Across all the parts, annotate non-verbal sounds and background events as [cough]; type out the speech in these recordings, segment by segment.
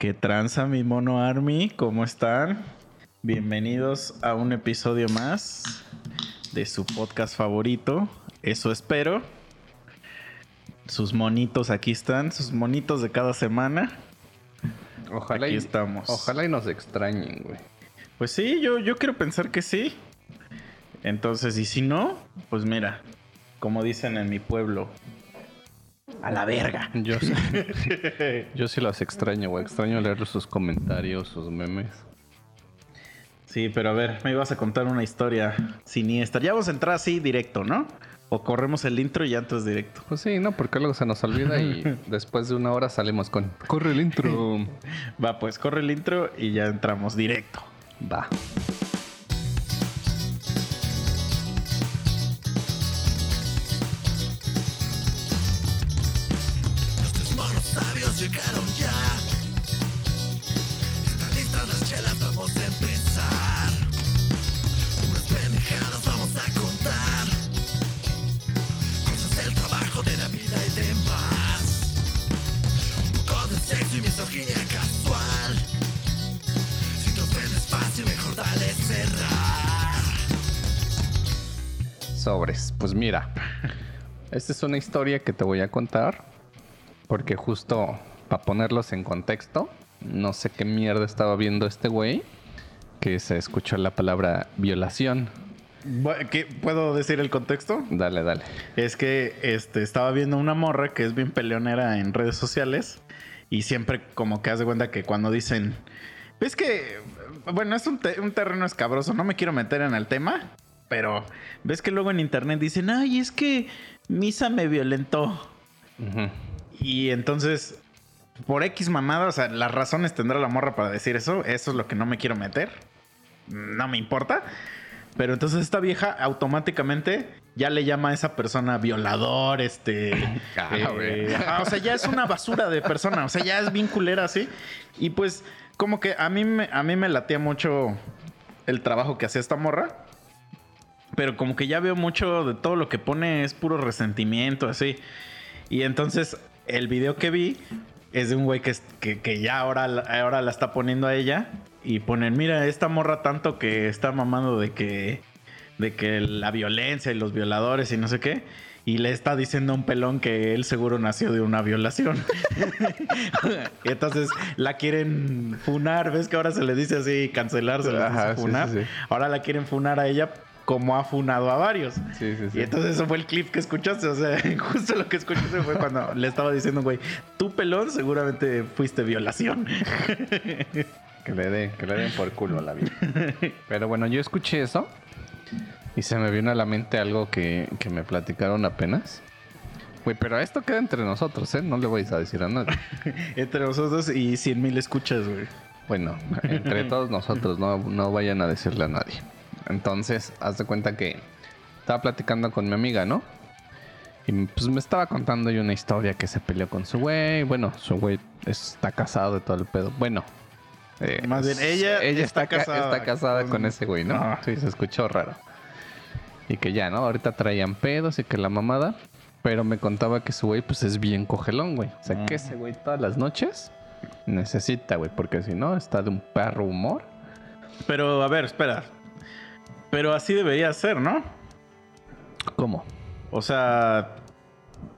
¿Qué tranza mi mono Army? ¿Cómo están? Bienvenidos a un episodio más de su podcast favorito. Eso espero. Sus monitos aquí están, sus monitos de cada semana. Ojalá Aquí y, estamos. Ojalá y nos extrañen, güey. Pues sí, yo, yo quiero pensar que sí. Entonces, y si no, pues mira, como dicen en mi pueblo, a la verga. Yo sí, [laughs] yo sí los extraño, güey. Extraño leer sus comentarios, sus memes. Sí, pero a ver, me ibas a contar una historia siniestra. Ya vamos a entrar así directo, ¿no? O corremos el intro y ya entras directo. Pues sí, no, porque luego se nos olvida y [laughs] después de una hora salimos con. Corre el intro. [laughs] Va, pues corre el intro y ya entramos directo. Va. Pues mira. Esta es una historia que te voy a contar. Porque justo para ponerlos en contexto, no sé qué mierda estaba viendo este güey. Que se escuchó la palabra violación. ¿qué- ¿Puedo decir el contexto? Dale, dale. Es que este, estaba viendo una morra que es bien peleonera en redes sociales y siempre como que hace cuenta que cuando dicen, es que, bueno, es un, te- un terreno escabroso, no me quiero meter en el tema, pero ves que luego en internet dicen, ay, es que Misa me violentó. Y entonces, por X mamada, o sea, las razones tendrá la morra para decir eso. Eso es lo que no me quiero meter. No me importa. Pero entonces esta vieja automáticamente ya le llama a esa persona violador, este... [laughs] Ah, eh, ajá, o sea, ya es una basura de persona. O sea, ya es bien culera así. Y pues, como que a mí, me, a mí me latía mucho el trabajo que hacía esta morra. Pero como que ya veo mucho de todo lo que pone es puro resentimiento, así. Y entonces el video que vi es de un güey que, que, que ya ahora, la- ahora la está poniendo a ella. Y ponen, mira, esta morra tanto que está mamando de que, de que la violencia y los violadores y no sé qué. Y le está diciendo a un pelón que él seguro nació de una violación. [laughs] y entonces la quieren funar. ¿Ves que ahora se le dice así, cancelar, se le Ajá, sí, funar? sí, sí. Ahora la quieren funar a ella como ha funado a varios. Sí, sí, sí. Y entonces eso fue el clip que escuchaste. O sea, [laughs] justo lo que escuchaste fue cuando le estaba diciendo, güey, tú pelón seguramente fuiste violación. [laughs] Que le den, que le den por culo a la vida. [laughs] Pero bueno, yo escuché eso y se me vino a la mente algo que, que me platicaron apenas. Güey, pero esto queda entre nosotros, ¿eh? No le vais a decir a nadie. Entre nosotros y 100 mil escuchas, güey. Bueno, entre todos nosotros, no, no vayan a decirle a nadie. Entonces, haz de cuenta que estaba platicando con mi amiga, ¿no? Y pues me estaba contando yo una historia que se peleó con su güey. Bueno, su güey está casado de todo el pedo. Bueno. eh, Más bien, ella ella está está, ca- casada está casada con- con ese güey, ¿no? Ah. Sí, se escuchó raro. Y que ya, ¿no? Ahorita traían pedos y que la mamada. Pero me contaba que su güey, pues es bien cogelón, güey. O sea, que ese güey todas las noches necesita, güey. Porque si no, está de un perro humor. Pero, a ver, espera. Pero así debería ser, ¿no? ¿Cómo? O sea,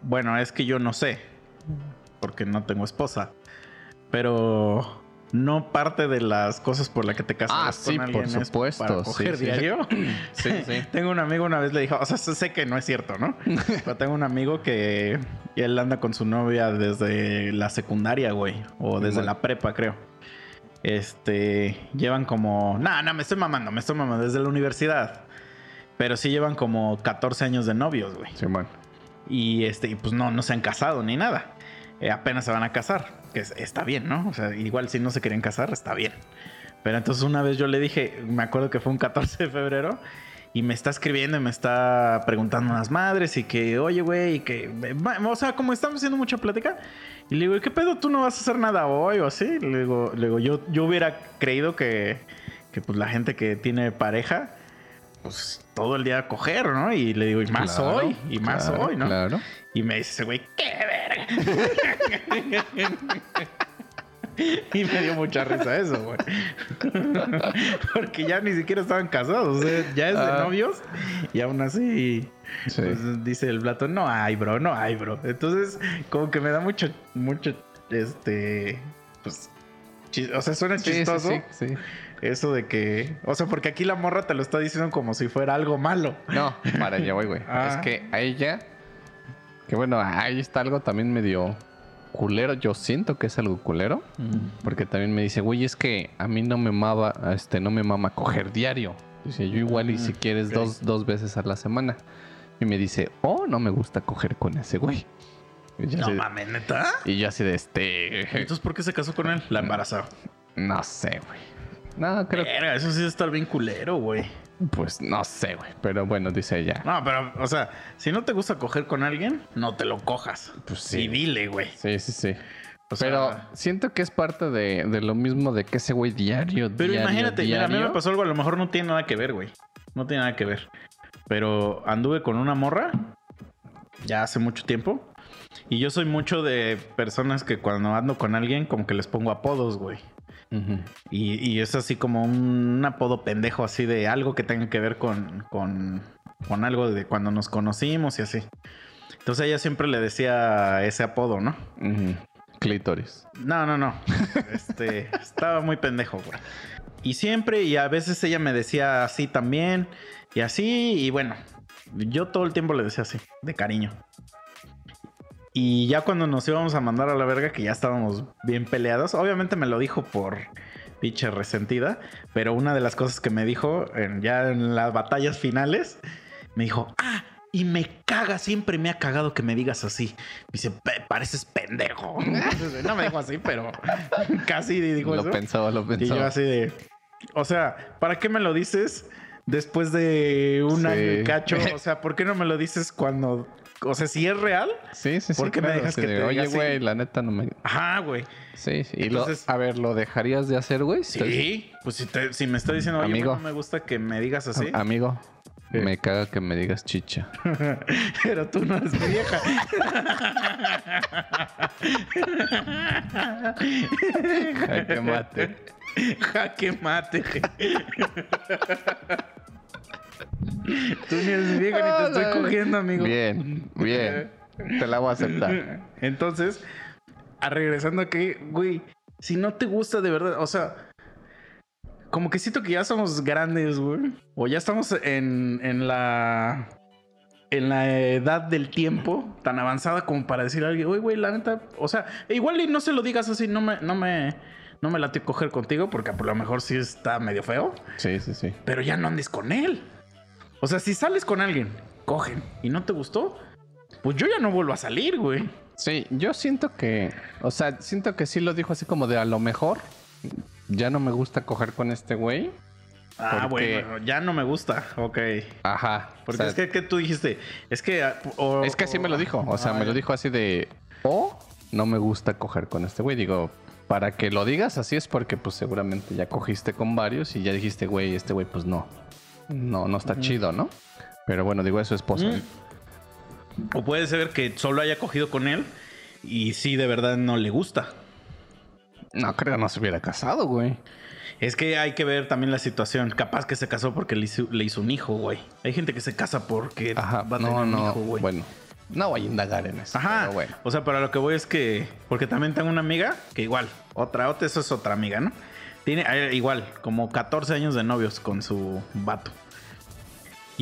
bueno, es que yo no sé. Porque no tengo esposa. Pero no parte de las cosas por las que te casas Ah, con sí, alguien por es supuesto, para coger sí. diario. [laughs] Sí, sí. tengo un amigo una vez le dijo, o sea, sé que no es cierto, ¿no? [laughs] Pero tengo un amigo que él anda con su novia desde la secundaria, güey, o desde la prepa, creo. Este, llevan como, no, no, me estoy mamando, me estoy mamando desde la universidad. Pero sí llevan como 14 años de novios, güey. Simón. Y este, y pues no, no se han casado ni nada. Eh, apenas se van a casar. Que es- está bien, ¿no? O sea, igual si no se quieren casar, está bien. Pero entonces una vez yo le dije, me acuerdo que fue un 14 de febrero, y me está escribiendo y me está preguntando unas madres y que, oye, güey, y que, o sea, como estamos haciendo mucha plática, y le digo, ¿y qué pedo? ¿Tú no vas a hacer nada hoy o así? Le digo, le digo yo, yo hubiera creído que, que pues la gente que tiene pareja, pues todo el día a coger, ¿no? Y le digo, y más Claro, hoy, y más claro, hoy, ¿no? Claro. Y me dice ese güey, ¡qué verga! [laughs] [laughs] y me dio mucha risa eso, güey. [laughs] Porque ya ni siquiera estaban casados, o sea, ya es de Ah. novios y aún así Sí. pues, dice el plato, no hay, bro, no hay, bro. Entonces, como que me da mucho, mucho, este, pues, o sea, suena sí, chistoso sí, sí. eso de que, o sea, porque aquí la morra te lo está diciendo como si fuera algo malo. No, para allá voy, güey. [laughs] Ah. Es que a ella, que bueno, ahí está algo también medio culero. Yo siento que es algo culero. Porque también me dice, güey, es que a mí no me mama, este, no me mama coger diario. Dice, yo igual y si Mm, quieres dos, dos veces a la semana. Y me dice, oh, no me gusta coger con ese güey. No así- mames, neta. y yo así de este... Entonces, ¿por qué se casó con él? La embarazó. No sé, güey. No, creo que... Verga, eso sí debe estar bien culero, güey. Pues no sé, güey. Pero bueno, dice ella. No, pero, o sea, si no te gusta coger con alguien, no te lo cojas. Pues sí. Y dile, güey. Sí, sí, sí. O sea, Pero siento que es parte de, de lo mismo de que ese güey diario, Pero diario, imagínate, mira, a mí me pasó algo, a lo mejor no tiene nada que ver, güey. No tiene nada que ver. Pero anduve con una morra ya hace mucho tiempo. Y yo soy mucho de personas que cuando ando con alguien, como que les pongo apodos, güey. Y, y es así como un apodo pendejo, así de algo que tenga que ver con, con, con algo de cuando nos conocimos y así. Entonces ella siempre le decía ese apodo, ¿no? Clítoris. No, no, no. Este, [laughs] estaba muy pendejo, güey. Y siempre, y a veces ella me decía así también, y así, y bueno, yo todo el tiempo le decía así, de cariño. Y ya cuando nos íbamos a mandar a la verga, que ya estábamos bien peleados, obviamente me lo dijo por pinche resentida, pero una de las cosas que me dijo en- ya en las batallas finales, me dijo, ah, y me caga, siempre me ha cagado que me digas así. Me dice, "Pe- pareces pendejo. [laughs] no me dijo así, pero [laughs] casi dijo lo eso. pensaba, lo Y yo pensaba. así de, o sea, ¿para qué me lo dices después de un Sí. año y cacho? O sea, ¿por qué no me lo dices cuando, o sea, si es real? Sí, sí, sí. ¿Por qué me dejas que de, te Oye, güey, la neta no me... Ajá, güey. Sí, sí. Y lo- Entonces- a ver, ¿lo dejarías de hacer, güey? Sí, pues si, te- si me está diciendo, oye, Amigo. no me gusta que me digas así, Amigo, Sí. me caga que me digas chicha. [laughs] pero tú no eres mi vieja. [laughs] Jaque mate. Jaque mate. [laughs] Tú ni eres mi vieja ni te estoy cogiendo, amigo. Bien, bien. Te la voy a aceptar. Entonces, a regresando aquí, güey, si no te gusta de verdad, o sea, como que siento que ya somos grandes, güey. O ya estamos en, en la. En la edad del tiempo tan avanzada como para decir a alguien, güey, güey, la neta, o sea, igual y no se lo digas así, no me, no me, no me late coger contigo porque por lo mejor sí está medio feo, Sí, sí, sí. pero ya no andes con él. O sea, si sales con alguien, cogen y no te gustó, pues yo ya no vuelvo a salir, güey. Sí, yo siento que, o sea, siento que sí lo dijo así como de a lo mejor ya no me gusta coger con este güey. Ah, Porque- bueno, ya no me gusta. Ok. Ajá. Porque o sea, es que, que tú dijiste, es que... ah, o- es que así me lo dijo, o sea, Ah, me lo dijo así de o no me gusta coger con este güey. Digo, para que lo digas así es porque pues seguramente ya cogiste con varios y ya dijiste, güey, este güey pues no. No, no está chido, ¿no? Pero bueno, digo, es su esposa. Mm. O puede ser que solo haya cogido con él y sí, de verdad no le gusta. No creo no se hubiera casado, güey. Es que hay que ver también la situación. Capaz que se casó porque le hizo, le hizo un hijo, güey. Hay gente que se casa porque Ajá, va a tener no, un no. hijo, güey. bueno, no voy a indagar en eso. Ajá. Pero bueno. O sea, para lo que voy es que. Porque también tengo una amiga que igual, otra, otra, eso es otra amiga, ¿no? Tiene eh, igual, como 14 años de novios con su vato.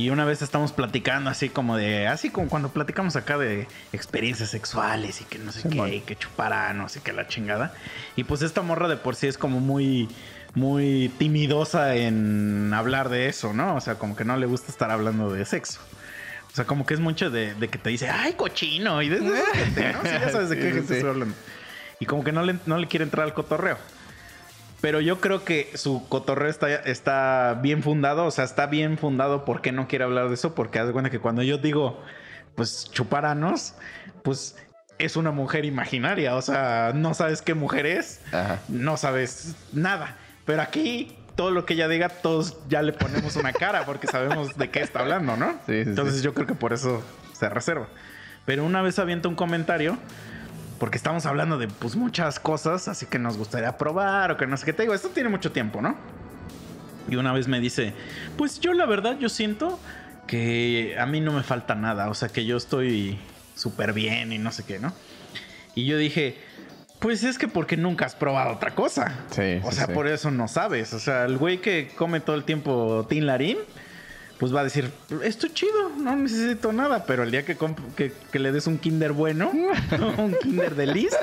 Y una vez estamos platicando así como de. Así como cuando platicamos acá de experiencias sexuales y que no sé qué, y que chuparanos y que la chingada. Y pues esta morra de por sí es como muy. Muy timidosa en hablar de eso, ¿no? O sea, como que no le gusta estar hablando de sexo. O sea, como que es mucho de, de que te dice, ay, cochino. Y de gente, ¿no? Sí, ya sabes de qué [laughs] Sí, gente estoy hablando. Y como que no le, no le quiere entrar al cotorreo. Pero yo creo que su cotorreo está, está bien fundado. O sea, está bien fundado. ¿Por qué no quiere hablar de eso? Porque haz de cuenta que cuando yo digo, pues, chuparanos, pues es una mujer imaginaria. O sea, no sabes qué mujer es Ajá. no sabes nada. Pero aquí, todo lo que ella diga, todos ya le ponemos una cara porque sabemos de qué está hablando, ¿no? Sí, sí, Entonces sí. yo creo que por eso se reserva. Pero una vez avienta un comentario porque estamos hablando de pues muchas cosas, así que nos gustaría probar o que no sé qué te digo. Esto tiene mucho tiempo, ¿no? Y una vez me dice, pues yo la verdad yo siento que a mí no me falta nada, o sea que yo estoy súper bien y no sé qué, ¿no? Y yo dije, pues es que porque nunca has probado otra cosa. Sí, O sí, sea, sí. por eso no sabes. O sea, el güey que come todo el tiempo Tin Larín, pues va a decir, esto es chido, no necesito nada. Pero el día que, comp- que, que le des un Kinder bueno, [laughs] un Kinder de Liz,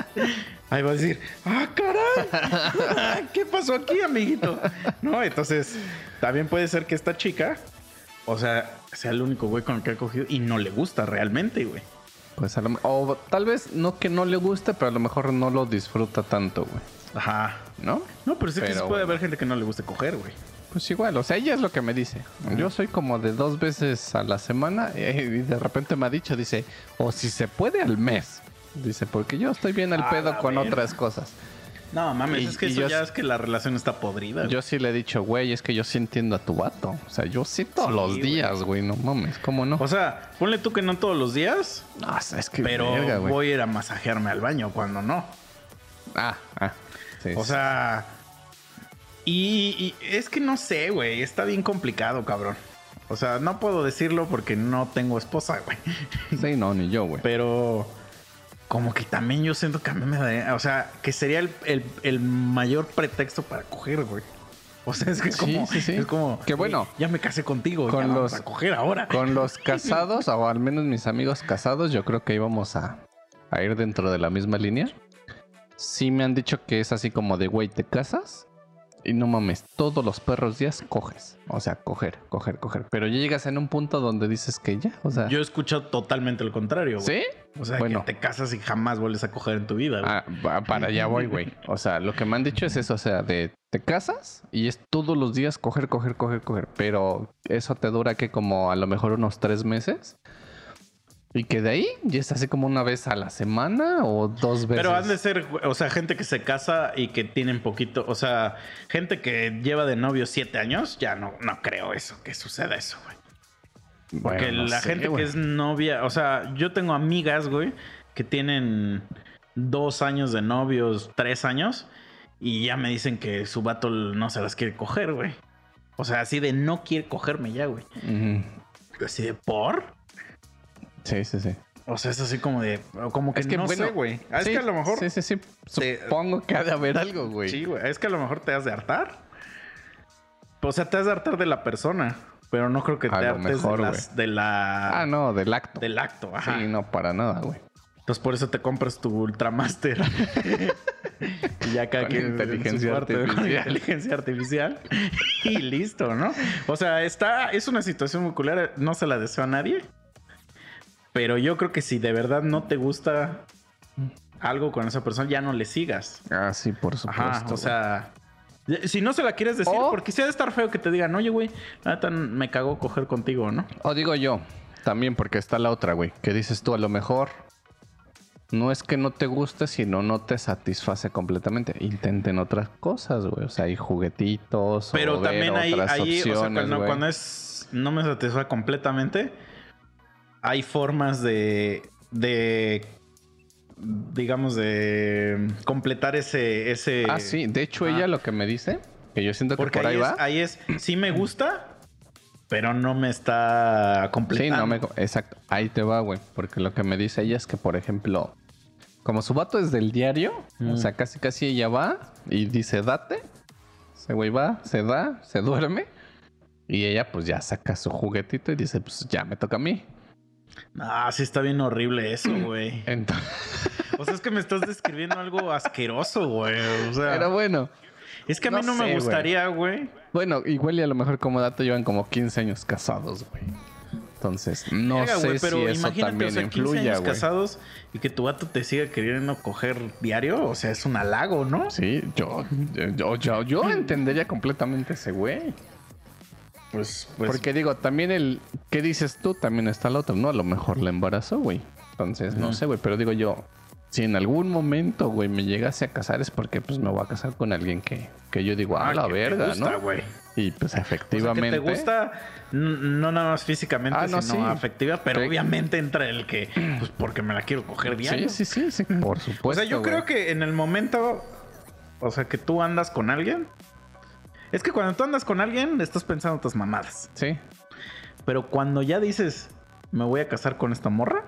ahí va a decir, ah, caray, [laughs] ¿qué pasó aquí, amiguito? No, entonces, también puede ser que esta chica, o sea, sea el único güey con el que ha cogido y no le gusta realmente, güey. Pues a lo O tal vez no que no le guste, pero a lo mejor no lo disfruta tanto, güey. Ajá. ¿No? No, pero sí que sí puede bueno. haber gente que no le guste coger, güey. Pues igual, o sea, ella es lo que me dice. Yo soy como de dos veces a la semana eh, y de repente me ha dicho, dice, o si se puede al mes. Dice, porque yo estoy bien al A pedo con verga. otras cosas. No, mames, Y- es que eso yo ya es que la relación está podrida. güey. Yo sí le he dicho, güey, es que yo sí entiendo a tu vato. O sea, yo sí todos Sí, los güey. días, güey, no mames, ¿cómo no? O sea, ponle tú que no todos los días, No, o sea, es que pero verga, güey. voy a ir a masajearme al baño cuando no. Ah, ah. Sí, O sí. Y, y es que no sé, güey, está bien complicado, cabrón. O sea, no puedo decirlo porque no tengo esposa, güey. [laughs] Sí, no, ni yo, güey. Pero como que también yo siento que a mí me daría, o sea, que sería el, el- el mayor pretexto para coger, güey. O sea, es que es Sí, como, sí, sí. es como, Que bueno, güey, ya me casé contigo, con ya vamos los- a coger ahora. Con [laughs] los casados, o al menos mis amigos casados, yo creo que íbamos a, a ir dentro de la misma línea. Sí me han dicho que es así como de, güey, te casas y no mames, todos los perros días coges. O sea, coger, coger, coger. Pero ya llegas en un punto donde dices que ya, o sea... Yo he escuchado totalmente lo contrario, güey. ¿Sí? O sea, Bueno. que te casas y jamás vuelves a coger en tu vida, güey. Ah, para allá voy, güey. O sea, lo que me han dicho es eso, o sea, de te casas y es todos los días coger, coger, coger, coger. Pero eso te dura que como a lo mejor unos tres meses. Y que de ahí ya es así como una vez a la semana o dos veces. Pero han de ser, o sea, gente que se casa y que tienen poquito, o sea, gente que lleva de novio siete años, ya no, no creo eso, que suceda eso, güey. Porque Bueno, no la sé, gente güey. que es novia, o sea, yo tengo amigas, güey, que tienen dos años de novios, tres años, y ya me dicen que su vato no se las quiere coger, güey. O sea, así de no quiere cogerme ya, güey. Así de por. Sí, sí, sí. O sea, es así como de, como que, no sé, güey. Ah, Es que a lo mejor Sí, sí, sí. te- Supongo que ha de haber algo, güey. Sí, güey. Es que a lo mejor te has de hartar. O sea, te has de hartar de la persona. Pero no creo que te A hartes mejor, de, las- de la, Ah, no, del acto. del acto. Ajá. Sí, no, para nada, güey. Entonces por eso te compras tu Ultramaster. [laughs] y ya cada quien inteligencia artificial. inteligencia artificial. y listo, ¿no? O sea, está, es una situación muy culera. No se la deseo a nadie. Pero yo creo que si de verdad no te gusta algo con esa persona, ya no le sigas. Ah, sí, por supuesto. Ajá, o sea, si no se la quieres decir, O- porque si ha de estar feo que te digan, oye, güey, neta me cagó coger contigo, ¿no? O digo yo, también porque está la otra, güey, que dices tú, a lo mejor no es que no te guste, sino no te satisface completamente. Intenten otras cosas, güey. O sea, hay juguetitos Pero o también hay, otras ahí, o sea, cuando es, no me satisface completamente, hay formas de, de, digamos, de completar ese, ese. Ah, sí. De hecho, ella lo que me dice, que yo siento que Porque por ahí, ahí, es, va. ahí es, sí me gusta, pero no me está Sí, completando. no me... Exacto. Ahí te va, güey. Porque lo que me dice ella es que, por ejemplo, como su vato es del diario, o Mm. sea, casi casi ella va y dice, date. Ese güey va, se da, se duerme. Y ella pues ya saca su juguetito y dice, pues ya me toca a mí. Ah, sí está bien horrible eso, güey. Entonces, O sea, es que me estás describiendo algo asqueroso, güey. O sea, pero bueno. es que a mí no no, sé, me gustaría, güey. Bueno, igual y a lo mejor como dato llevan como 15 años casados, güey. Entonces, no sé güey, si eso también o sea, 15 influya, años casados y que tu vato te siga queriendo coger diario, o sea, es un halago, ¿no? Sí, yo, yo, yo, yo entendería completamente ese güey. Pues, pues Porque digo, también el ¿qué dices tú? También está el otro, ¿no? A lo mejor le embarazó, güey. Entonces, no sé, güey, pero digo yo, si en algún momento, güey, me llegase a casar es porque pues me voy a casar con alguien que, que yo digo, ah, la verga, gusta, ¿no? güey. Y pues O sea, efectivamente. que te gusta no nada más físicamente, Ah, no, sino sí. afectiva, pero Sí. obviamente entra el que, pues porque me la quiero coger diario. Sí, sí, sí, sí, por supuesto. [laughs] o sea, yo creo que en el momento, o sea, que tú andas con alguien, es que cuando tú andas con alguien, estás pensando otras mamadas. Sí. Pero cuando ya dices, me voy a casar con esta morra,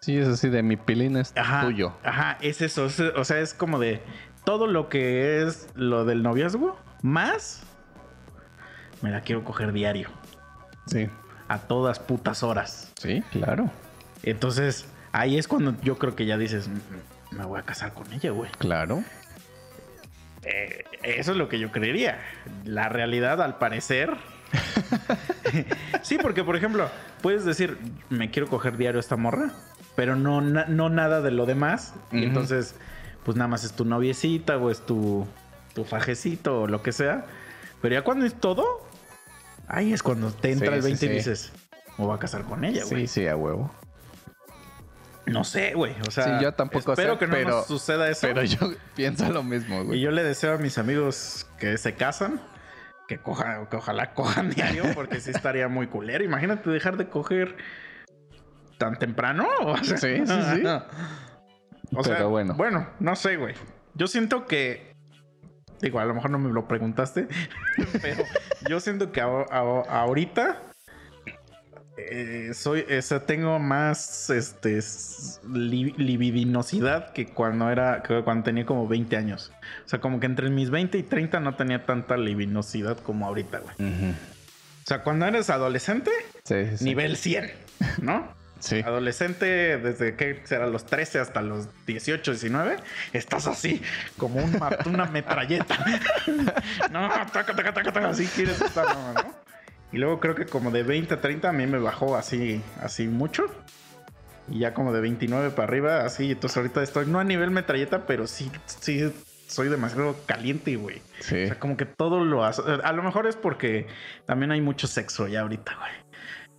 Sí, es así de mi pilín es ajá, tuyo. Ajá, es eso. es- o sea, es como de todo lo que es lo del noviazgo, más me la quiero coger diario, Sí. a todas putas horas. Sí, claro. Entonces, ahí es cuando yo creo que ya dices, "Mm, me voy a casar con ella, güey. Claro. Eh, eso es lo que yo creería. La realidad, al parecer. [laughs] sí, porque, por ejemplo, puedes decir, me quiero coger diario esta morra, pero no, na- no nada de lo demás. Y entonces, pues nada más es tu noviecita o es tu, tu fajecito o lo que sea. Pero ya cuando es todo, ahí es cuando te entra Sí, el sí, 20 y dices, me voy a casar con ella, güey. Sí, sí, a huevo. No sé, güey. O sea, Sí, yo tampoco espero sé, que no pero- nos suceda eso. Pero yo [laughs] pienso lo mismo, Y güey. yo le deseo a mis amigos que se casan, que cojan, que ojalá cojan [laughs] diario, porque sí estaría muy culero. Imagínate dejar de coger tan temprano. [laughs] O sea, Sí, sí, sí. O sea, Pero bueno. Bueno, no sé, güey. Yo siento que. Digo, a lo mejor no me lo preguntaste, pero yo siento que a- a- ahorita eh, soy, o sea, tengo más este li- libidinosidad que cuando era, que cuando tenía como 20 años. O sea, como que entre mis 20 y 30 no tenía tanta libidinosidad como ahorita, güey. Ujú. O sea, cuando eres adolescente, Sí, sí, nivel 100, [laughs] ¿no? Sí. Adolescente, desde que será los 13 hasta los 18, 19, estás así, como un una metralleta. [laughs] no, taca, taca, taca, taca, así quieres estar, no, ¿no? Y luego creo que como de 20 a 30 a mí me bajó así, así mucho. Y ya como de 29 para arriba, así. Entonces ahorita estoy, no a nivel metralleta, pero sí, sí, soy demasiado caliente, güey. Sí. O sea, como que todo lo aso- A lo mejor es porque también hay mucho sexo ya ahorita, güey.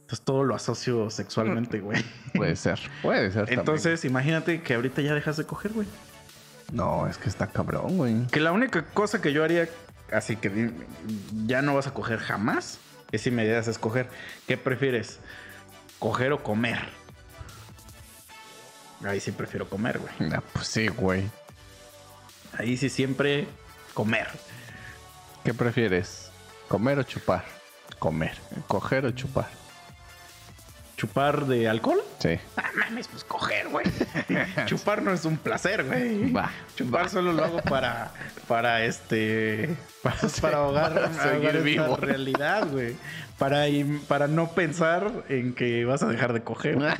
Entonces todo lo asocio sexualmente, güey. Puede [laughs] ser. Puede ser. también. Entonces, imagínate que ahorita ya dejas de coger, güey. No, es que está cabrón, güey. Que la única cosa que yo haría, así que ya no vas a coger jamás, es si me dieras a escoger. ¿Qué prefieres? ¿Coger o comer? Ahí sí prefiero comer, güey. Ah, pues sí, güey. Ahí sí siempre comer. ¿Qué prefieres? ¿Comer o chupar? Comer. ¿Coger o chupar? ¿Chupar de alcohol? Sí. Ah, mames, pues coger, güey. [laughs] Chupar no es un placer, güey. Va, Chupar solo lo hago para, para este, para, para ahogar, para ahogar seguir esta vivo. realidad, güey. Para, para no pensar en que vas a dejar de coger. [laughs]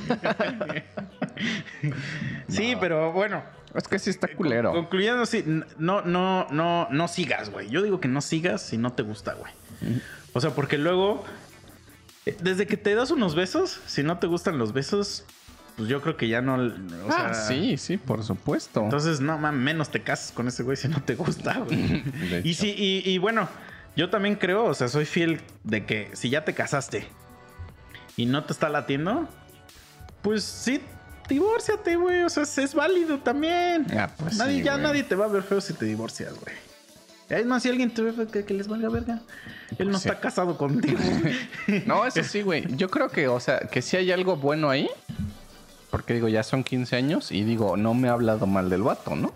sí, pero bueno. Es que sí está culero. Con- concluyendo, sí, no, no, no, no sigas, güey. Yo digo que no sigas si no te gusta, güey. O sea, porque luego, eh, desde que te das unos besos, si no te gustan los besos, pues yo creo que ya no. O ah, sea, sí, sí, por supuesto. Entonces, no, man, menos te casas con ese güey si no te gusta, [laughs] güey. Y sí, y, y bueno, yo también creo, o sea, soy fiel de que si ya te casaste y no te está latiendo, pues sí, divórciate, güey. O sea, es, es válido también. Ah, pues nadie, sí, ya güey. nadie te va a ver feo si te divorcias, güey. Es más, si alguien te ve que, que les valga verga. Él no Sí. está casado contigo. [laughs] No, eso sí, güey. Yo creo que, o sea, que sí hay algo bueno ahí. Porque digo, ya son 15 años y digo, no me ha hablado mal del vato, ¿no?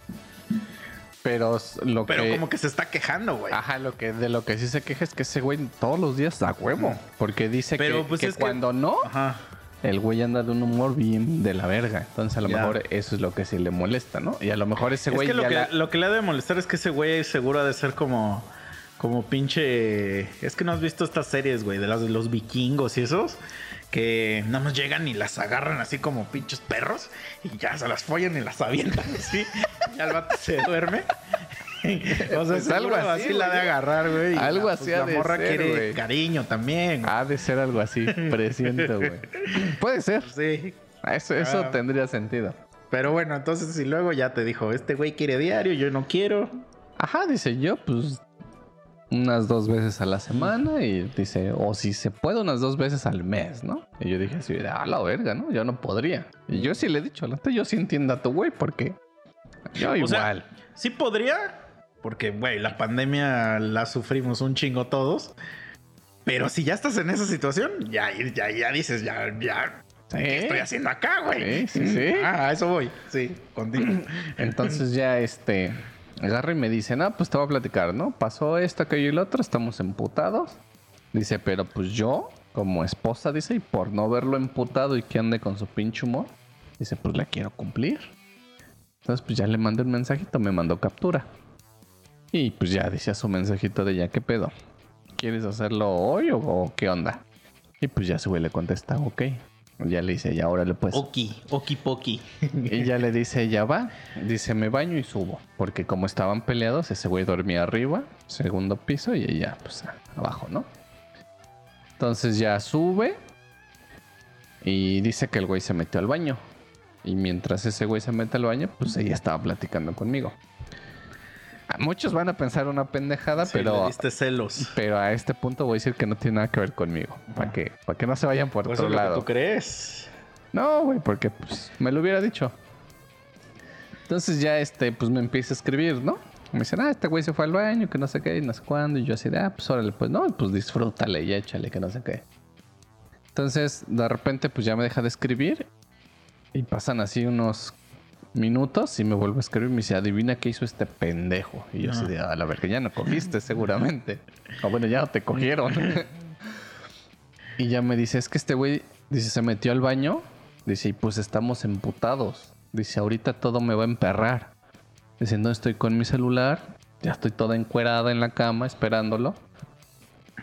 Pero lo Pero que. como que se está quejando, güey. Ajá, lo que de lo que sí se queja es que ese güey todos los días da huevo. Porque dice Pero, que, pues, que es que- cuando no, Ajá. El güey anda de un humor bien de la verga. Entonces a lo Ya. mejor eso es lo que sí le molesta, ¿no? Y a lo mejor ese Es güey que lo, ya que la- lo que le ha de molestar es que ese güey seguro ha de ser como, como pinche. Es que no has visto estas series, güey, de las de los vikingos y esos. Que nada más llegan y las agarran así como pinches perros y ya se las follan y las avientan [laughs] así. y al vato se duerme. [laughs] o sea, Pues algo así, así la de agarrar, güey. Algo la, así pues, ha La de morra ser, quiere cariño también. Ha de ser algo así, [laughs] presiento, güey. Puede ser. Sí. Eso, eso Ah. tendría sentido. Pero bueno, entonces si luego ya te dijo, este güey quiere diario, yo no quiero. Ajá, dice yo, pues. unas dos veces a la semana y dice, o si se puede unas dos veces al mes, ¿no? Y yo dije así, a la verga, ¿no? Yo no podría. Y yo sí le he dicho, yo sí entiendo a tu güey porque yo O sea, igual. sí podría, porque, güey, la pandemia la sufrimos un chingo todos. Pero si ya estás en esa situación, ya, ya, ya dices, ya, ya, Sí. ¿qué estoy haciendo acá, güey? Sí, sí, sí. [laughs] Ah, a eso voy. Sí, contigo. [clears throat] Entonces ya este agarra y me dice, no, pues te voy a platicar, ¿no? Pasó esto, aquello y lo otro, estamos emputados. Dice, pero pues yo, como esposa, dice, y por no verlo emputado y que ande con su pinche humor, dice, pues la quiero cumplir. Entonces, pues ya le mandé un mensajito, me mandó captura. Y pues ya decía su mensajito de ya, ¿qué pedo? ¿Quieres hacerlo hoy o, o qué onda? Y pues ya su güey le contesta, ok. Ya le dice, ya, órale pues. Oki, oki poki. Y ya le dice, ya va. Dice, me baño y subo. Porque como estaban peleados, ese güey dormía arriba, segundo piso, y ella, pues, abajo, ¿no? Entonces ya sube. Y dice que el güey se metió al baño. Y mientras ese güey se mete al baño, pues ella estaba platicando conmigo. A muchos van a pensar una pendejada, Sí, le pero, diste celos. pero a este punto voy a decir que no tiene nada que ver conmigo. Para que, para que no se vayan por Pues otro que lado. tú crees. No, güey, porque pues, me lo hubiera dicho. Entonces ya este, pues me empieza a escribir, ¿no? Me dicen, ah, este güey se fue al baño, que no sé qué, y no sé cuándo. Y yo así de, ah, pues órale, pues no, pues disfrútale y échale, que no sé qué. Entonces, de repente, pues ya me deja de escribir. Y pasan así unos minutos y me vuelve a escribir y me dice, adivina qué hizo este pendejo. Y yo así de, a la verga, ya no cogiste seguramente. o bueno, ya no te cogieron. [laughs] y ya me dice, es que este güey, dice, se metió al baño. Dice, y pues estamos emputados. Dice, ahorita todo me va a emperrar. Dice, no estoy con mi celular. Ya estoy toda encuerada en la cama esperándolo.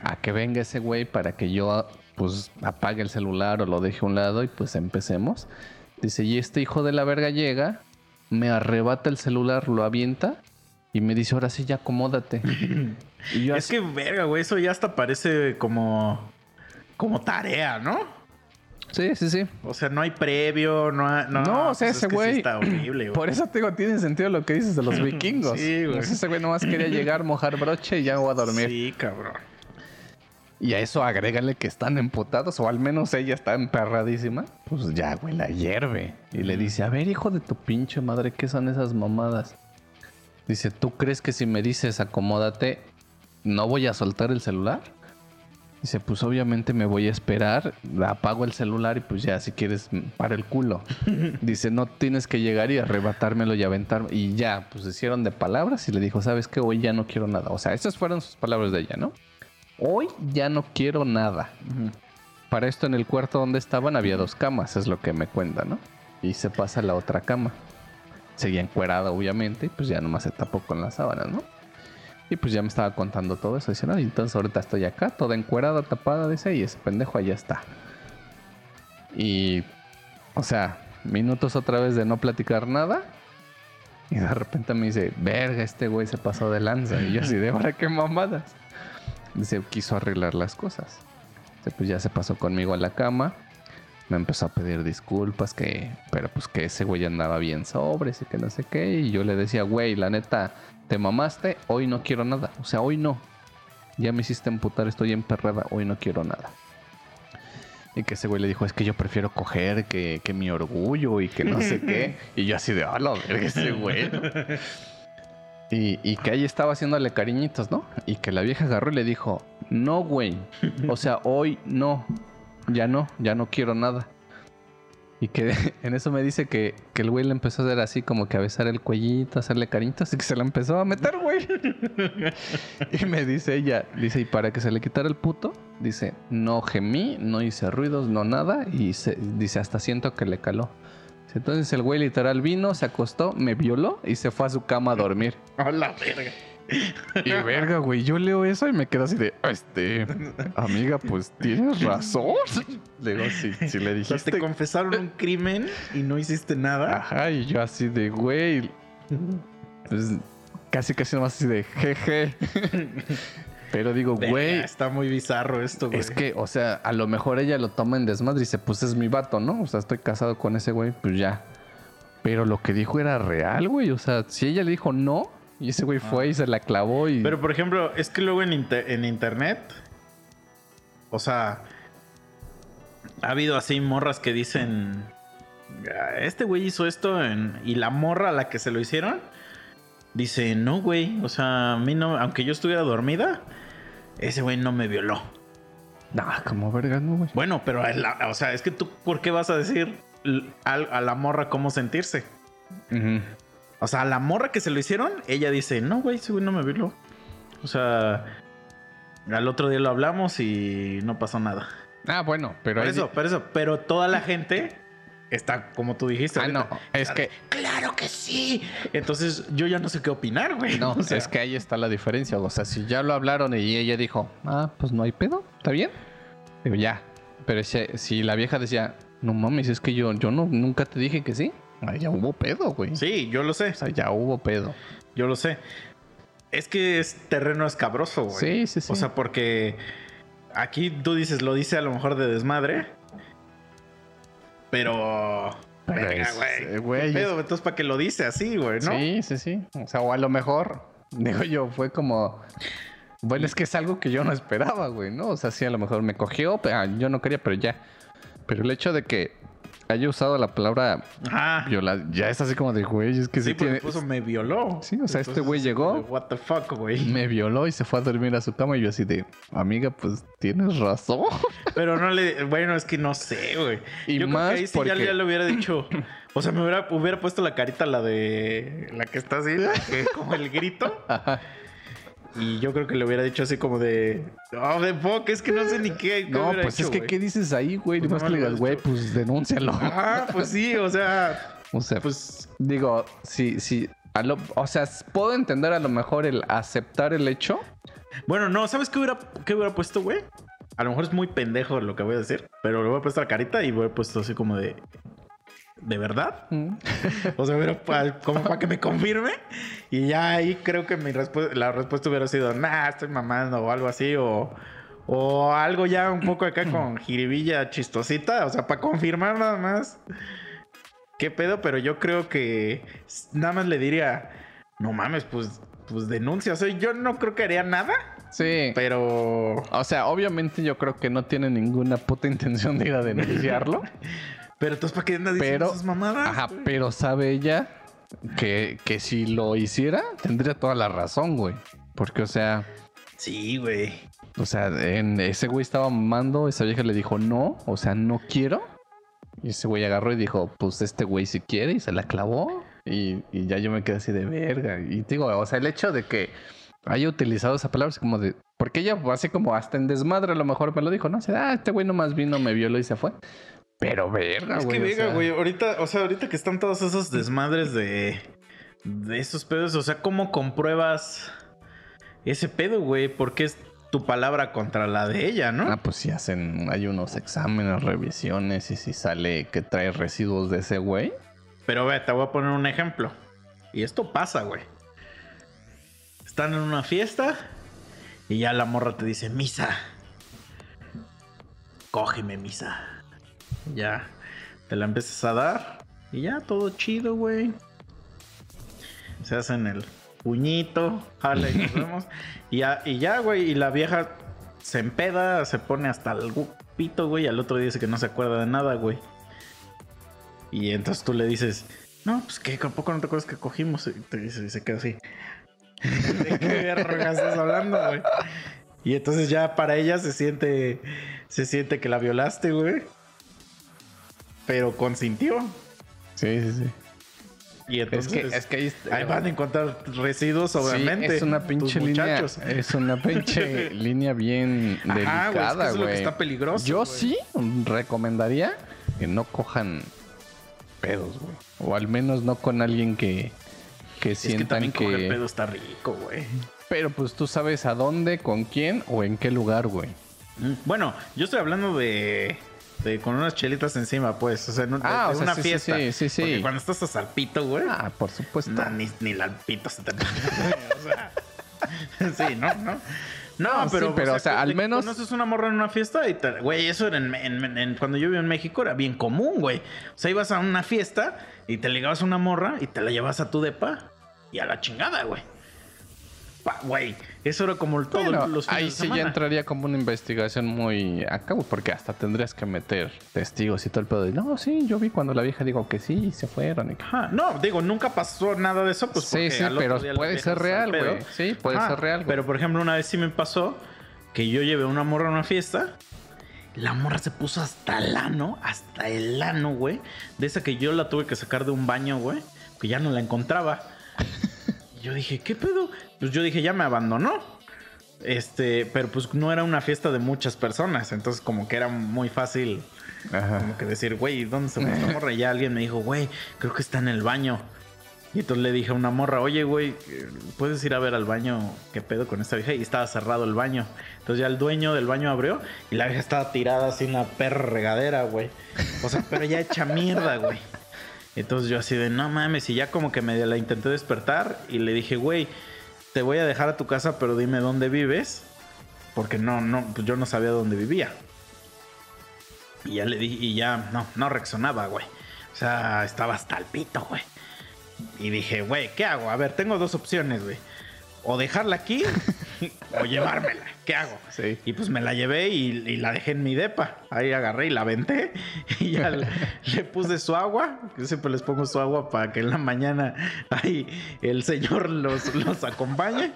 A que venga ese güey para que yo pues apague el celular o lo deje a un lado y pues empecemos. Dice, y este hijo de la verga llega, me arrebata el celular, lo avienta y me dice, ahora sí ya acomódate. [clears throat] y yo Es así- que, verga, güey, eso ya hasta parece como, como tarea, ¿no? Sí, sí, sí. O sea, no hay previo, no hay... No, No, o sea, pues es ese sí güey. está horrible, güey. Por eso te digo, tiene sentido lo que dices de los [laughs] vikingos. Sí, güey. Pues ese güey nomás quería llegar, mojar broche y ya voy a dormir. Sí, cabrón. Y a eso agrégale que están emputados, o al menos ella está emperradísima. Pues ya, güey, la hierve. Y le dice, a ver, hijo de tu pinche madre, ¿qué son esas mamadas? Dice, ¿tú crees que si me dices acomódate, no voy a soltar el celular? Dice, pues obviamente me voy a esperar, apago el celular y pues ya, si quieres, para el culo. [laughs] Dice, no tienes que llegar y arrebatármelo y aventarme. Y ya, pues hicieron de palabras y le dijo, ¿sabes qué? Hoy ya no quiero nada. O sea, esas fueron sus palabras de ella, ¿no? Hoy ya no quiero nada. Para esto en el cuarto donde estaban había dos camas, es lo que me cuenta, ¿no? Y se pasa a la otra cama. Seguía encuerada, obviamente, y pues ya nomás se tapó con las sábanas, ¿no? Y pues ya me estaba contando todo eso. Dice, no, entonces ahorita estoy acá, toda encuerada, tapada, dice, y ese pendejo allá está. Y, o sea, minutos otra vez de no platicar nada. Y de repente me dice, verga, este güey se pasó de lanza. Y yo así, de ahora qué mamadas. Dice, quiso arreglar las cosas. Pues ya se pasó conmigo a la cama. Me empezó a pedir disculpas, que, pero pues que ese güey andaba bien sobres y que no sé qué. Y yo le decía, güey, la neta, te mamaste, hoy no quiero nada. O sea, hoy no. Ya me hiciste emputar, estoy emperrada, hoy no quiero nada. Y que ese güey le dijo, es que yo prefiero coger que, que mi orgullo y que no sé [laughs] qué. Y yo así de, a la verga ese güey. [laughs] ¿no?". Y, y que ahí estaba haciéndole cariñitos, ¿no? Y que la vieja agarró y le dijo, no, güey. O sea, [laughs] hoy no. Ya no, ya no quiero nada. Y que [laughs] en eso me dice que, que el güey le empezó a hacer así como que a besar el cuellito, a hacerle cariñitos y que se la empezó a meter, güey. [laughs] y me dice ella, dice, y para que se le quitara el puto, dice, no gemí, no hice ruidos, no nada, y se- dice, hasta siento que le caló. Entonces el güey literal vino, se acostó, me violó y se fue a su cama a dormir. [laughs] A la verga. Y verga, güey, yo leo eso y me quedo así de, este, amiga, pues tienes razón. [laughs] Le digo, si, si le O sea, dijiste. te confesaron un crimen y no hiciste nada. Ajá, y yo así de, güey, [laughs] pues casi casi nomás así de, jeje. Pero digo, güey, Está muy bizarro esto, güey. es que, o sea, a lo mejor ella lo toma en desmadre y dice, pues es mi vato, ¿no? O sea, estoy casado con ese güey, pues ya. Pero lo que dijo era real, güey. O sea, si ella le dijo no, Y ese güey fue y se la clavó y... Pero por ejemplo, es que luego en, inter- en internet, o sea, ha habido así morras que dicen, "Ah, este güey hizo esto en-", y la morra a la que se lo hicieron dice, no güey, o sea, a mí no, aunque yo estuviera dormida, ese güey no me violó. Nah, como verga, no, güey. Bueno, pero, la- o sea, es que tú, ¿por qué vas a decir a, a la morra cómo sentirse? O sea, a la morra que se lo hicieron, ella dice, no, güey, ese güey no me violó. O sea, al otro día lo hablamos y no pasó nada. Ah, bueno, pero... Por eso, por eso. Pero toda la gente está como tú dijiste. Ah, ahorita. no, es que... ¡Claro que sí! Entonces yo ya no sé qué opinar, güey. No, [laughs] O sea, es que ahí está la diferencia. O sea, si ya lo hablaron y ella dijo, ah, pues no hay pedo, ¿está bien? Digo, ya. Pero si, si la vieja decía, no mames, es que yo, yo no, nunca te dije que sí. Ahí ya hubo pedo, güey. Sí, yo lo sé. O sea, ya hubo pedo. Yo lo sé. Es que es terreno escabroso, güey. Sí, sí, sí. O sea, porque aquí tú dices, lo dice a lo mejor de desmadre. Pero. Verga, güey. eh, güey, ¿Qué es- pedo? Entonces, ¿para qué lo dice así, güey? ¿No? Sí, sí, sí. O sea, o a lo mejor, [laughs] digo yo, fue como. Bueno, es que es algo que yo no esperaba, güey, ¿no? O sea, sí, a lo mejor me cogió, pero, ah, yo no quería, pero ya. Pero el hecho de que haya usado la palabra Ajá. violar, ya es así como de, güey, es que sí, Sí, tiene- puso me violó. Sí, o sea, este güey llegó. What the fuck, güey. me violó y se fue a dormir a su cama y yo así de, amiga, pues tienes razón. [laughs] Pero no le. Bueno, es que no sé, güey. Y Yo más creo que ahí sí ya, ya le hubiera [clears throat] dicho. O sea, me hubiera, hubiera puesto la carita, la de. La que está así, la que- como el grito. Ajá. Y yo creo que le hubiera dicho así como de. Oh, de fuck, es que no sé ni qué. No, pues es que. ¿qué dices ahí, güey? Pues Nomás no que le digas, güey, pues denúncialo. Ajá, pues sí, o sea. O sea, Pues. digo, sí, sí. a lo- o sea, puedo entender a lo mejor el aceptar el hecho. Bueno, no, ¿sabes qué hubiera, qué hubiera puesto, güey? A lo mejor es muy pendejo lo que voy a decir, pero le voy a puesto la carita y voy a puesto así como de. ¿De verdad? [laughs] O sea, pa- como para que me confirme. Y ya ahí creo que mi respu- la respuesta hubiera sido, nah, estoy mamando o algo así. O, o algo ya un poco acá [clears throat] con jiribilla chistosita. O sea, para confirmar nada más. ¿Qué pedo? Pero yo creo que nada más le diría, no mames, pues, pues denuncia. O sea, yo no creo que haría nada, Sí. pero... O sea, obviamente yo creo que no tiene ninguna puta intención de ir a denunciarlo. [laughs] Pero entonces, ¿para qué andas diciendo esas mamadas? ajá, güey? pero sabe ella que, que si lo hiciera, tendría toda la razón, güey. Porque, o sea, Sí, güey. o sea, en, ese güey estaba mamando, esa vieja le dijo no, o sea, no quiero. Y ese güey agarró y dijo, pues este güey si quiere, y se la clavó. Y, y ya yo me quedé así de verga. Y digo, o sea, el hecho de que haya utilizado esa palabra es como de. Porque ella, así como hasta en desmadre, a lo mejor me lo dijo, ¿no? O sea, ah, este güey nomás vino, me violó y se fue. Pero verga, Es güey. que o venga, sea, güey. Ahorita, o sea, ahorita que están todos esos desmadres de. De esos pedos. O sea, ¿cómo compruebas ese pedo, güey? Porque es tu palabra contra la de ella, ¿no? Ah, pues si hacen, hay unos exámenes, revisiones, y si sale que trae residuos de ese güey. Pero ve, te voy a poner un ejemplo. Y esto pasa, güey. Están en una fiesta y ya la morra te dice, misa. Cógeme, misa. Ya. Te la empiezas a dar. Y ya, todo chido, güey. Se hacen el puñito. Jale, y nos [laughs] vemos. Y ya, y ya, güey. Y la vieja se empeda, se pone hasta el pito, güey. Y al otro día dice que no se acuerda de nada, güey. Y entonces tú le dices, no, pues que tampoco no te acuerdas que cogimos. Y te dice, y se queda así. [laughs] ¿De qué estás hablando, güey? Y entonces ya para ella se siente, se siente que la violaste, güey. Pero consintió. Sí, sí, sí. Y Es entonces que, es que ahí, ahí van a encontrar residuos, Sí, obviamente. es una pinche línea. Es una pinche [laughs] línea bien Ajá, güey, es que delicada, lo que está peligroso, Yo sí recomendaría que no cojan pedos, güey. O al menos no con alguien que, que Es que sientan también que. coger pedo está rico, güey. Pero pues tú sabes a dónde, con quién o en qué lugar, güey. Bueno, yo estoy hablando de, de con unas chelitas encima, pues. O sea, en, un- Ah, de o sea, una sí, fiesta. sí, sí, sí. Porque cuando estás a salpito, güey. Ah, por supuesto. no, ni, ni la alpito se te o sea, [laughs] Sí, ¿no? No, no No, pero, sí, pero, o sea, al menos- Conoces una morra en una fiesta y te... Güey, eso era en, en- en- cuando yo vivía en México era bien común, güey. O sea, ibas a una fiesta y te ligabas a una morra y te la llevas a tu depa y a la chingada, güey. Güey, eso era como Bueno, los fines ahí de sí semana. ya entraría como una investigación muy acá, güey, porque hasta tendrías que meter testigos y todo el pedo de, no, sí, yo vi cuando la vieja dijo que sí, y se fueron. y que-". Ajá, no, digo, nunca pasó nada de eso, pues Sí, sí, pero puede ser al real, güey. Sí, puede ser real, güey. Pero por ejemplo, una vez sí me pasó que yo llevé una morra a una fiesta. La morra se puso hasta el ano, hasta el ano, güey. De esa que yo la tuve que sacar de un baño, güey. Que ya no la encontraba. Yo dije, ¿qué pedo? Pues yo dije, ya me abandonó. Este, pero pues no era una fiesta de muchas personas. Entonces, como que era muy fácil Ajá. como que decir, güey, ¿dónde se fue morra? Y ya alguien me dijo, güey, creo que está en el baño. Y entonces le dije a una morra, oye, güey, ¿puedes ir a ver al baño qué pedo con esta vieja? Y estaba cerrado el baño. Entonces ya el dueño del baño abrió y la vieja estaba tirada así una perra regadera, güey. O sea, pero ya hecha mierda, güey. Entonces yo así de, no mames, y ya como que medio la intenté despertar y le dije, güey, te voy a dejar a tu casa, pero dime dónde vives. Porque no, no, pues yo no sabía dónde vivía. Y ya le dije, y ya no, no reaccionaba, güey. O sea, estaba hasta el pito, güey. Y dije, güey, ¿qué hago? A ver, tengo dos opciones, güey. O dejarla aquí o llevármela. ¿Qué hago? Sí. Y pues me la llevé y, y la dejé en mi depa. Ahí agarré y la aventé. [laughs] Y ya le, [laughs] le puse su agua. Yo siempre les pongo su agua para que en la mañana ahí el señor los, los acompañe.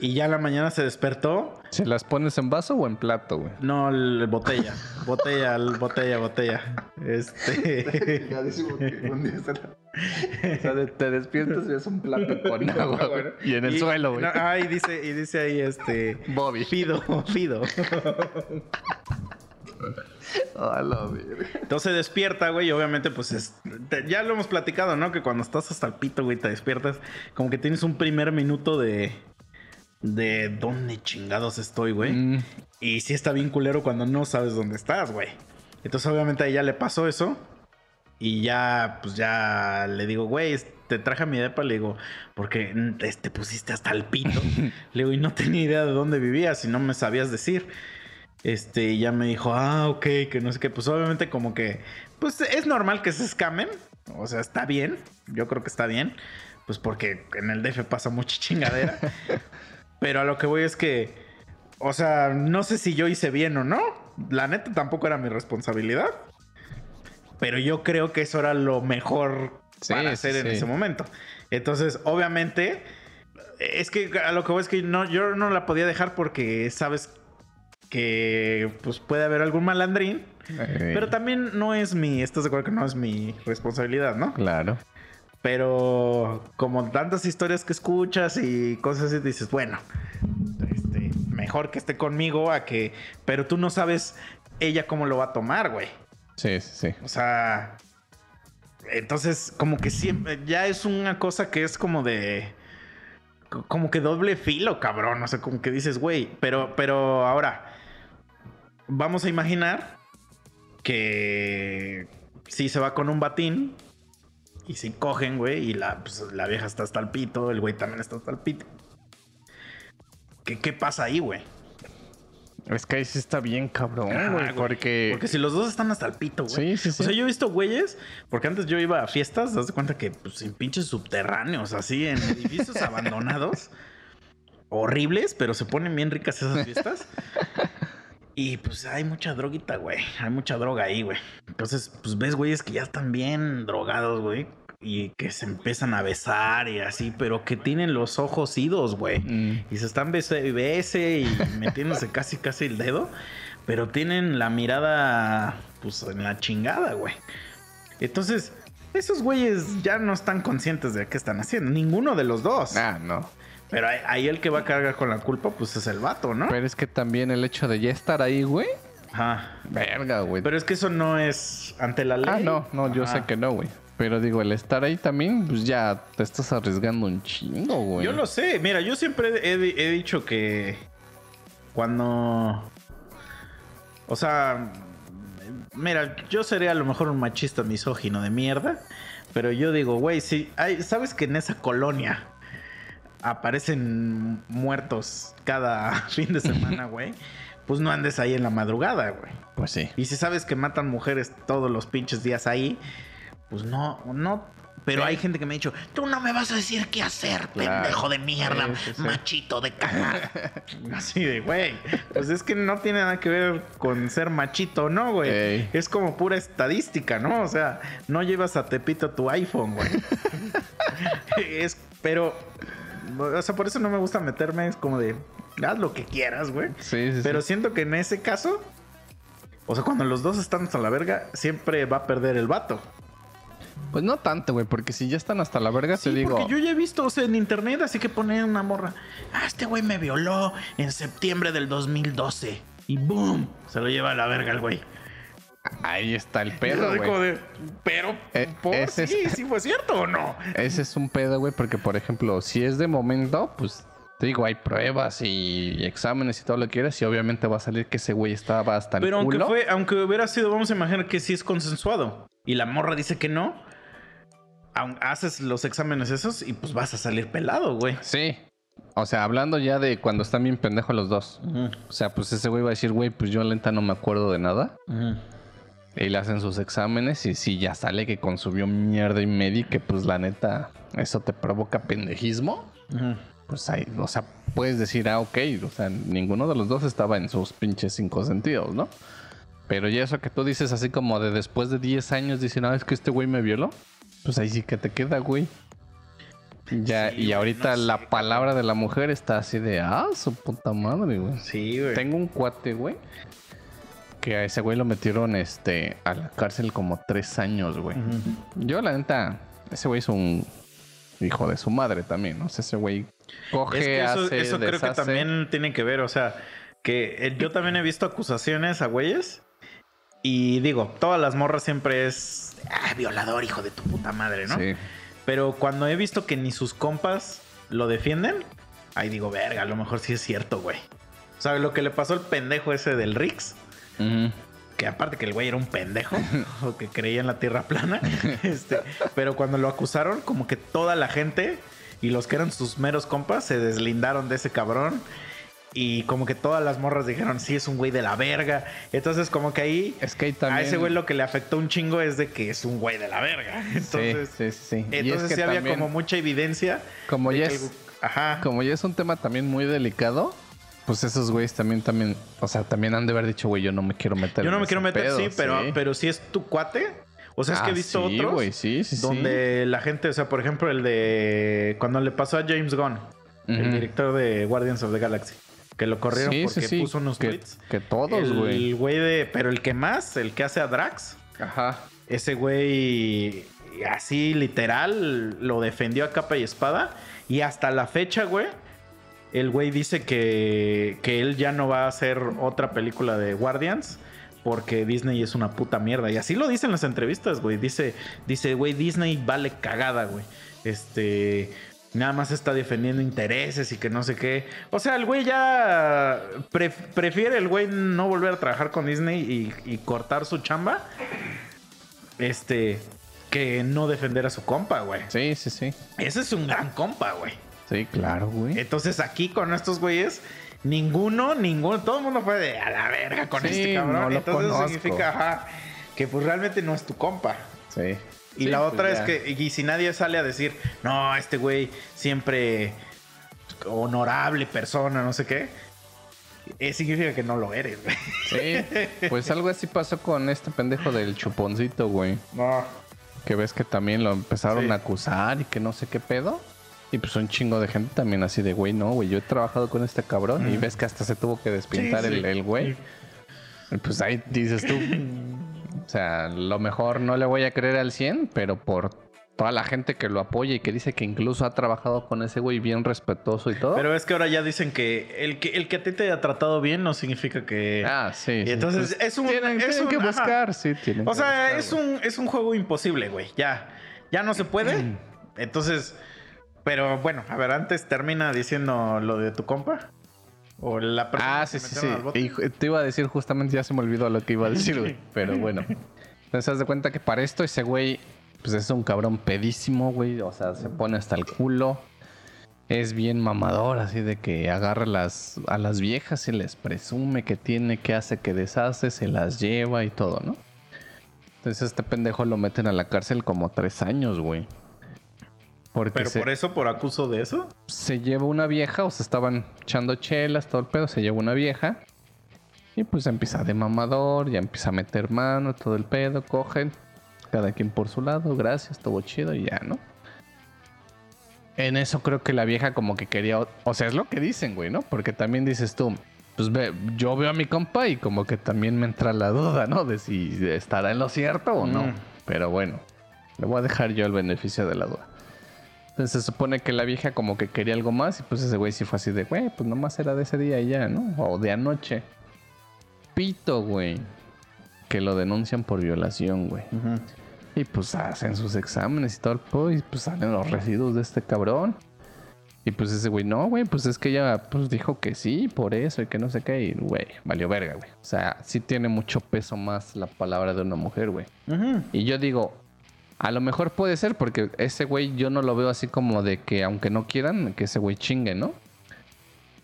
Y ya en la mañana se despertó. ¿Se las pones en vaso o en plato, güey? No, el- botella. Botella, el- botella, botella. Este. [laughs] O sea, de- te despiertas y es un plato con agua, güey. Y en el Y- suelo, güey. no, ah, y dice, y dice ahí este. Bobby. Fido, Fido. [laughs] La. Entonces despierta, güey, y obviamente, pues es- te- ya lo hemos platicado, ¿no? Que cuando estás hasta el pito, güey, te despiertas, como que tienes un primer minuto de. de dónde chingados estoy, güey. Mm, Y sí está bien culero cuando no sabes dónde estás, güey. Entonces, obviamente, a ella le pasó eso. Y ya, pues ya le digo, güey, te traje a mi depa, le digo, porque mm, te, te pusiste hasta el pito. [laughs] le digo, y no tenía idea de dónde vivías y no me sabías decir. Este, y ya me dijo, ah, ok, que no sé qué. Pues obviamente, como que, pues es normal que se escamen. O sea, está bien. Yo creo que está bien. Pues porque en el DF pasa mucha [laughs] chingadera. Pero a lo que voy es que, o sea, no sé si yo hice bien o no. La neta tampoco era mi responsabilidad. Pero yo creo que eso era lo mejor Sí, para sí, hacer en sí. ese momento. Entonces, obviamente, es que a lo que voy es que no, yo no la podía dejar porque sabes que pues puede haber algún malandrín. eh, Pero también no es mi, estás de acuerdo que no es mi responsabilidad, ¿no? Claro. Pero como tantas historias que escuchas y cosas así, dices, bueno, este, mejor que esté conmigo a que... Pero tú no sabes ella cómo lo va a tomar, güey. Sí, sí, sí. O sea... Entonces, como que siempre... Ya es una cosa que es como de... co- Como que doble filo, cabrón. O sea, como que dices, güey, pero, pero ahora... Vamos a imaginar que... Si se va con un batín y si cogen, güey, y la, pues, la vieja está hasta el pito, el güey también está hasta el pito. ¿Qué, qué pasa ahí, güey? Es que ahí sí está bien cabrón, Ajá, güey. güey. Porque. Porque si los dos están hasta el pito, güey. Sí, sí, sí. O sea, yo he visto güeyes, porque antes yo iba a fiestas, das de cuenta que pues, en pinches subterráneos, así, en edificios [laughs] abandonados. Horribles, pero se ponen bien ricas esas fiestas. Y pues hay mucha droguita, güey. Hay mucha droga ahí, güey. Entonces, pues ves güeyes que ya están bien drogados, güey. Y que se empiezan a besar y así, pero que tienen los ojos idos, güey. Mm, Y se están bese y bese y metiéndose [laughs] casi casi el dedo. Pero tienen la mirada pues en la chingada, güey. Entonces, esos güeyes ya no están conscientes de qué están haciendo. Ninguno de los dos. Ah, no. Pero ahí el que va a cargar con la culpa, pues es el vato, ¿no? Pero es que también el hecho de ya estar ahí, güey. Ajá. Verga, güey. Pero es que eso no es ante la ley. Ah, no, no, yo sé que no, güey. Pero digo, el estar ahí también, pues ya te estás arriesgando un chingo, güey. Yo lo sé. Mira, yo siempre he, he dicho que cuando... O sea, mira, yo sería a lo mejor un machista misógino de mierda. Pero yo digo, güey, si hay, ¿sabes que en esa colonia aparecen muertos cada [laughs] fin de semana, güey? Pues no andes ahí en la madrugada, güey. Pues sí. Y si sabes que matan mujeres todos los pinches días ahí, pues no, no Pero Sí. hay gente que me ha dicho, tú no me vas a decir qué hacer, Claro. pendejo de mierda, Sí, sí, sí. machito de caca. [laughs] Así de, güey. Pues es que no tiene nada que ver con ser machito, ¿no, güey? Ey. Es como pura estadística, ¿no? O sea, no llevas a Tepito tu iPhone, güey. [laughs] [laughs] es, pero, o sea, por eso no me gusta meterme, es como de, haz lo que quieras, güey. Sí, sí, Pero sí. siento que en ese caso, o sea, cuando los dos están hasta la verga, siempre va a perder el vato. Pues no tanto, güey, porque si ya están hasta la verga, Sí, te digo. porque yo ya he visto, o sea, en internet, así que ponen una morra. Ah, este güey me violó en septiembre del 2012. Y boom, se lo lleva a la verga el güey. Ahí está el pedo, güey. pero, Eh, ¿por ese es- sí? ¿Sí fue cierto o no? Ese es un pedo, güey, porque por ejemplo, si es de momento, pues te digo, hay pruebas y exámenes y todo lo que quieras, y obviamente va a salir que ese güey estaba hasta el Pero aunque culo. fue, aunque hubiera sido, vamos a imaginar que sí es consensuado. Y la morra dice que no. aun- Haces los exámenes esos y pues vas a salir pelado, güey. Sí. O sea, hablando ya de cuando están bien pendejos los dos. O sea, pues ese güey va a decir, güey, pues yo lenta no me acuerdo de nada. Y le hacen sus exámenes y sí, ya sale que consumió mierda y media y que pues la neta, eso te provoca pendejismo. Pues ahí, o sea, puedes decir, ah, ok, o sea, ninguno de los dos estaba en sus pinches cinco sentidos, ¿no? Pero ya eso que tú dices así como de después de 10 años dicen, ah, es que este güey me violó, pues ahí sí que te queda, güey. Ya, Sí, y ahorita no la palabra de la mujer está así de, ah, su puta madre, güey. Sí, güey. Tengo un cuate, güey, que a ese güey lo metieron este, a la cárcel como tres años, güey. Yo, la neta, ese güey es un hijo de su madre también, ¿no? O sea, ese güey coge, Es que eso, hace, eso creo que también tiene que ver, o sea, que eh, yo también he visto acusaciones a güeyes y digo, todas las morras siempre es, ah, violador, hijo de tu puta madre, ¿no? Sí. Pero cuando he visto que ni sus compas lo defienden, ahí digo, verga, a lo mejor sí es cierto, güey. O sea, lo que le pasó al pendejo ese del Rix, que aparte que el güey era un pendejo, [laughs] o que creía en la tierra plana, [laughs] este, pero cuando lo acusaron, como que toda la gente y los que eran sus meros compas se deslindaron de ese cabrón. Y como que todas las morras dijeron, sí, es un güey de la verga. Entonces, como que ahí Es que también... a ese güey lo que le afectó un chingo es de que es un güey de la verga. Entonces, sí, sí, sí. Es entonces que sí había también, como mucha evidencia. como ya es, Ajá. como ya es un tema también muy delicado, pues esos güeyes también, también, o sea, también han de haber dicho, güey, yo no me quiero meter Yo no me quiero meter, pedo", sí, pero, pero si es tu cuate. O sea, es que Ah, he visto sí, otros. sí, sí, donde la gente, o sea, por ejemplo, el de cuando le pasó a James Gunn, el director de Guardians of the Galaxy, que lo corrieron porque puso unos que, tweets. que todos, güey. El güey de, pero el que más, el que hace a Drax, Ajá. ese güey así literal lo defendió a capa y espada y hasta la fecha, güey, el güey dice que, que él ya no va a hacer otra película de Guardians porque Disney es una puta mierda. Y así lo dice en las entrevistas, güey. Dice, dice, güey, Disney vale cagada, güey. Este, nada más está defendiendo intereses y que no sé qué. O sea, el güey ya pref- prefiere el güey no volver a trabajar con Disney y, y cortar su chamba. Este, que no defender a su compa, güey. Sí, sí, sí. Ese es un gran compa, güey. Sí, claro, güey. Entonces aquí con estos güeyes, ninguno, ninguno, todo el mundo fue de a la verga con Sí, este cabrón. no lo Entonces conozco. significa, ajá, que pues realmente no es tu compa. Sí. Y Sí, la pues otra ya. es que, y si nadie sale a decir, no, este güey siempre honorable persona, no sé qué, eh, significa que no lo eres, güey. Sí, pues [laughs] algo así pasó con este pendejo del chuponcito, güey. No. Que ves que también lo empezaron Sí. a acusar y que no sé qué pedo. Y pues un chingo de gente también así de, güey, no, güey, yo he trabajado con este cabrón. Y ves que hasta se tuvo que despintar Sí, sí. el, el güey. Pues ahí dices tú. o sea, lo mejor no le voy a creer al 100, pero por toda la gente que lo apoya y que dice que incluso ha trabajado con ese güey bien respetuoso y todo. Pero es que ahora ya dicen que el que, el que a ti te haya tratado bien no significa que... ah, sí. Y entonces pues, es un- Tienen, es tienen un- que ajá. buscar, sí, tienen O que sea, buscar, es güey. un, es un juego imposible, güey. Ya, ya no se puede. [clears throat] Entonces, pero bueno, a ver, antes termina diciendo lo de tu compa. O la persona Ah, que sí, sí, sí. Y te iba a decir justamente, ya se me olvidó lo que iba a decir, güey. [laughs] Pero bueno. Entonces, haz de cuenta que para esto ese güey, pues es un cabrón pedísimo, güey. O sea, se pone hasta el culo. Es bien mamador, así de que agarra las, a las viejas y les presume que tiene, que hace, que deshace, se las lleva y todo, ¿no? Entonces, este pendejo lo meten a la cárcel como tres años, güey. Porque Pero se, por eso, por acuso de eso. se lleva una vieja, o se estaban echando chelas, todo el pedo, se lleva una vieja. Y pues empieza de mamador, ya empieza a meter mano, todo el pedo, cogen. Cada quien por su lado, gracias, estuvo chido y ya, ¿no? En eso creo que la vieja como que quería, o- o sea, es lo que dicen, güey, ¿no? Porque también dices tú, pues ve, yo veo a mi compa y como que también me entra la duda, ¿no? De si estará en lo cierto o no. Mm. Pero bueno, le voy a dejar yo el beneficio de la duda. Entonces se supone que la vieja como que quería algo más y pues ese güey sí fue así de, güey, pues nomás era de ese día y ya, ¿no? O de anoche. Pito, güey. Que lo denuncian por violación, güey. Y pues hacen sus exámenes y todo el pedo y pues salen los residuos de este cabrón. Y pues ese güey, no, güey, pues es que ella pues dijo que sí, por eso y que no sé qué. Y güey, valió verga, güey. O sea, sí tiene mucho peso más la palabra de una mujer, güey. Y yo digo, a lo mejor puede ser porque ese güey yo no lo veo así como de que aunque no quieran, que ese güey chingue, ¿no?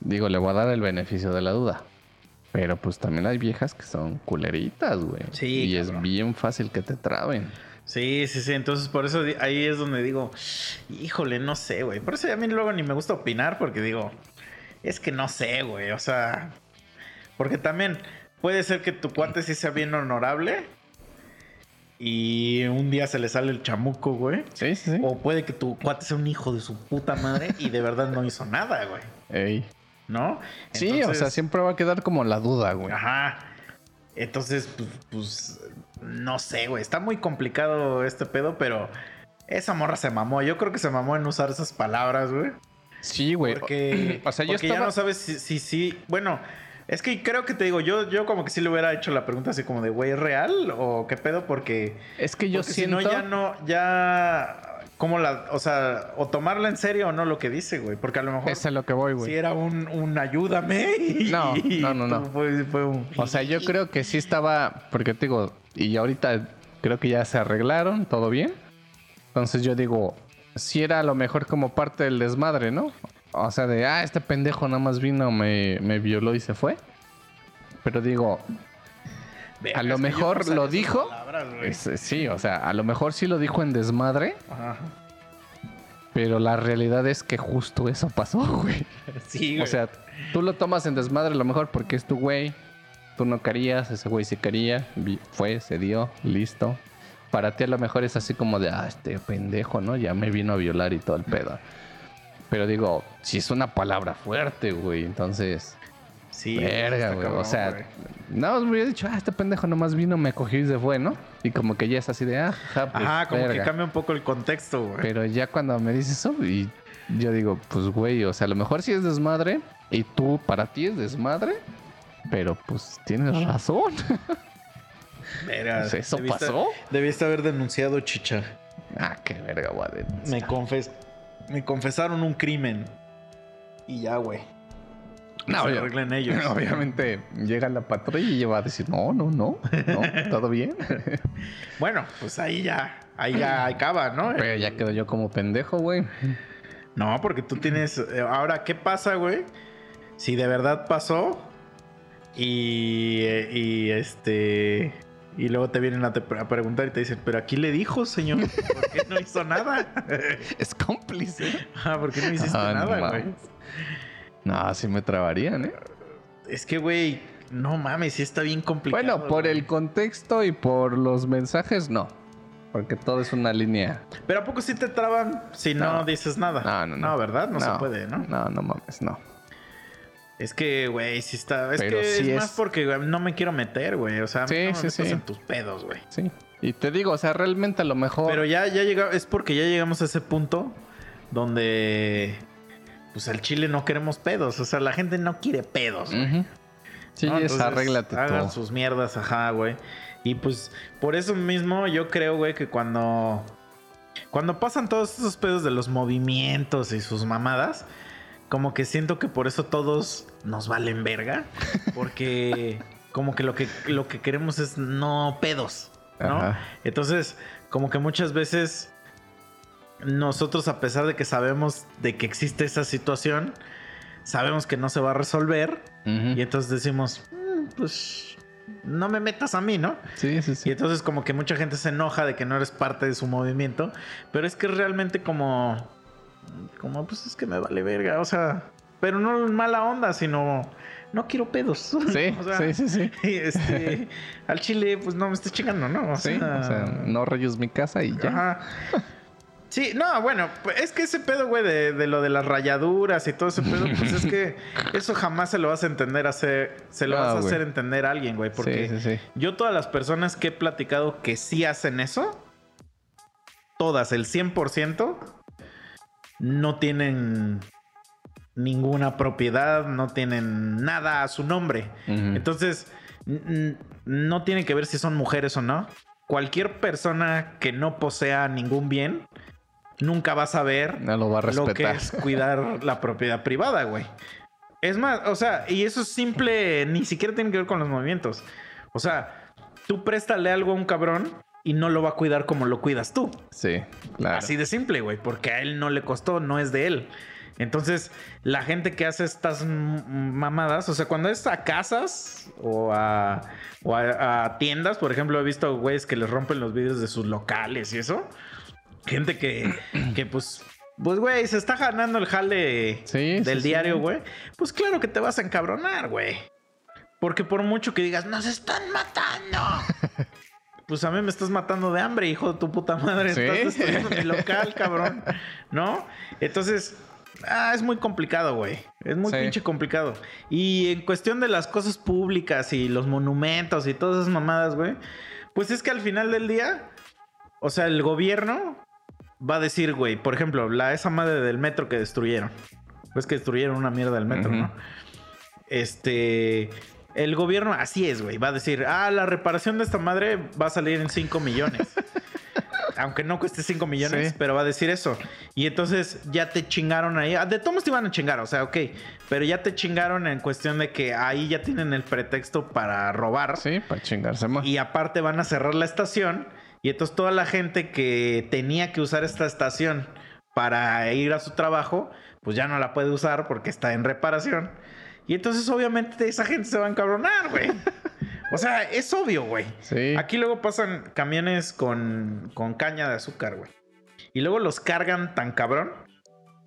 Digo, le voy a dar el beneficio de la duda. Pero pues también hay viejas que son culeritas, güey. Sí, Y es bien fácil que te traben. Sí, sí, sí. Entonces, por eso ahí es donde digo, híjole, no sé, güey. Por eso a mí luego ni me gusta opinar porque digo, es que no sé, güey. O sea, porque también puede ser que tu cuate sí sea bien honorable y un día se le sale el chamuco, güey. Sí, sí, sí. O puede que tu cuate sea un hijo de su puta madre y de verdad no hizo nada, güey. Ey. ¿No? Sí, o sea, siempre va a quedar como la duda, güey. Ajá. Entonces, pues, pues, no sé, güey. Está muy complicado este pedo, pero esa morra se mamó. Yo creo que se mamó en usar esas palabras, güey. Sí, güey. Porque, [clears throat] O sea, yo porque ya estaba- no sabes si, si, si- Bueno, es que creo que te digo, yo, yo como que sí le hubiera hecho la pregunta así como de, güey, ¿es real o qué pedo? Porque, Es que yo porque siento... si no, ya no, ya... ¿Cómo la...? O sea, o tomarla en serio o no lo que dice, güey. Porque a lo mejor... Es a lo que voy, güey. Sí era un, un ayúdame [laughs] y, No, no, no, no. Fue, fue un... O sea, yo creo que sí estaba, porque te digo, y ahorita creo que ya se arreglaron, todo bien. Entonces yo digo, sí era a lo mejor como parte del desmadre, ¿no? O sea, de, ah, este pendejo nada más vino, me, me violó y se fue. Pero digo, a lo mejor no lo dijo. palabras, güey. es- sí, o sea, a lo mejor sí lo dijo en desmadre, Ajá. pero la realidad es que justo eso pasó, [laughs] güey. Sí, O güey. sea, tú lo tomas en desmadre a lo mejor porque es tu güey. Tú no querías, ese güey sí quería. Fue, se dio, listo. Para ti a lo mejor es así como de, ah, este pendejo, ¿no? Ya me vino a violar y todo el pedo. Pero digo, si es una palabra fuerte, güey. Entonces, sí, verga, güey. O sea, güey. no, me hubiera dicho, ah, este pendejo nomás vino, me cogió y se fue, ¿no? Y como que ya es así de, ah, ja, pues, Ajá, como que cambia un poco el contexto, güey. Pero ya cuando me dices eso, y yo digo, pues güey, o sea, a lo mejor sí es desmadre, y tú para ti es desmadre, pero pues tienes razón. [laughs] Pues, ¿eso debiste- pasó? Debiste haber denunciado, chicha. ah, qué verga. Me, confes me confesaron un crimen. Y ya, güey. No, se arreglen ellos. [laughs] Obviamente llega la patrulla y ella va a decir, no, no, no, no, todo bien. [laughs] Bueno, pues ahí ya, ahí ya acaba, ¿no? pero ya quedo yo como pendejo, güey. No, porque tú tienes. eh, Ahora, ¿qué pasa, güey? Si de verdad pasó y, eh, y este. Y luego te vienen a, te- a preguntar y te dicen, pero aquí le dijo, señor, ¿por qué no hizo nada? [laughs] Es cómplice. ah, ¿por qué no hiciste Ah, no nada, güey? mames. [laughs] No, así me trabarían, ¿eh? Es que, güey, no mames, sí está bien complicado. Bueno, por güey. el contexto y por los mensajes, no. Porque todo es una línea. Pero ¿a poco sí te traban si no, No. dices nada? No, no, no. No, ¿verdad? No, se puede, ¿no? No, no mames, no. Es que, güey, sí está. Es Pero que sí es, es- más porque güey, no me quiero meter, güey. O sea, Sí, no me sí, sí. en tus pedos, güey. Sí. Y te digo, o sea, realmente a lo mejor. Pero ya, ya llega, es porque ya llegamos a ese punto donde. Pues al chile no queremos pedos. O sea, la gente no quiere pedos. Sí, ¿no? es Entonces, arréglate hagan tú. sus mierdas, ajá, güey. Y pues por eso mismo yo creo, güey, que cuando cuando pasan todos esos pedos de los movimientos y sus mamadas, como que siento que por eso todos nos valen verga, [laughs] porque como que lo que lo que queremos es no pedos, ¿no? Ajá. Entonces, como que muchas veces nosotros a pesar de que sabemos de que existe esa situación, sabemos que no se va a resolver y entonces decimos, "Mm, pues no me metas a mí, ¿no? Sí, sí, Y sí. entonces como que mucha gente se enoja de que no eres parte de su movimiento, pero es que realmente como como, pues es que me vale verga, o sea, pero no mala onda, sino no quiero pedos. [laughs] Sí, O sea, sí, sí, sí. [laughs] Este, al chile, pues no me estés chingando, ¿no? O Sí, o sea, no rayes mi casa y ya. Ajá. [laughs] Sí, no, bueno, pues es que ese pedo, güey, de, de lo de las rayaduras y todo ese pedo, pues es que [laughs] eso jamás se lo vas a entender hacer, se lo No, vas a güey. hacer entender a alguien, güey, porque Sí, sí, sí. yo todas las personas que he platicado que sí hacen eso, todas, el 100%, no tienen ninguna propiedad, no tienen nada a su nombre. Entonces, no tiene que ver si son mujeres o no. Cualquier persona que no posea ningún bien, nunca va a saber No lo va a lo que respetar. es cuidar la propiedad privada, güey. Es más, o sea, y eso es simple, ni siquiera tiene que ver con los movimientos. O sea, tú préstale algo a un cabrón y no lo va a cuidar como lo cuidas tú. Sí, claro. Así de simple, güey, porque a él no le costó, no es de él. Entonces, la gente que hace estas mamadas, o sea, cuando es a casas o a, o a, a tiendas, por ejemplo, he visto güeyes que les rompen los vidrios de sus locales y eso. Gente que, que pues, pues, güey, se está ganando el jale Sí, del sí, diario, sí. güey. Pues claro que te vas a encabronar, güey. Porque por mucho que digas, nos están matando. [laughs] Pues a mí me estás matando de hambre, hijo de tu puta madre. Estás destruyendo mi local, [laughs] cabrón. ¿No? Entonces, ah, es muy complicado, güey. Es muy pinche complicado. Y en cuestión de las cosas públicas y los monumentos y todas esas mamadas, güey. Pues es que al final del día, o sea, el gobierno va a decir, güey, por ejemplo, la, esa madre del metro que destruyeron. Pues que destruyeron una mierda del metro. ¿no? Este. El gobierno, así es, güey. Va a decir, ah, la reparación de esta madre va a salir en 5 millones. [laughs] Aunque no cueste 5 millones, Sí. pero va a decir eso. Y entonces ya te chingaron ahí. Ah, De todos te iban a chingar, o sea, ok. Pero ya te chingaron en cuestión de que ahí ya tienen el pretexto para robar. Sí, para chingarse más. Y aparte van a cerrar la estación. Y entonces toda la gente que tenía que usar esta estación para ir a su trabajo, pues ya no la puede usar porque está en reparación. Y entonces obviamente esa gente se va a encabronar, güey. [laughs] O sea, es obvio, güey. Sí. Aquí luego pasan camiones con, con caña de azúcar, güey. Y luego los cargan tan cabrón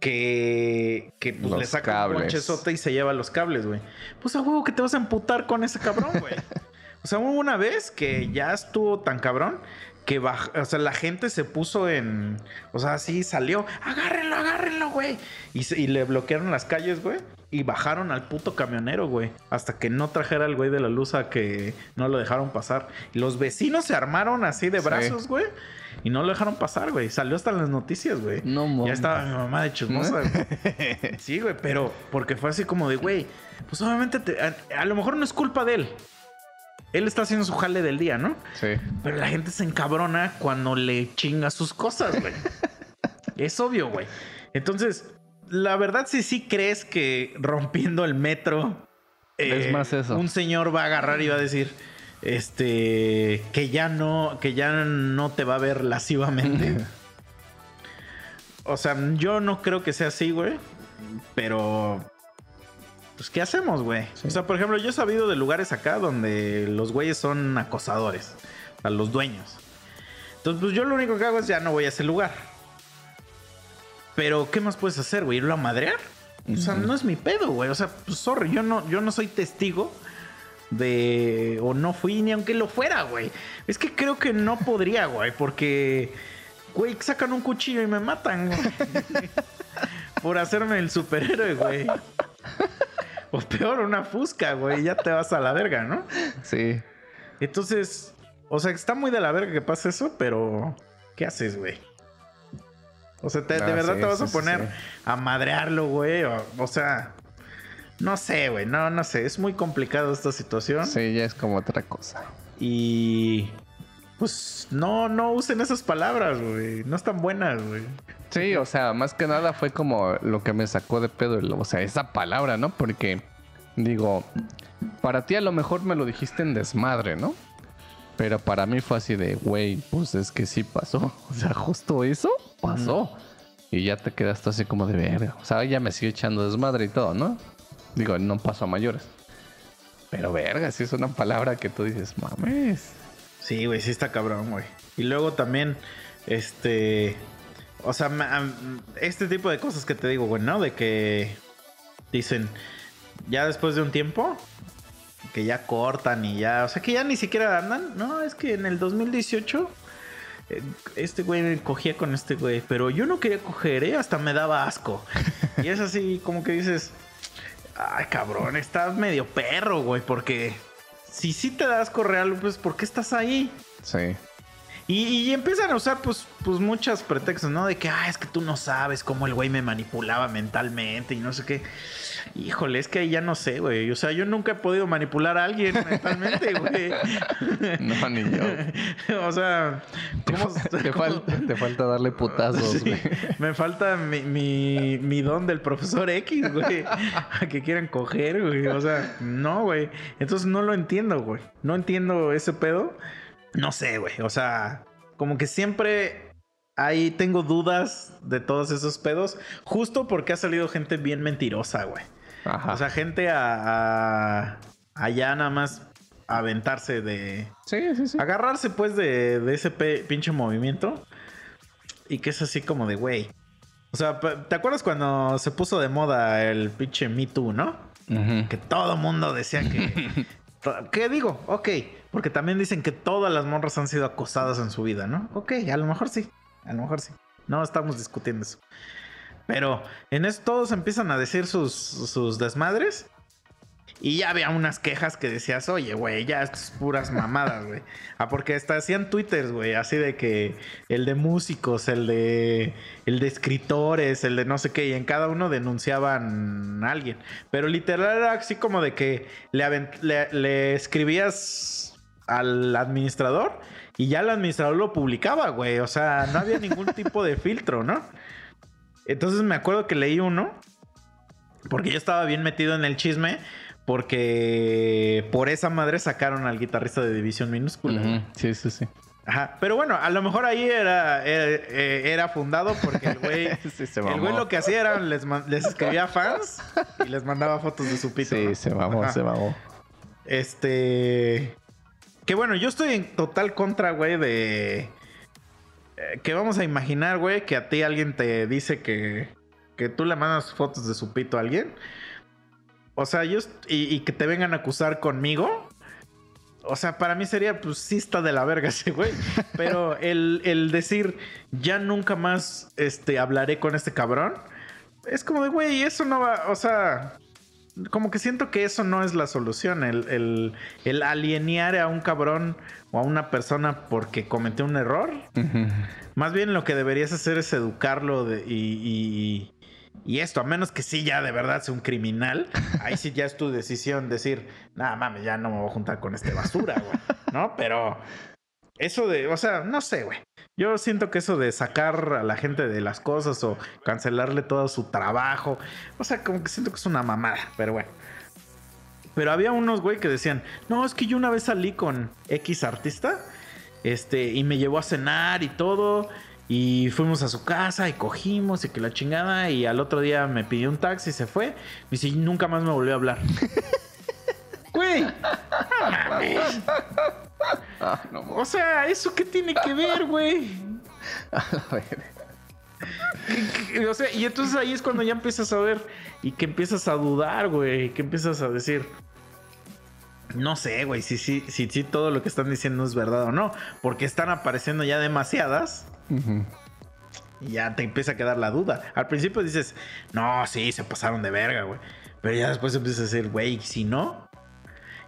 que, que pues, le sacan un ponchezote y se lleva los cables, güey. Pues a huevo que te vas a emputar con ese cabrón, güey. [laughs] o sea, hubo una vez que ya estuvo tan cabrón que baj- o sea, la gente se puso en. O sea, así salió. Agárrenlo, agárrenlo, güey. Y, se- y le bloquearon las calles, güey. Y bajaron al puto camionero, güey. Hasta que no trajera el güey de la luz a que no lo dejaron pasar. Y los vecinos se armaron así de Sí. brazos, güey. Y no lo dejaron pasar, güey. Salió hasta en las noticias, güey. No Ya mames. estaba mi mamá de chismosa, güey. [laughs] Sí, güey, pero porque fue así como de, güey, pues obviamente te- a, a lo mejor no es culpa de él. Él está haciendo su jale del día, ¿no? Sí. Pero la gente se encabrona cuando le chinga sus cosas, güey. [laughs] es obvio, güey. Entonces, la verdad, si sí crees que rompiendo el metro. eh, Es más eso. Un señor va a agarrar y va a decir. Este. Que ya no. Que ya no te va a ver lascivamente. [laughs] o sea, yo no creo que sea así, güey. Pero. Pues, ¿qué hacemos, güey? O sea, por ejemplo, yo he sabido de lugares acá donde los güeyes son acosadores. A los dueños. Entonces, pues yo lo único que hago es ya no voy a ese lugar. Pero, ¿qué más puedes hacer, güey? ¿Irlo a madrear? O sea, no es mi pedo, güey. O sea, pues sorry, yo no, yo no soy testigo de. O no fui ni aunque lo fuera, güey. Es que creo que no podría, güey, porque. Güey, sacan un cuchillo y me matan, güey. [laughs] Por hacerme el superhéroe, güey. [laughs] O peor, una fusca, güey. Ya te vas a la verga, ¿no? Sí. Entonces, o sea, está muy de la verga que pase eso, pero ¿qué haces, güey? O sea, te- de verdad sí, te vas sí, a poner sí. a madrearlo, güey. O, o sea, no sé, güey. No, no sé. Es muy complicado esta situación. Sí, ya es como otra cosa. Y pues no, no usen esas palabras, güey. No están buenas, güey. Sí, o sea, más que nada fue como lo que me sacó de pedo, o sea, esa palabra, ¿no? Porque, digo, para ti a lo mejor me lo dijiste en desmadre, ¿no? Pero para mí fue así de, güey, pues es que sí pasó. [laughs] O sea, justo eso pasó. Y ya te quedaste así como de verga. O sea, ya me sigue echando desmadre y todo, ¿no? Digo, no pasó a mayores. Pero verga, sí es una palabra que tú dices, mames. Sí, güey, sí está cabrón, güey. Y luego también, este, O sea, este tipo de cosas que te digo, güey, ¿no? De que dicen, ya después de un tiempo, que ya cortan y ya, o sea, que ya ni siquiera andan. No, es que en el 2018 eh, este güey me cogía con este güey, pero yo no quería coger, ¿eh? Hasta me daba asco. [laughs] y es así como que dices, ay, cabrón, estás medio perro, güey, porque si sí te das asco real, pues, ¿por qué estás ahí? Sí. Y, y empiezan a usar, pues, pues muchos pretextos, ¿no? De que, ah, es que tú no sabes cómo el güey me manipulaba mentalmente y no sé qué. Híjole, es que ahí ya no sé, güey. O sea, yo nunca he podido manipular a alguien mentalmente, güey. [laughs] No, ni yo. [laughs] o sea, ¿cómo? Te, cómo- falta, te falta darle putazos, Sí, güey. me falta mi, mi, mi don del profesor X, güey. A que quieran coger, güey. O sea, no, güey. Entonces no lo entiendo, güey. No entiendo ese pedo. No sé, güey. O sea, como que siempre ahí tengo dudas de todos esos pedos. Justo porque ha salido gente bien mentirosa, güey. Ajá. O sea, gente a, a allá nada más aventarse de, sí, sí, sí. agarrarse pues de, de ese pe- pinche movimiento y que es así como de güey. O sea, ¿te acuerdas cuando se puso de moda el pinche Me Too, no? Que todo mundo decía que... [laughs] ¿Qué digo? Ok, porque también dicen que todas las morras han sido acosadas en su vida, ¿no? Ok, a lo mejor sí, a lo mejor sí. No estamos discutiendo eso. Pero en eso todos empiezan a decir sus, sus desmadres. Y ya había unas quejas que decías, oye, güey, ya estas puras mamadas, güey. Ah, porque hasta hacían twitters, güey, así de que el de músicos, el de el de escritores, el de no sé qué, y en cada uno denunciaban a alguien. Pero literal era así como de que le, le escribías al administrador y ya el administrador lo publicaba, güey. O sea, no había ningún tipo de filtro, ¿no? Entonces me acuerdo que leí uno, porque yo estaba bien metido en el chisme, porque por esa madre sacaron al guitarrista de División Minúscula. Sí, sí, sí. Ajá. Pero bueno, a lo mejor ahí era, era, eh, era fundado porque el güey, [laughs] Sí, se el güey lo que hacía era les, escribía fans y les mandaba fotos de su pito. Sí, ¿no? se mamó, Ajá. se mamó. Este. Que bueno, yo estoy en total contra, güey, de. eh, Que vamos a imaginar, güey, que a ti alguien te dice que. Que tú le mandas fotos de su pito a alguien. O sea, yo. y que te vengan a acusar conmigo. O sea, para mí sería, pues sí está de la verga ese güey. Pero [laughs] el, el decir, ya nunca más este, hablaré con este cabrón. Es como de, güey, eso no va. O sea, como que siento que eso no es la solución. El, el, el alienear a un cabrón o a una persona porque cometió un error. Más bien lo que deberías hacer es educarlo de- y, y- y esto, a menos que sí ya de verdad sea un criminal. [laughs] Ahí sí ya es tu decisión decir, nada mames, ya no me voy a juntar con este basura, güey. ¿No? Pero eso de, o sea, no sé, güey. Yo siento que eso de sacar a la gente de las cosas o cancelarle todo su trabajo, o sea, como que siento que es una mamada, pero bueno. Pero había unos, güey, que decían, no, es que yo una vez salí con X artista, este, y me llevó a cenar y todo, y fuimos a su casa y cogimos y que la chingada, y al otro día me pidió un taxi y se fue, y dice, "Y nunca más me volvió a hablar. [laughs] Güey. Ah, no, O sea, ¿eso qué tiene que ver, güey? [laughs] a ver. O sea, y entonces ahí es cuando ya empiezas a ver y que empiezas a dudar, güey, que empiezas a decir, no sé, güey, si sí, si, si, todo lo que están diciendo es verdad o no, porque están apareciendo ya demasiadas y ya te empieza a quedar la duda. Al principio dices, no, sí, se pasaron de verga, güey, pero ya después empiezas a decir, güey, si no.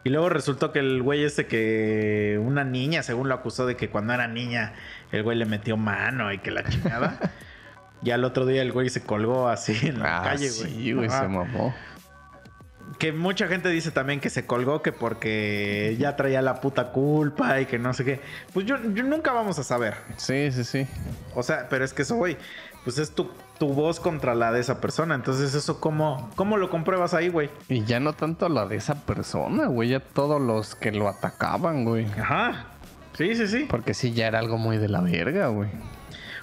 Y luego resultó que el güey este que una niña, según lo acusó de que cuando era niña el güey le metió mano y que la chingada. [laughs] Ya el otro día el güey se colgó así en la Ah, calle, güey. sí, güey, se mamó. Que mucha gente dice también que se colgó que porque ya traía la puta culpa y que no sé qué. Pues yo, yo nunca vamos a saber. Sí, sí, sí. O sea, pero es que eso, güey, pues es tu, tu voz contra la de esa persona. Entonces, eso, ¿cómo, cómo lo compruebas ahí, güey? Y ya no tanto la de esa persona, güey, ya todos los que lo atacaban, güey. Ajá. Sí, sí, sí. Porque sí, ya era algo muy de la verga, güey.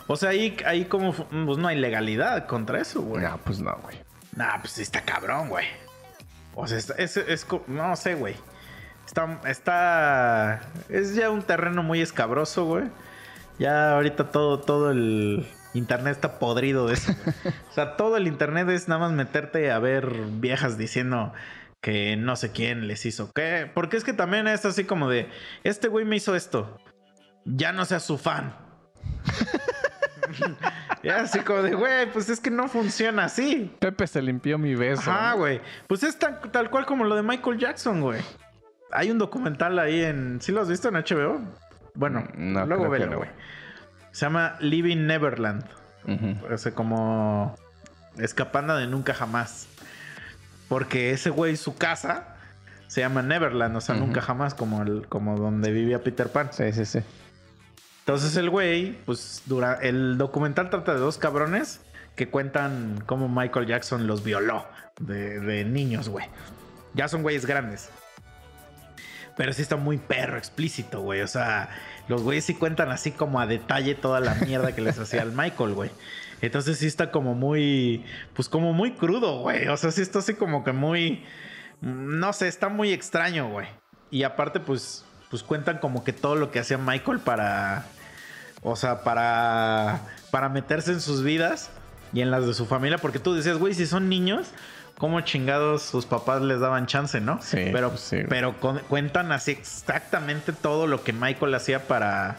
O sea, ahí, ahí como, pues no hay legalidad contra eso, güey. No, pues no, güey. Nah, pues sí está cabrón, güey. O sea, es, es, co- no sé, güey. Está, está, es ya un terreno muy escabroso, güey. Ya ahorita todo, todo el internet está podrido de eso. güey. o sea, todo el internet es nada más meterte a ver viejas diciendo que no sé quién les hizo qué. Porque es que también es así como de, este güey me hizo esto. Ya no seas su fan. [laughs] ya así como de, güey, pues es que no funciona así. Pepe se limpió mi beso. ¿no? güey. Pues es tan- tal cual como lo de Michael Jackson, güey. Hay un documental ahí en. ¿Sí lo has visto en HBO? Bueno, no, luego velo, no. Se llama Living Neverland. Ujú. O sea, como. Escapando de nunca jamás. Porque ese güey, su casa se llama Neverland, o sea, nunca jamás, como, el, como donde vivía Peter Pan. Sí, sí, sí. Entonces el güey, pues dura, el documental trata de dos cabrones que cuentan cómo Michael Jackson los violó de, de niños, güey. Ya son güeyes grandes. Pero sí está muy perro, explícito, güey. O sea, los güeyes sí cuentan así como a detalle toda la mierda que les hacía al Michael, güey. Entonces sí está como muy, pues como muy crudo, güey. O sea, sí está así como que muy, no sé, está muy extraño, güey. Y aparte, pues, pues cuentan como que todo lo que hacía Michael para, o sea, para, para meterse en sus vidas y en las de su familia. Porque tú decías, güey, si son niños, ¿cómo chingados sus papás les daban chance, no? Sí, pero, pues sí. pero con- cuentan así exactamente todo lo que Michael hacía para,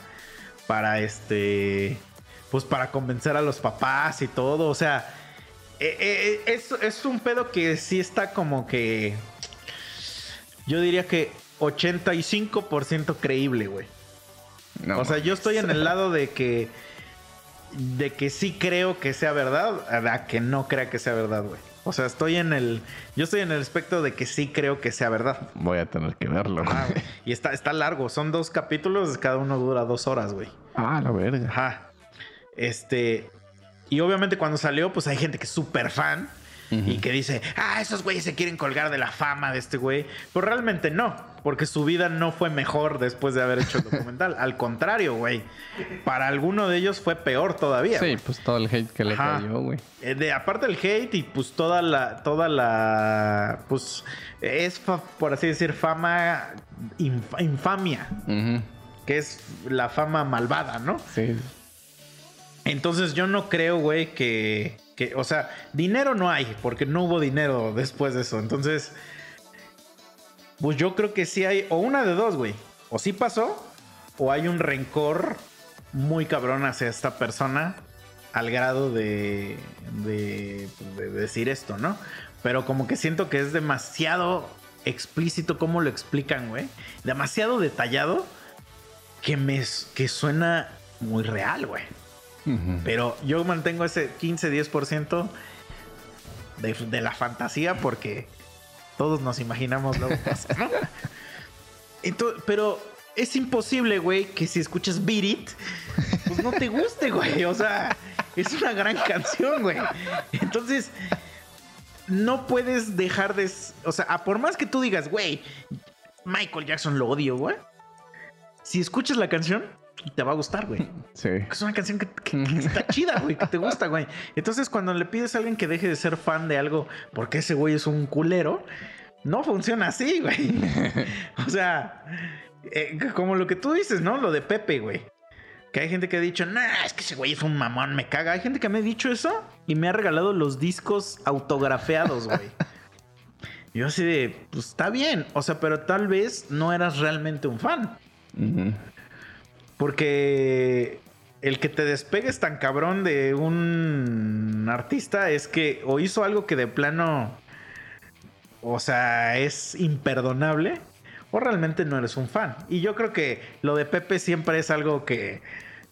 para este, pues para convencer a los papás y todo. O sea, eh, eh, es, es un pedo que sí está como que, yo diría que 85% creíble, güey. No, o sea, yo estoy en el [laughs] lado de que, de que sí creo que sea verdad, a que no crea que sea verdad, güey. O sea, estoy en el, yo estoy en el aspecto de que sí creo que sea verdad. Voy a tener que verlo. Ah, güey. y está, está largo, son dos capítulos, cada uno dura dos horas, güey. Ah, la verga. Ajá. Este. Y obviamente cuando salió, pues hay gente que es súper fan. Y que dice, ah, esos güeyes se quieren colgar de la fama de este güey. Pues realmente no, porque su vida no fue mejor después de haber hecho el documental. [laughs] Al contrario, güey. Para alguno de ellos fue peor todavía. Sí, pues todo el hate que le Ajá. cayó, güey. Eh, aparte del hate y pues toda la, toda la, pues es por así decir fama, inf- infamia, que es la fama malvada, ¿no? Sí. Entonces yo no creo, güey, que, que, o sea, dinero no hay, porque no hubo dinero después de eso. Entonces, pues yo creo que sí hay, o una de dos, güey. O sí pasó, o hay un rencor muy cabrón hacia esta persona al grado de, de, de decir esto, ¿no? Pero como que siento que es demasiado explícito cómo lo explican, güey. Demasiado detallado que me que suena muy real, güey. Pero yo mantengo ese 15-10% de, de la fantasía porque todos nos imaginamos luego cosas, ¿no? [laughs] Ento- pero es imposible, güey, que si escuchas Beat It, pues no te guste, güey. O sea, es una gran canción, güey. Entonces, no puedes dejar de... O sea, a por más que tú digas, güey, Michael Jackson lo odio, güey. Si escuchas la canción, te va a gustar, güey. [laughs] Sí. Es una canción que, que- [laughs] que está chida, güey, que te gusta, güey. Entonces, cuando le pides a alguien que deje de ser fan de algo porque ese güey es un culero, no funciona así, güey. [laughs] O sea, eh, como lo que tú dices, ¿no? Lo de Pepe, güey. Que hay gente que ha dicho, no, es que ese güey es un mamón, me caga. Hay gente que me ha dicho eso y me ha regalado los discos autografiados, güey. Yo así de, pues está bien. O sea, pero tal vez no eras realmente un fan. Ujú. Porque el que te despegues tan cabrón de un artista es que o hizo algo que de plano, o sea, es imperdonable, o realmente no eres un fan. Y yo creo que lo de Pepe siempre es algo que,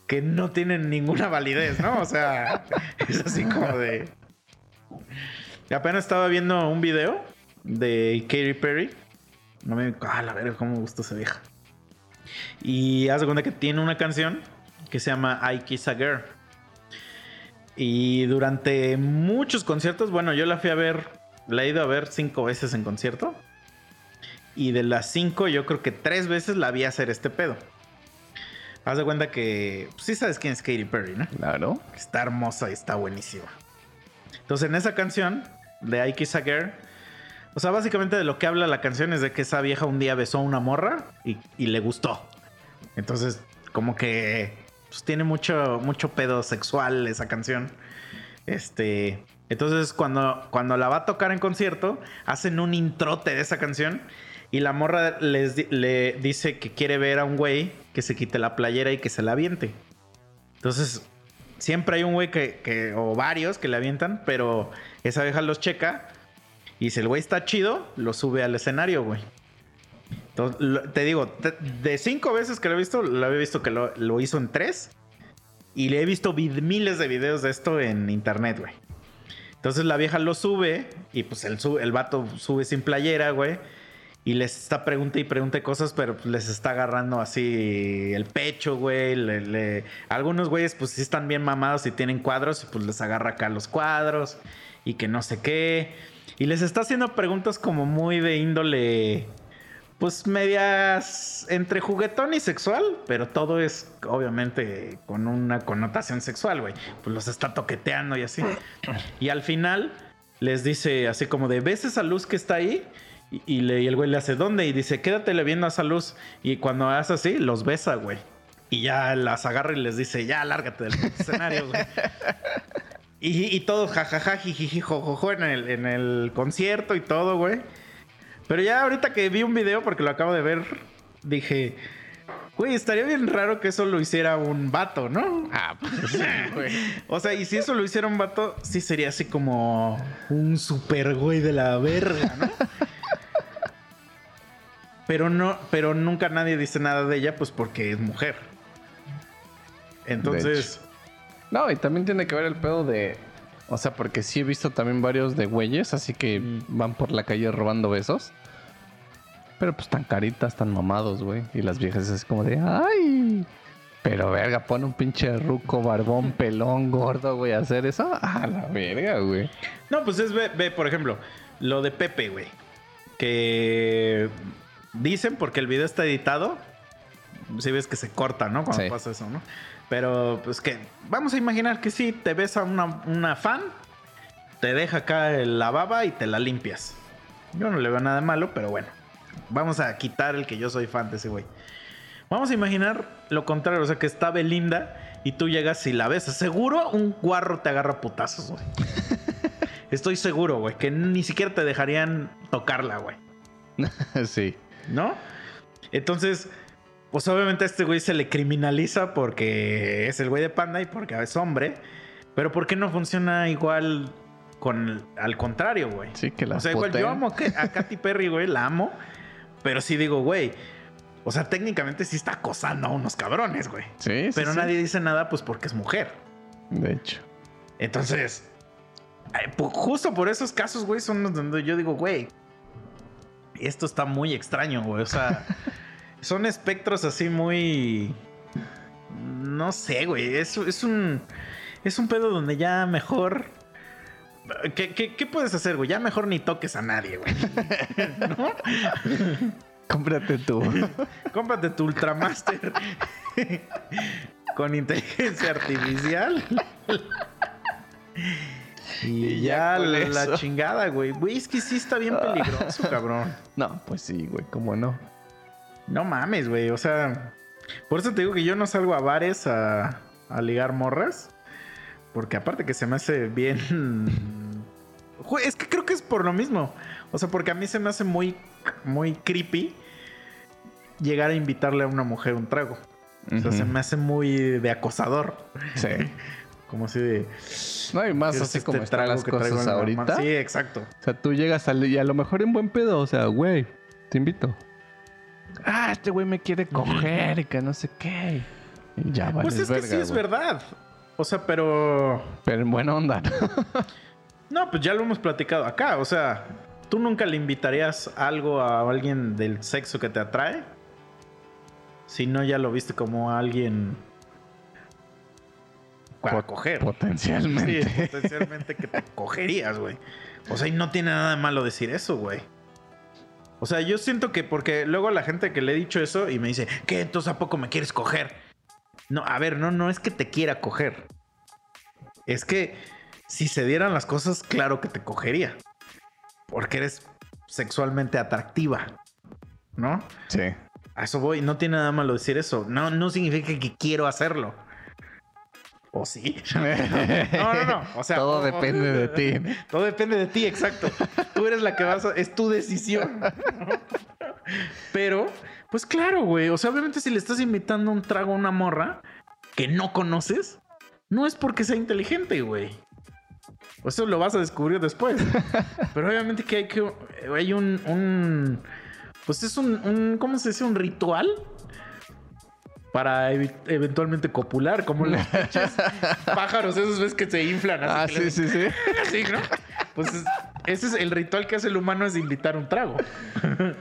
que no tiene ninguna validez, ¿no? O sea, [laughs] es así como de... Apenas estaba viendo un video de Katy Perry. No me... Ah, la verga, cómo me gusta esa vieja. Y haz de cuenta que tiene una canción que se llama I Kiss a Girl. Y durante muchos conciertos, bueno, yo la fui a ver, la he ido a ver cinco veces en concierto. Y de las cinco, yo creo que tres veces la vi hacer este pedo. Haz de cuenta que, pues sí sabes quién es Katy Perry, ¿no? Claro. Está hermosa y está buenísima. Entonces, en esa canción de I Kiss a Girl, o sea, básicamente de lo que habla la canción es de que esa vieja un día besó a una morra y, y le gustó. Entonces, como que pues, tiene mucho, mucho pedo sexual esa canción. Este. Entonces, cuando, cuando la va a tocar en concierto, hacen un introte de esa canción. Y la morra les le dice que quiere ver a un güey que se quite la playera y que se la aviente. Entonces, siempre hay un güey que, que- o varios que le avientan, pero esa vieja los checa. Y si el güey está chido, lo sube al escenario, güey. Entonces, te digo, de cinco veces que lo he visto, lo había visto que lo, lo hizo en tres. Y le he visto miles de videos de esto en internet, güey. Entonces la vieja lo sube y pues el, el vato sube sin playera, güey. Y les está pregunta y pregunta cosas, pero pues, les está agarrando así el pecho, güey. Algunos güeyes pues sí están bien mamados y tienen cuadros y pues les agarra acá los cuadros y que no sé qué. Y les está haciendo preguntas como muy de índole, pues medias entre juguetón y sexual, pero todo es obviamente con una connotación sexual, güey. Pues los está toqueteando y así. Y al final les dice así como de, ¿ves esa luz que está ahí? Y, el güey le hace, ¿dónde? Y dice, quédatele viendo a esa luz. Y cuando hace así, los besa, güey. Y ya las agarra y les dice, ya, lárgate del [laughs] escenario, güey. Y, y todos jajaja, jijiji, jojojo en el, en el concierto y todo, güey. Pero ya ahorita que vi un video, porque lo acabo de ver, dije, güey, estaría bien raro que eso lo hiciera un vato, ¿no? Ah, pues [laughs] sí, güey. O sea, y si eso lo hiciera un vato, sí sería así como un super güey de la verga, ¿no? [laughs] Pero no, pero nunca nadie dice nada de ella, pues porque es mujer. Entonces, No, y también tiene que ver el pedo de. O sea, porque sí he visto también varios de güeyes, así que Mm. van por la calle robando besos. Pero pues tan caritas, tan mamados, güey. Y las viejas es como de, ¡ay! Pero verga, pone un pinche ruco, barbón, [laughs] pelón, gordo, güey, a hacer eso. [laughs] A la verga, güey. no, pues es, ve, ve, por ejemplo, lo de Pepe, güey. Que dicen porque el video está editado. Si ves que se corta, ¿no? Cuando Sí. pasa eso, ¿no? Pero pues que vamos a imaginar que sí, te ves a una, una fan, te deja acá la baba y te la limpias. Yo no le veo nada malo, pero bueno. Vamos a quitar el que yo soy fan de ese güey. Vamos a imaginar lo contrario, o sea, que está Belinda y tú llegas y la ves. Seguro un guarro te agarra putazos, güey. [laughs] Estoy seguro, güey, que ni siquiera te dejarían tocarla, güey. [laughs] sí. ¿No? Entonces, pues obviamente a este güey se le criminaliza porque es el güey de panda y porque es hombre. Pero ¿por qué no funciona igual con al contrario, güey? Sí, que la O sea, igual yo amo a Ka- a Katy Perry, güey, la amo. Pero sí digo, güey. O sea, técnicamente sí está acosando a unos cabrones, güey. Sí, sí. Pero sí. nadie dice nada, pues porque es mujer. De hecho. Entonces, justo por esos casos, güey, son los donde yo digo, güey, esto está muy extraño, güey. O sea, [laughs] son espectros así muy... No sé, güey. Es, es un... Es un pedo donde ya mejor... ¿Qué, qué, qué puedes hacer, güey? Ya mejor ni toques a nadie, güey. [laughs] ¿No? Cómprate tú. [laughs] Cómprate tu Ultramaster [laughs] con inteligencia artificial. y Y ya la, eso. chingada, güey. Güey, es que sí está bien peligroso, cabrón. no, pues sí, güey, ¿cómo no? No mames, güey. O sea, por eso te digo que yo no salgo a bares a, a ligar morras. Porque aparte que se me hace bien. [laughs] Es que creo que es por lo mismo. O sea, porque a mí se me hace muy, muy creepy llegar a invitarle a una mujer un trago. O sea, se me hace muy de acosador. Sí. [laughs] Como así de. No, y más "¿Quieres así este como están las que traigo cosas ahorita. mano?" Sí, exacto. O sea, tú llegas y a lo mejor en buen pedo, o sea, güey, te invito. Ah, este güey me quiere coger y que no sé qué. Y ya vale. pues es que sí es verdad. O sea, pero. Pero en buena onda. ¿no? [laughs] No, pues ya lo hemos platicado acá. O sea, ¿tú nunca le invitarías algo a alguien del sexo que te atrae? Si no, ya lo viste como a alguien para Pot- coger. Potencialmente. Sí, potencialmente que te [laughs] cogerías, güey. O sea, y no tiene nada de malo decir eso, güey. O sea, yo siento que porque luego la gente que le he dicho eso y me dice, ¿qué? Entonces a poco me quieres coger. No, a ver, no, no es que te quiera coger. Es que si se dieran las cosas, claro que te cogería. Porque eres sexualmente atractiva. ¿No? Sí. A eso voy. No tiene nada malo decir eso. No, no significa que quiero hacerlo. ¿O sí? [laughs] No, no, no. O sea, Todo o- depende de ti. [laughs] Todo depende de ti, exacto. Tú eres la que vas a... Es tu decisión. Pero, pues claro, güey. O sea, obviamente si le estás invitando un trago a una morra que no conoces, no es porque sea inteligente, güey. Eso lo vas a descubrir después. Pero obviamente que hay que... Hay un... un- pues es un, un... ¿Cómo se dice? Un ritual para eventualmente copular, como los [laughs] pájaros esos ves que se inflan. así Ah, que le- sí, sí, sí. [laughs] Sí, ¿no? Pues es- ese es el ritual que hace el humano es invitar un trago. [laughs]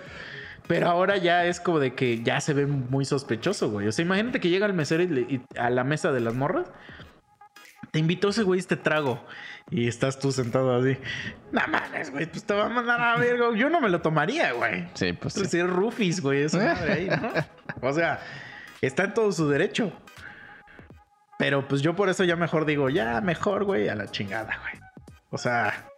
Pero ahora ya es como de que ya se ve muy sospechoso, güey. O sea, imagínate que llega el mesero y le- y a la mesa de las morras. Te invitó ese güey este trago. Y estás tú sentado así. No mames, güey. Pues te va a mandar a ver, güey. Yo no me lo tomaría, güey. Sí, pues sí. Pues es Rufis, güey. Esa madre ahí, ¿no? O sea, está en todo su derecho. Pero pues yo por eso ya mejor digo, ya mejor, güey, a la chingada, güey. O sea,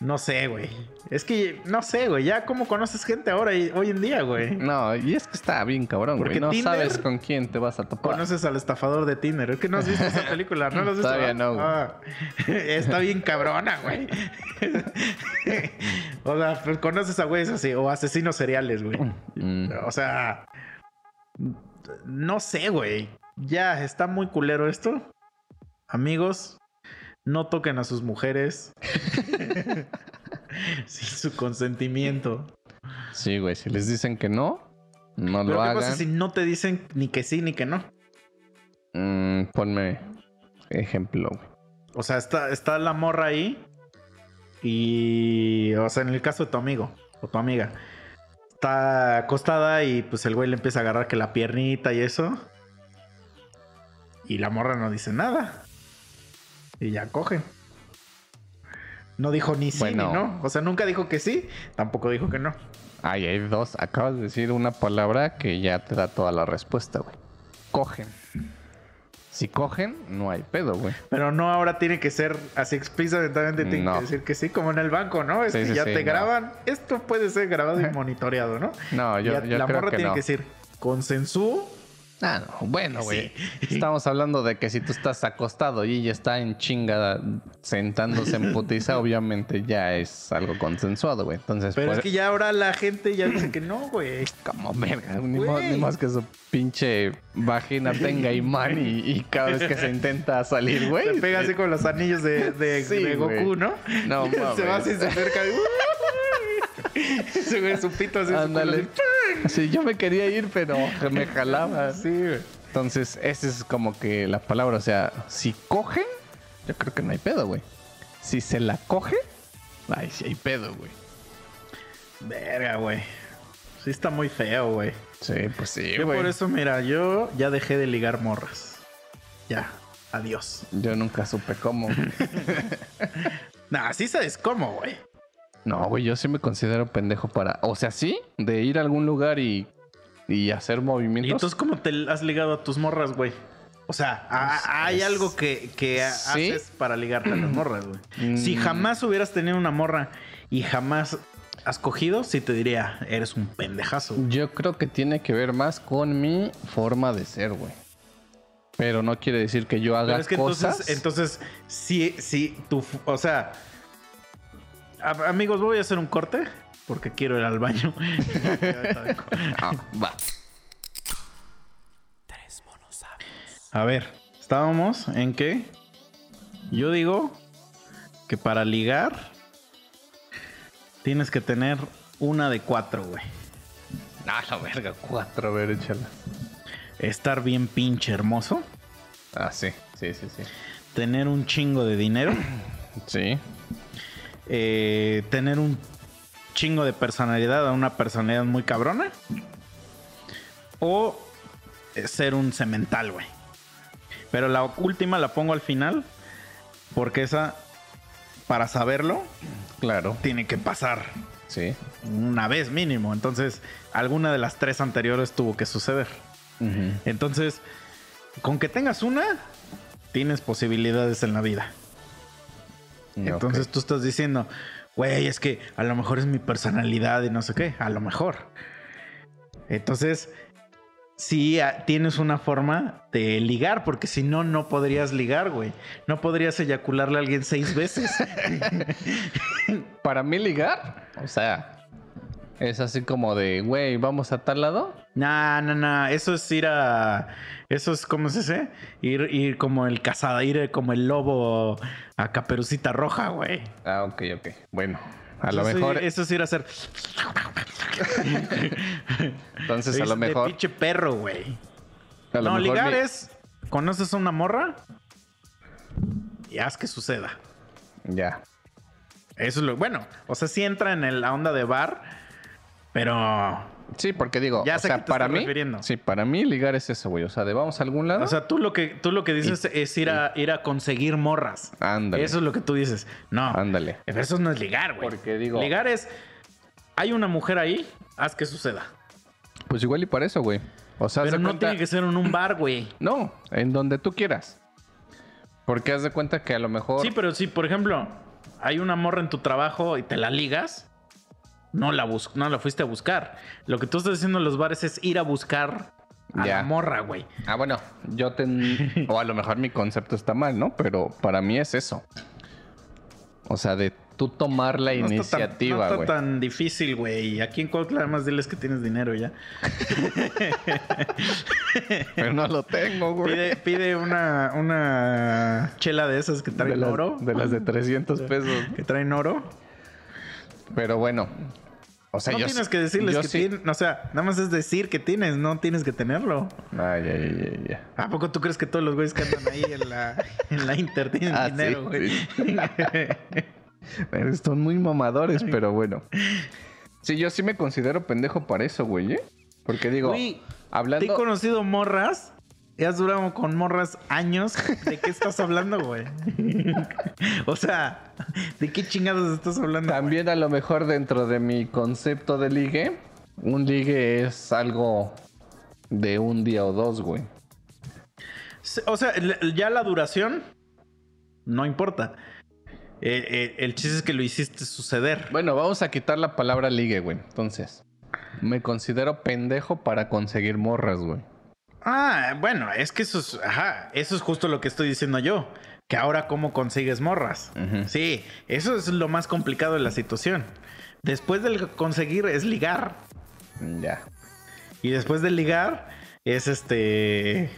no sé, güey. Es que no sé, güey. Ya cómo conoces gente ahora y hoy en día, güey. No, y es que está bien cabrón, Porque güey. No Tinder- sabes con quién te vas a topar. Conoces al estafador de Tinder. Es que no has visto esa [laughs] película, ¿no lo has visto? Todavía no, güey. Ah, [laughs] está bien cabrona, güey. [laughs] o sea, pues conoces a güeyes así, o asesinos seriales, güey. Mm. O sea, no sé, güey. Ya está muy culero esto. Amigos, no toquen a sus mujeres [laughs] sin su consentimiento. Sí, güey. Si les dicen que no, no Pero lo ¿qué hagan. pasa si no te dicen ni que sí ni que no? Mm, ponme ejemplo, güey. O sea, está, está la morra ahí y, o sea, en el caso de tu amigo o tu amiga, está acostada y pues el güey le empieza a agarrar que la piernita y eso. Y la morra no dice nada. Y ya coge. No dijo ni sí Bueno. ni no. O sea, nunca dijo que sí, tampoco dijo que no. Ay, hay dos. Acabas de decir una palabra que ya te da toda la respuesta, güey. Cogen. Si cogen, no hay pedo, güey. Pero no ahora tiene que ser así explícitamente, tiene No. que decir que sí, como en el banco, ¿no? Es Sí, que sí, ya sí, te no. graban. Esto puede ser grabado y [laughs] monitoreado, ¿no? No, yo, Ya yo la creo morra que tiene no. que decir consensú. Ah, no. Bueno, güey. Estamos hablando de que si tú estás acostado y ella está en chinga sentándose en putiza, [laughs] obviamente ya es algo consensuado, güey. Entonces, Pero por- es que ya ahora la gente ya dice que no, güey. como verga, ni, más que su pinche vagina tenga imán y, y cada vez que se intenta salir, güey. Se pega así con los anillos de, de, Sí, de Goku. ¿no? No, [laughs] Se mames. va así, se acerca. [laughs] y- Se ve su pito así. Ándale. Sí, yo me quería ir, pero me [laughs] jalaba. así. Sí, güey. Entonces, esa es como que la palabra. O sea, si cogen, yo creo que no hay pedo, güey. Si se la coge, ay, sí hay pedo, güey. Verga, güey. Sí está muy feo, güey. Sí, pues sí, Yo güey. por eso, mira, yo ya dejé de ligar morras. Ya. Adiós. Yo nunca supe cómo. [laughs] Nah, sí sabes cómo, güey. No, güey, yo sí me considero pendejo para. O sea, sí, de ir a algún lugar y, y hacer ¿Y movimientos. entonces cómo te has ligado a tus morras, güey? O sea, a- Pues, hay algo que, que Sí. haces para ligarte a las [clears throat] morras, güey. Si Mm. jamás hubieras tenido una morra y jamás has cogido, sí te diría, eres un pendejazo. güey. Yo creo que tiene que ver más con mi forma de ser, güey. Pero no quiere decir que yo haga Pero es que cosas. entonces, entonces, sí, sí, tú, o sea, a- amigos, voy a hacer un corte porque quiero ir al baño. [laughs] Ah, va. Tres monos sabios. A ver, estábamos en que yo digo que para ligar tienes que tener una de cuatro, güey. Ah, la verga, cuatro, a ver, échala. Estar bien pinche hermoso, Ah, sí, sí, sí, sí. tener un chingo de dinero, [clears throat] Sí. Eh, tener un chingo de personalidad, una personalidad muy cabrona, o eh, ser un cemental, güey. Pero la última la pongo al final, porque esa, para saberlo, Claro. tiene que pasar Sí. una vez mínimo. Entonces, alguna de las tres anteriores tuvo que suceder. Entonces, con que tengas una, tienes posibilidades en la vida. Entonces Ok. tú estás diciendo, güey, es que a lo mejor es mi personalidad y no sé qué, a lo mejor. Entonces, sí ah, tienes una forma de ligar, porque si no, no podrías ligar, güey. No podrías eyacularle a alguien seis veces. [laughs] Para mí ligar, o sea, es así como de, güey, vamos a tal lado. nah, nah, nah. Eso es ir a. Eso es, ¿cómo se dice? Ir, ir como el cazada, ir como el lobo a caperucita roja, güey. Ah, ok, ok. Bueno, a lo Eso mejor, eso es ir a hacer. entonces a lo de mejor, pinche perro, güey. No, ligar mi- es. Conoces a una morra y haz que suceda. Ya. Eso es lo. Bueno, o sea, sí entra en el- la onda de bar, pero. Sí, porque digo, Ya o sé a sea, qué te para mí, refiriendo. sí, para mí ligar es eso, güey. O sea, de vamos a algún lado. O sea, tú lo que, tú lo que dices es ir a, ir a conseguir morras. ándale. Eso es lo que tú dices. No. Ándale. Eso no es ligar, güey. Porque digo- Ligar es. Hay una mujer ahí, haz que suceda. Pues igual y para eso, güey. O sea, Pero no cuenta- tiene que ser en un bar, güey. [laughs] No, en donde tú quieras. Porque haz de cuenta que a lo mejor. Sí, pero si, por ejemplo, hay una morra en tu trabajo y te la ligas, no la, bus no la fuiste a buscar. Lo que tú estás diciendo en los bares es ir a buscar a Ya. la morra, güey. Ah, bueno, yo ten... [laughs] o a lo mejor mi concepto está mal, ¿no? Pero para mí es eso. O sea, de tú tomar la No iniciativa, no güey. está tan difícil, güey. Aquí en Cuautla además diles que tienes dinero ya. [laughs] Pero no lo tengo, güey. Pide, pide una, una chela de esas que de, traen las, oro. de las de 300 pesos. [laughs] Que traen oro. Pero bueno. O sea, no yo tienes que decirles que sí- tienen. O sea, nada más es decir que tienes, no tienes que tenerlo. Ay, ay, ay, ay. ¿A poco tú crees que todos los güeyes que andan ahí en la, en la Inter tienen Ah, dinero, sí, güey? sí. [laughs] Pero Son muy mamadores, pero bueno. Sí, yo sí me considero pendejo para eso, güey, ¿eh? Porque digo, Güey, Te hablando... he conocido morras. Y has durado con morras años. ¿De qué estás hablando, güey? [laughs] o sea, ¿de qué chingados estás hablando? güey? También a lo mejor dentro de mi concepto de ligue, un ligue es algo de un día o dos, güey. O sea, ya la duración no importa. Eh, eh, el chiste es que lo hiciste suceder. Bueno, vamos a quitar la palabra ligue, güey. Entonces, me considero pendejo para conseguir morras, güey. Ah, bueno, es que eso es, ajá, eso es justo lo que estoy diciendo yo. Que ahora cómo consigues morras. Sí, eso es lo más complicado de la situación. Después del conseguir es ligar. Ya. Y después de ligar es este,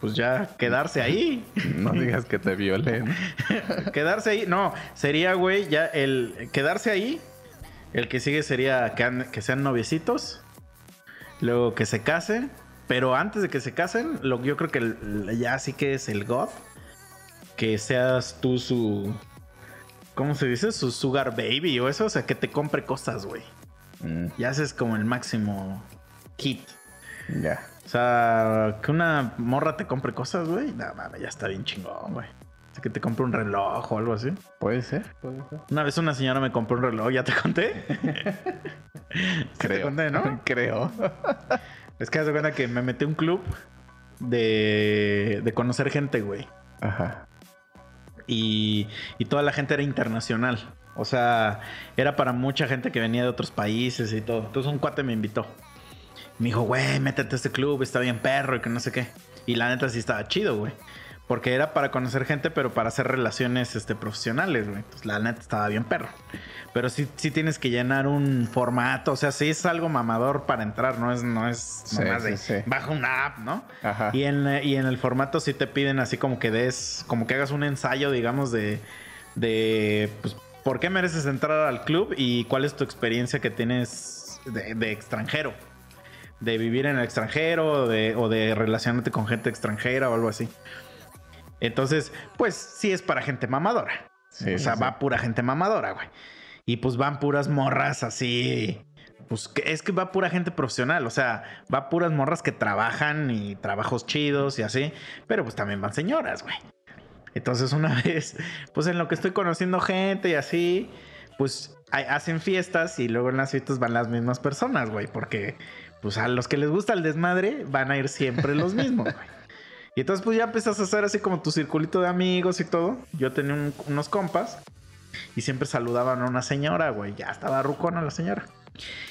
pues ya quedarse ahí. [laughs] No digas que te violen. [laughs] quedarse ahí, no, sería, güey, ya el quedarse ahí. El que sigue sería que, que sean noviecitos. Luego que se casen. Pero antes de que se casen, lo, yo creo que el- ya sí que es el God. Que seas tú su. ¿Cómo se dice? Su sugar baby o eso. O sea, que te compre cosas, güey. Mm, Ya haces como el máximo hit. ya. O sea, que una morra te compre cosas, güey. No, mames, ya está bien chingón, güey. O sea, que te compre un reloj o algo así. Puede ser, puede ser. Una vez una señora me compró un reloj, ¿ya te conté? [laughs] Sí te conté, ¿no? [laughs] Creo. Es que de cuenta que me metí a un club de, de conocer gente, güey. Ajá. Y, y toda la gente era internacional. O sea, era para mucha gente que venía de otros países y todo. Entonces un cuate me invitó. Me dijo, güey, métete a este club, está bien perro y que no sé qué. Y la neta sí estaba chido, güey. Porque era para conocer gente, pero para hacer relaciones este, profesionales, güey. Entonces la neta estaba bien perro. Pero sí, sí tienes que llenar un formato. O sea, sí es algo mamador para entrar. No es, no es Sí, nomás sí, de sí. baja una app, ¿no? Ajá. Y en, y en el formato sí te piden así como que des, como que hagas un ensayo, digamos, de, de pues, por qué mereces entrar al club y cuál es tu experiencia que tienes de, de extranjero. De vivir en el extranjero de, o de relacionarte con gente extranjera o algo así. Entonces, pues sí es para gente mamadora. Sí, o sea, sí. va pura gente mamadora, güey. Y pues van puras morras así. Pues es que va pura gente profesional. O sea, va puras morras que trabajan y trabajos chidos y así. Pero pues también van señoras, güey. Entonces una [laughs] vez, pues en lo que estoy conociendo gente y así, pues hacen fiestas y luego en las fiestas van las mismas personas, güey. Porque pues a los que les gusta el desmadre van a ir siempre los mismos, güey. Y entonces pues ya empiezas a hacer así como tu circulito de amigos y todo. Yo tenía un- unos compas y siempre saludaban a una señora, güey. Ya estaba rucona la señora.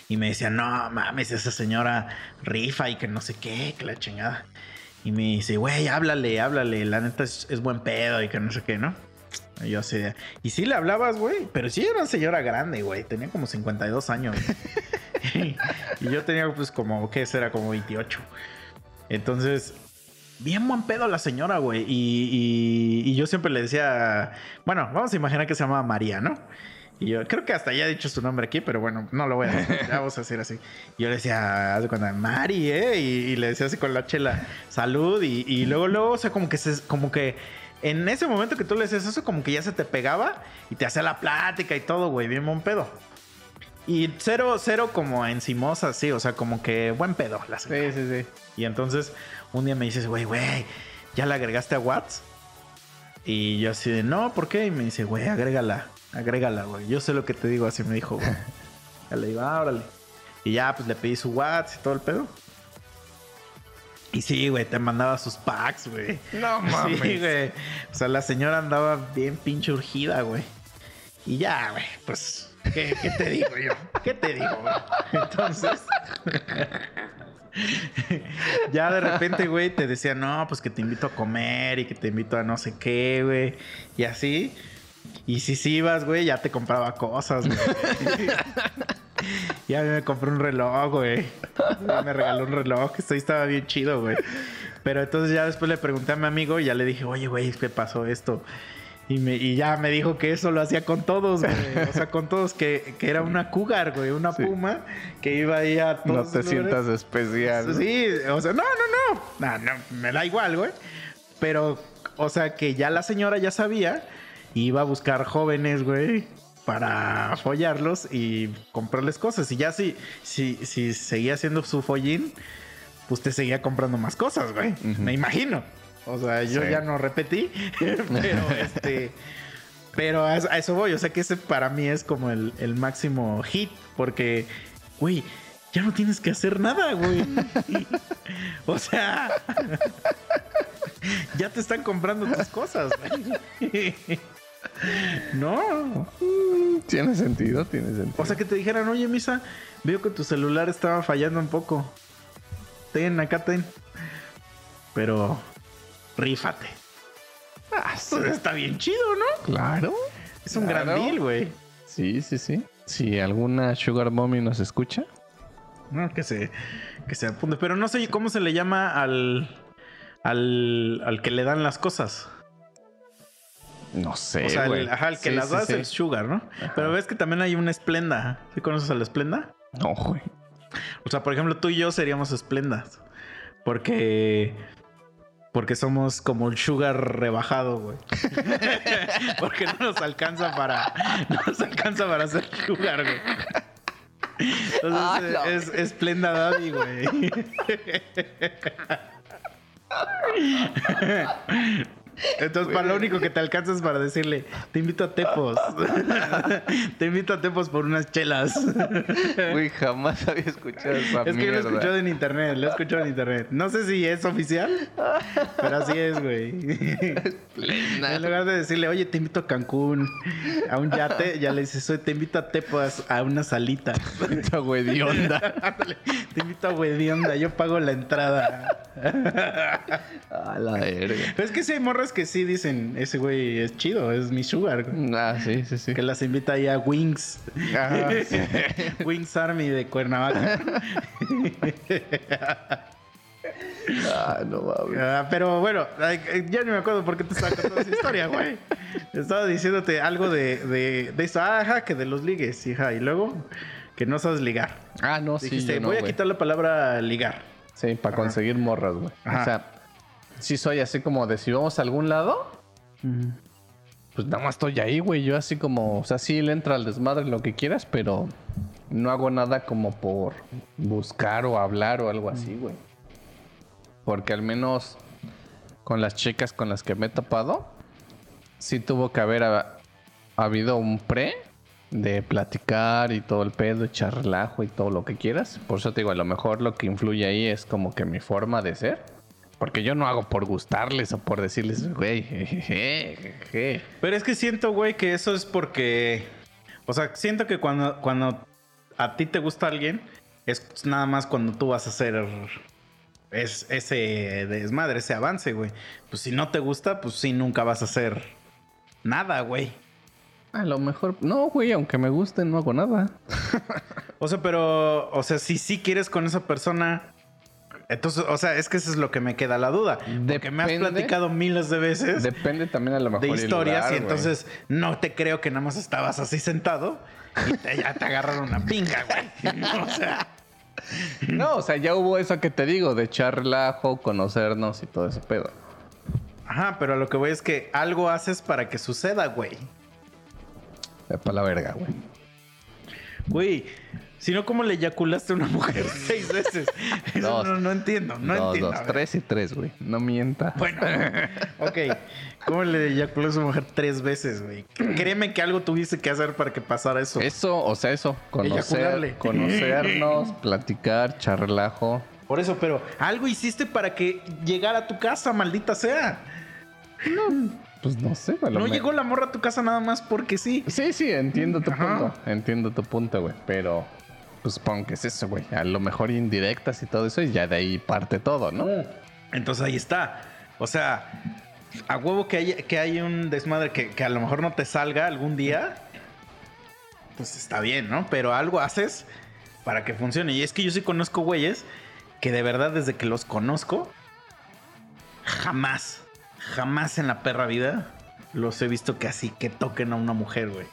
Y me decía, no mames, esa señora rifa y que no sé qué, que la chingada. Y me dice, güey, háblale, háblale, la neta es, es buen pedo y que no sé qué, ¿no? Y yo así de- Y sí le hablabas, güey, pero sí era una señora grande, güey, tenía como 52 años. [laughs] [laughs] y yo tenía pues como, ¿qué será? Como 28. Entonces, bien buen pedo la señora, güey. Y, y- y yo siempre le decía, bueno, vamos a imaginar que se llama María, ¿no? Y yo creo que hasta ya he dicho su nombre aquí, pero bueno, no lo voy a decir. Ya vamos a decir así. Yo le decía, haz de cuenta, Mari, ¿eh? Y, y le decía así con la chela, salud. Y, y luego, luego, o sea, como que se, como que en ese momento que tú le decías eso, como que ya se te pegaba y te hacía la plática y todo, güey, bien buen pedo. Y cero, cero como encimosa, sí, o sea, como que buen pedo la señora. Sí, sí, sí. Y entonces un día me dices, güey, güey, ¿ya la agregaste a WhatsApp? Y yo así de, no, ¿por qué? Y me dice, güey, agrégala, agrégala, güey. Yo sé lo que te digo, así me dijo, güey. [laughs] Ya le digo, ah, órale. Y ya, pues le pedí su WhatsApp y todo el pedo. Y sí, güey, te mandaba sus packs, güey. No [laughs] Sí, güey. O sea, la señora andaba bien pinche urgida, güey. Y ya, güey, pues, ¿qué, qué te digo yo? ¿Qué te digo, güey? Entonces, [laughs] [laughs] ya de repente, güey, te decía, no, pues que te invito a comer y que te invito a no sé qué, güey. Y así. Y si sí ibas, güey, ya te compraba cosas, güey. [laughs] ya me compré un reloj, güey. Me regaló un reloj. Esto ahí estaba bien chido, güey. Pero entonces ya después le pregunté a mi amigo y ya le dije, oye, güey, ¿qué pasó esto? Y, me, y ya me dijo que eso lo hacía con todos, güey. O sea, con todos, que, que era una cougar, güey, una Sí. puma que iba ahí a todos No los te lugares. sientas especial. Sí, o sea, no, no, no. No, no, me da igual, güey. Pero, o sea, que ya la señora ya sabía, iba a buscar jóvenes, güey, para follarlos y comprarles cosas. Y ya si, si, si seguía haciendo su follín, pues te seguía comprando más cosas, güey. Me imagino. O sea, yo Sí. ya no repetí, [laughs] pero este. Pero a eso, a eso voy. O sea que ese para mí es como el, el máximo hit. Porque, güey, ya no tienes que hacer nada, güey. [laughs] o sea, [laughs] ya te están comprando tus cosas, güey. no. Tiene sentido, tiene sentido. O sea que te dijeran, oye, Misa, veo que tu celular estaba fallando un poco. Ten, acá ten. Pero, rífate. Ah. Pues está bien chido, ¿no? Claro. Es un Claro. gran deal, güey. Sí, sí, sí. Si alguna Sugar Mommy nos escucha, No, que se, que se apunte. Pero no sé cómo se le llama al, al, al que le dan las cosas. no sé. o sea, el, güey. ajá, el que Sí, las sí, da es sí. el sugar, ¿no? Ajá. Pero ves que también hay un Splenda. ¿Sí conoces al Splenda? No, güey. O sea, por ejemplo, tú y yo seríamos Splendas. Porque. Porque somos como el sugar rebajado, güey. [laughs] porque no nos alcanza para. [laughs] No nos alcanza para hacer sugar, güey. Entonces Ah, no. es, es Daddy, güey. [laughs] Entonces, para lo único que te alcanza es para decirle, te invito a Tepos. [laughs] te invito a Tepos por unas chelas. Güey, jamás había escuchado esa Es que yo lo he escuchado en internet, lo he escuchado en internet. No sé si es oficial, pero así es, güey. en lugar de decirle, oye, te invito a Cancún, a un yate, ya le dices, te invito a Tepas, a una salita. Esta güey de onda. Ándale, te invito a Wedionda, yo pago la entrada. A la verga. Pero es que sí hay morras que sí dicen, ese güey es chido, es mi sugar. Ah, sí, sí, sí. Que las invita ahí a Wings. Ajá, sí. [laughs] Wings Army de Cuernavaca. Ah, no mames. Ah, pero bueno, eh, ya ni me acuerdo por qué te estaba contando esa historia, güey. Estaba diciéndote algo de, de, de eso. Ah, ajá, que de los ligues, hija. Y luego, que no sabes ligar. Ah, no, sí. Dijiste, yo no, voy a quitar la palabra ligar. Sí, para conseguir morras, güey. O sea, sí soy así como de si vamos a algún lado, pues nada más estoy ahí, güey. Yo así como, o sea, sí le entra al desmadre lo que quieras, pero no hago nada como por buscar o hablar o algo así, güey. Porque al menos con las chicas con las que me he topado, sí tuvo que haber ha- habido un pre de platicar y todo el pedo, echar relajo y todo lo que quieras. Por eso te digo, a lo mejor lo que influye ahí es como que mi forma de ser. Porque yo no hago por gustarles o por decirles, güey, [laughs] jejeje, jeje". Pero es que siento, güey, que eso es porque. O sea, siento que cuando, cuando a ti te gusta alguien, es nada más cuando tú vas a hacer es, ese desmadre, ese avance, güey. Pues si no te gusta, pues sí, nunca vas a hacer nada, güey. A lo mejor. No, güey, aunque me guste, no hago nada. [laughs] O sea, pero, o sea, si sí quieres con esa persona, entonces, o sea, es que eso es lo que me queda la duda. Porque me has Depende. platicado miles de veces Depende también a lo mejor. de historias lugar, y entonces no te creo que nada más estabas así sentado y te- ya te agarraron una pinga, güey. [laughs] O sea, No, o sea, ya hubo eso que te digo, de echar relajo, conocernos y todo ese pedo. ajá, pero lo que voy es que algo haces para que suceda, güey. Para la verga, güey. Güey, si no, ¿cómo le eyaculaste a una mujer [laughs] seis veces? Eso Dos. no, no entiendo, no dos, entiendo. dos, tres y tres, güey. No mienta. Bueno, [laughs] ok. ¿Cómo le eyaculó a su mujer tres veces, güey? Créeme que algo tuviste que hacer para que pasara eso. Eso, o sea, eso. Eyacularle. Conocer, [laughs] conocernos, platicar, echar relajo. Por eso, pero algo hiciste para que llegara a tu casa, maldita sea. Pues no sé, güey. No me- llegó la morra a tu casa nada más porque sí. Sí, sí, entiendo tu Ajá. punto. Entiendo tu punto, güey. Pero, pues supongo que es eso, güey. A lo mejor indirectas y todo eso, y ya de ahí parte todo, ¿no? Entonces ahí está. O sea, a huevo que hay, que hay un desmadre que, que a lo mejor no te salga algún día. Pues está bien, ¿no? Pero algo haces para que funcione. Y es que yo sí conozco güeyes que de verdad desde que los conozco, jamás, jamás en la perra vida los he visto que así, que toquen a una mujer, güey.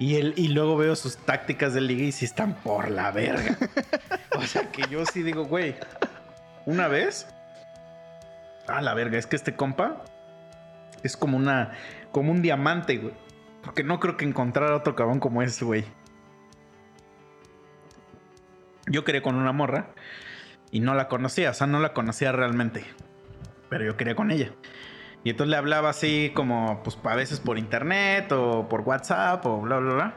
Y, el, y luego veo sus tácticas de liga y sí están por la verga. [laughs] o sea que yo sí digo, güey, una vez Ah, la verga, es que este compa es como una. como un diamante, güey. Porque no creo que encontrar otro cabrón como ese, güey. Yo quería con una morra y no la conocía, o sea, no la conocía realmente. Pero yo quería con ella. Y entonces le hablaba así como, pues a veces por internet o por WhatsApp o bla, bla, bla.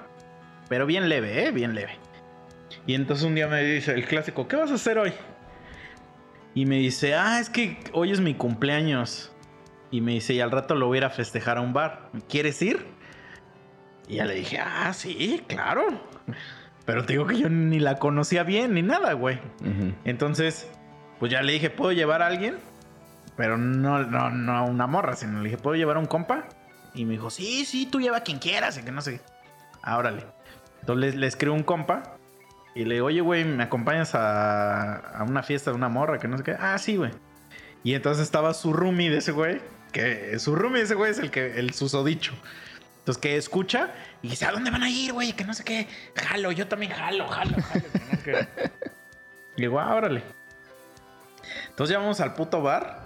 Pero bien leve, ¿eh? Bien leve. Y entonces un día me dice el clásico, ¿qué vas a hacer hoy? Y me dice, ah, es que hoy es mi cumpleaños. Y me dice, y al rato lo voy a ir a festejar a un bar. ¿Quieres ir? Y ya le dije, ah, sí, claro. Pero te digo que yo ni la conocía bien ni nada, güey. Entonces, pues ya le dije, ¿puedo llevar a alguien? Pero no, no, no a una morra, sino le dije, ¿puedo llevar a un compa? Y me dijo, sí, sí, tú lleva a quien quieras, y que no sé. Ah, órale. Entonces le, escribo un compa y le digo, oye, güey, ¿me acompañas a, a una fiesta de una morra? Que no sé qué. Ah, sí, güey. Y entonces estaba su roomie de ese güey, que su roomie de ese güey es el que el susodicho. Entonces que escucha y dice, ¿a dónde van a ir, güey? Que no sé qué. Jalo, yo también jalo, jalo, jalo. que no [laughs] digo, ah, órale. Entonces ya vamos al puto bar.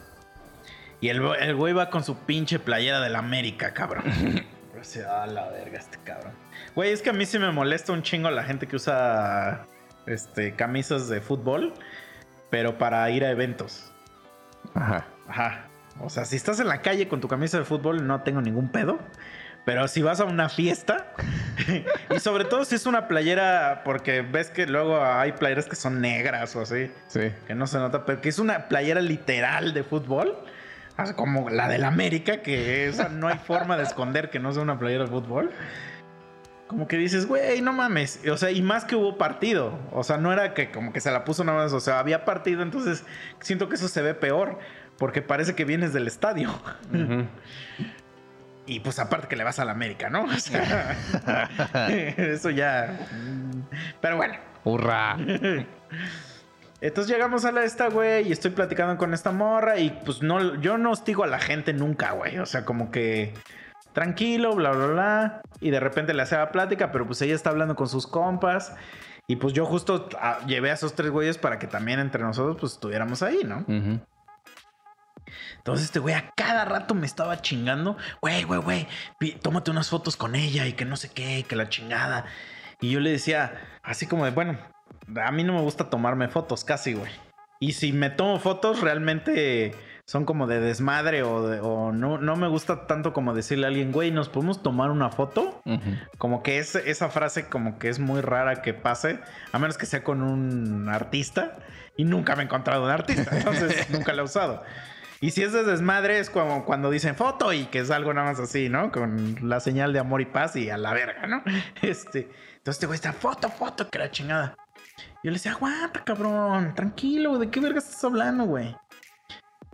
Y el, el güey va con su pinche playera de la América, cabrón. [laughs] O sea, a la verga este cabrón. Güey, es que a mí sí me molesta un chingo la gente que usa este, camisas de fútbol, pero para ir a eventos. Ajá. Ajá. O sea, si estás en la calle con tu camisa de fútbol, no tengo ningún pedo. Pero si vas a una fiesta, [laughs] y sobre todo si es una playera, porque ves que luego hay playeras que son negras o así, Sí. que no se nota, pero que es una playera literal de fútbol, como la del América, que esa no hay forma de esconder que no sea una playera de fútbol. Como que dices, güey, no mames. O sea, y más que hubo partido. O sea, no era que como que se la puso nada más. O sea, había partido, entonces siento que eso se ve peor. Porque parece que vienes del estadio. [laughs] Y pues aparte que le vas a la América, ¿no? [laughs] O sea, [laughs] eso ya. Pero bueno. ¡Hurra! Entonces llegamos a la esta, güey, y estoy platicando con esta morra. Y pues no, yo no hostigo a la gente nunca, güey. O sea, como que tranquilo, bla, bla, bla. Y de repente le hace la plática, pero pues ella está hablando con sus compas. Y pues yo justo ah, llevé a esos tres güeyes para que también entre nosotros pues estuviéramos ahí, ¿no? Entonces este güey a cada rato me estaba chingando. Güey, güey, güey, tómate unas fotos con ella y que no sé qué, y que la chingada. Y yo le decía, así como de, bueno, a mí no me gusta tomarme fotos casi, güey. Y si me tomo fotos, realmente son como de desmadre o, de- o no, no me gusta tanto como decirle a alguien, güey, ¿nos podemos tomar una foto? Como que es, esa frase como que es muy rara que pase, a menos que sea con un artista. Y nunca me he encontrado un artista, entonces [laughs] nunca la he usado. Y si es de desmadre, es como cuando dicen foto y que es algo nada más así, ¿no? Con la señal de amor y paz y a la verga, ¿no? [laughs] Este. Entonces este güey está foto, foto, que la chingada. Yo le decía, aguanta, cabrón, tranquilo, ¿de qué verga estás hablando, güey?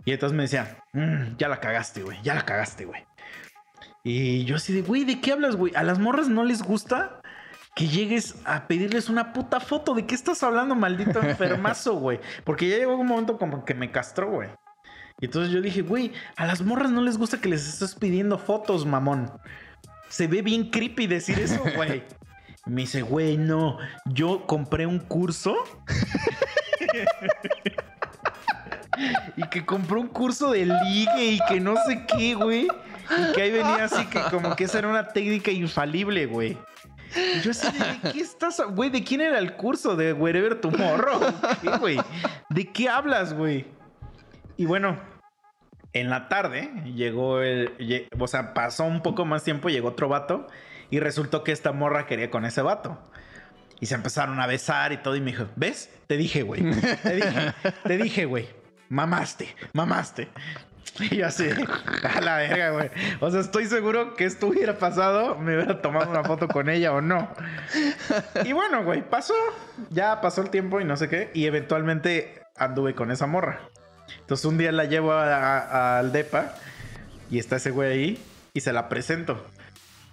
Y entonces me decía, "Mm, ya la cagaste, güey, ya la cagaste, güey. Y yo así de, güey, ¿de qué hablas, güey? A las morras no les gusta que llegues a pedirles una puta foto. ¿De qué estás hablando, maldito [laughs] enfermazo, güey? Porque ya llegó un momento como que me castró, güey. Y entonces yo dije, güey, a las morras no les gusta que les estés pidiendo fotos, mamón. Se ve bien creepy decir eso, [laughs] güey. Me dice, güey, no, yo compré un curso. [laughs] y que compró un curso de ligue y que no sé qué, güey. Y que ahí venía así que como que esa era una técnica infalible, güey. Yo así, de, ¿de qué estás? Güey, ¿de quién era el curso? ¿De Wherever Tomorrow? ¿Qué, güey? ¿De qué hablas, güey? Y bueno, en la tarde llegó el... O sea, pasó un poco más tiempo, llegó otro vato. Y resultó que esta morra quería con ese vato. Y se empezaron a besar y todo. Y me dijo, ¿ves? Te dije, güey. Te dije, te dije, güey. Mamaste, mamaste. Y yo así, a la verga, güey. O sea, estoy seguro que esto hubiera pasado, me hubiera tomado una foto con ella o no. Y bueno, güey, pasó. Ya pasó el tiempo y no sé qué. Y eventualmente anduve con esa morra. Entonces un día la llevo al DEPA y está ese güey ahí y se la presento.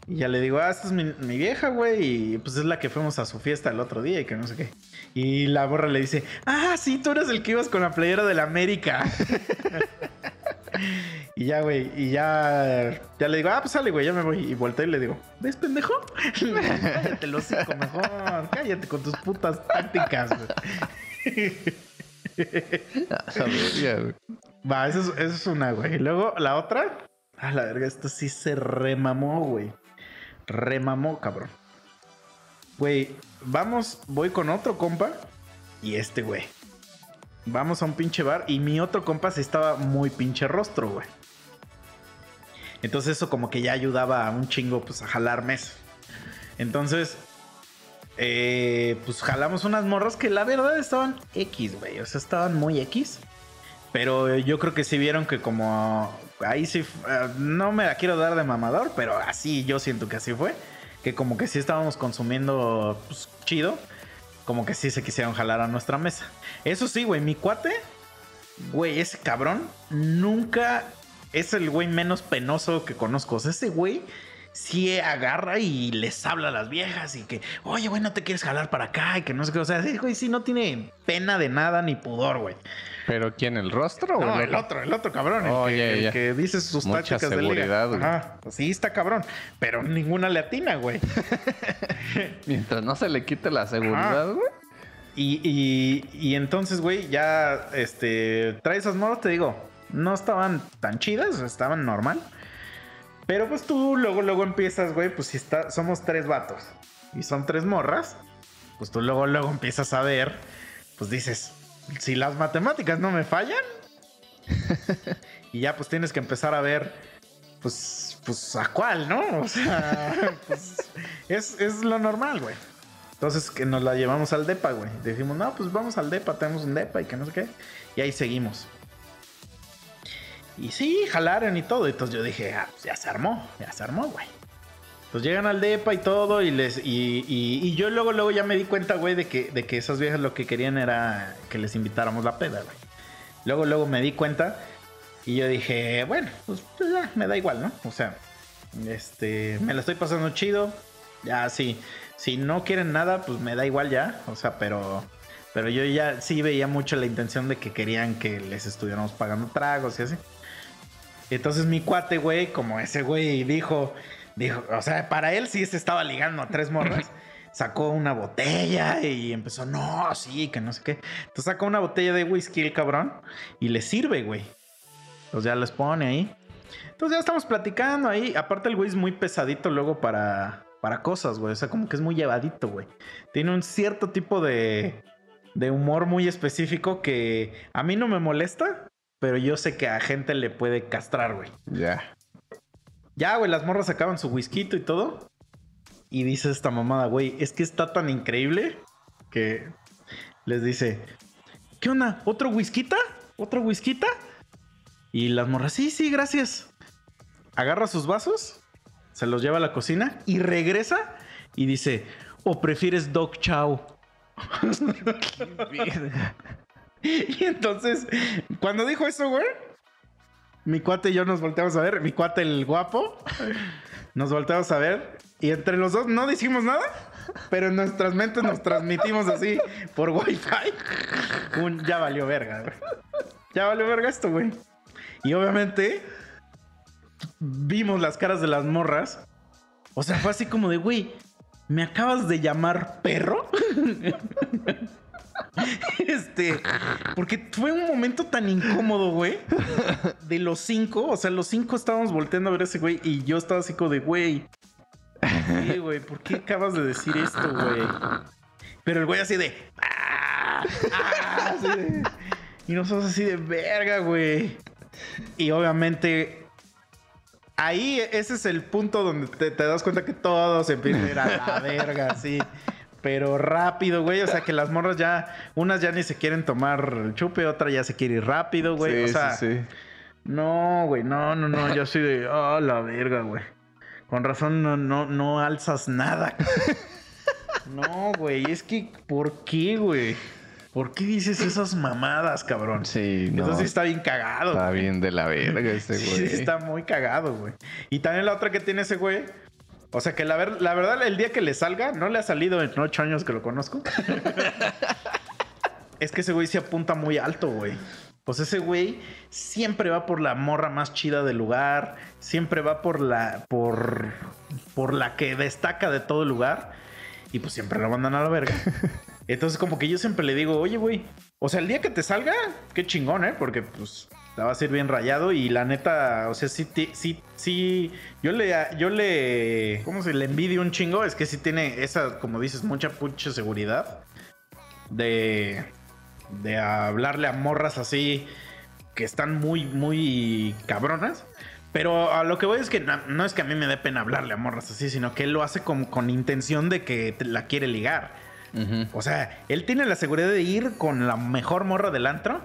Y ya le digo, ah, esta es mi, mi vieja, güey. Y pues es la que fuimos a su fiesta el otro día y que no sé qué. Y la morra le dice, ah, sí, tú eres el que ibas con la playera de la América. [laughs] y ya, güey, y ya, ya le digo, ah, pues sale, güey, ya me voy. Y volteo y le digo, ¿ves, pendejo? cállate, lo hocico mejor. Cállate con tus putas tácticas, güey. Va, eso es, eso es una, güey. Y luego la otra. A la verga, esto sí se remamó, güey. Remamó, cabrón. Güey, vamos, voy con otro compa y este, güey. Vamos a un pinche bar y mi otro compa sí estaba muy pinche rostro, güey. Entonces eso como que ya ayudaba a un chingo, pues, a jalar mes. Entonces, eh, pues jalamos unas morras que la verdad estaban X, güey. O sea, estaban muy X. Pero yo creo que sí vieron que como ahí sí, eh, no me la quiero dar de mamador, pero así yo siento que así fue. Que como que sí estábamos consumiendo pues, chido. Como que sí se quisieron jalar a nuestra mesa. Eso sí, güey, mi cuate, güey, ese cabrón, nunca es el güey menos penoso que conozco. O sea, ese güey sí agarra y les habla a las viejas y que, oye, güey, no te quieres jalar para acá y que no sé qué. O sea, ese güey sí no tiene pena de nada ni pudor, güey. ¿Pero quién? ¿El rostro o No, el el otro? el otro cabrón. El, Oh, que, ya, el ya. que dice sus Mucha tácticas de seguridad, liga. güey. Ajá. Pues sí, está cabrón. Pero ninguna le atina, güey. [laughs] Mientras no se le quite la seguridad, Ajá. güey. Y, y, y entonces, güey, ya este, trae esas morras, te digo, no estaban tan chidas, estaban normal. Pero pues tú luego, luego empiezas, güey, pues si está, somos tres vatos y son tres morras, pues tú luego, luego empiezas a ver, pues dices, si las matemáticas no me fallan, [laughs] y ya pues tienes que empezar a ver, pues, pues a cuál, ¿no? O sea, [laughs] pues es, es lo normal, güey. Entonces que nos la llevamos al DEPA, güey. Decimos, no, pues vamos al DEPA, tenemos un DEPA y que no sé qué. Y ahí seguimos. Y sí, jalaron y todo. Entonces yo dije, ah, pues ya se armó, ya se armó, güey. Pues llegan al DEPA y todo. Y les. Y, y- yo luego, luego ya me di cuenta, güey, de que, de que esas viejas lo que querían era que les invitáramos la peda, güey. Luego, luego me di cuenta. Y yo dije, bueno, pues, pues ya, me da igual, ¿no? O sea, este, me la estoy pasando chido. Ya, sí. Si no quieren nada, pues me da igual ya. O sea, pero. Pero yo ya sí veía mucho la intención de que querían que les estuviéramos pagando tragos y así. Entonces mi cuate, güey, como ese güey dijo, dijo, o sea, para él sí se estaba ligando a tres morras. Sacó una botella y empezó, no, sí, que no sé qué. Entonces sacó una botella de whisky el cabrón y le sirve, güey. Pues ya les pone ahí. Entonces ya estamos platicando ahí. Aparte el güey es muy pesadito luego para, para cosas, güey. O sea, como que es muy llevadito, güey. Tiene un cierto tipo de, de humor muy específico que a mí no me molesta, pero yo sé que a gente le puede castrar, güey. Ya. Ya, güey, las morras sacaban su whisky y todo. Y dice esta mamada, güey, es que está tan increíble que les dice, ¿qué onda? ¿Otro whisky? ¿Otro whisky? Y las morras, sí, sí, gracias. Agarra sus vasos, se los lleva a la cocina y regresa y dice, o prefieres dog chow. [laughs] [laughs] y entonces, cuando dijo eso, güey, mi cuate y yo nos volteamos a ver, mi cuate el guapo, nos volteamos a ver y entre los dos no dijimos nada, pero en nuestras mentes nos transmitimos así por wifi. Un ya valió verga. Ya valió verga esto, güey. Y obviamente vimos las caras de las morras. O sea, fue así como de, güey, ¿me acabas de llamar perro? [laughs] Este, porque fue un momento tan incómodo, güey. De los cinco, o sea, los cinco estábamos volteando a ver a ese güey y yo estaba así como de, güey. ¿Qué, güey? ¿Por qué acabas de decir esto, güey? Pero el güey así de. "Ah, ah", así de- y nosotros así de verga, güey. Y obviamente. Ahí ese es el punto donde te, das cuenta que todo se empieza a ir a la verga, sí. Pero rápido, güey. O sea, que las morras ya. Unas ya ni se quieren tomar el chupe, otra ya se quiere ir rápido, güey. Sí, o sea, sí, sí. no, güey, no, no, no. Yo soy de. Ah, la verga, güey. Con razón no, no, no alzas nada. No, güey. Es que, ¿por qué, güey? ¿Por qué dices esas mamadas, cabrón? Sí, no. Entonces está bien cagado. Está güey. bien de la verga ese [laughs] Sí, güey. está muy cagado, güey. Y también la otra que tiene ese güey. O sea que la, ver- la verdad, el día que le salga, no le ha salido en ocho años que lo conozco. [laughs] es que ese güey se apunta muy alto, güey. Pues ese güey siempre va por la morra más chida del lugar. Siempre va por la. por. por la que destaca de todo el lugar. Y pues siempre lo mandan a la verga. [laughs] Entonces, como que yo siempre le digo, oye, güey. O sea, el día que te salga, qué chingón, ¿eh? Porque pues te vas a ir bien rayado. Y la neta, o sea, sí, sí, sí. Yo le, yo le. ¿Cómo se le envidio un chingo? Es que sí tiene esa, como dices, mucha pucha seguridad. De. De hablarle a morras así. Que están muy, muy cabronas. Pero a lo que voy es que no, no es que a mí me dé pena hablarle a morras así, sino que él lo hace con, con intención de que la quiere ligar. O sea, él tiene la seguridad de ir con la mejor morra del antro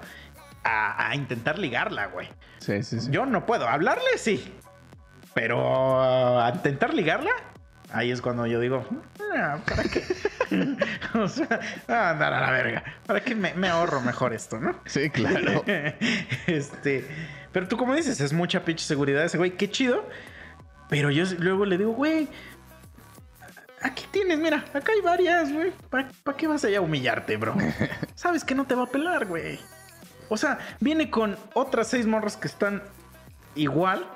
a, a intentar ligarla, güey. Sí, sí, sí. Yo no puedo. Hablarle, sí. Pero a intentar ligarla, ahí es cuando yo digo, "Ah, ¿para qué? [laughs] o sea, a andar a la verga. ¿Para qué me, me ahorro mejor esto, no? Sí, claro. [laughs] este. Pero tú, como dices, es mucha pinche seguridad ese güey. Qué chido. Pero yo luego le digo, güey. Aquí tienes, mira, acá hay varias, güey. ¿Para, para qué vas allá a humillarte, bro? [laughs] Sabes que no te va a pelar, güey. O sea, viene con otras seis morras que están igual.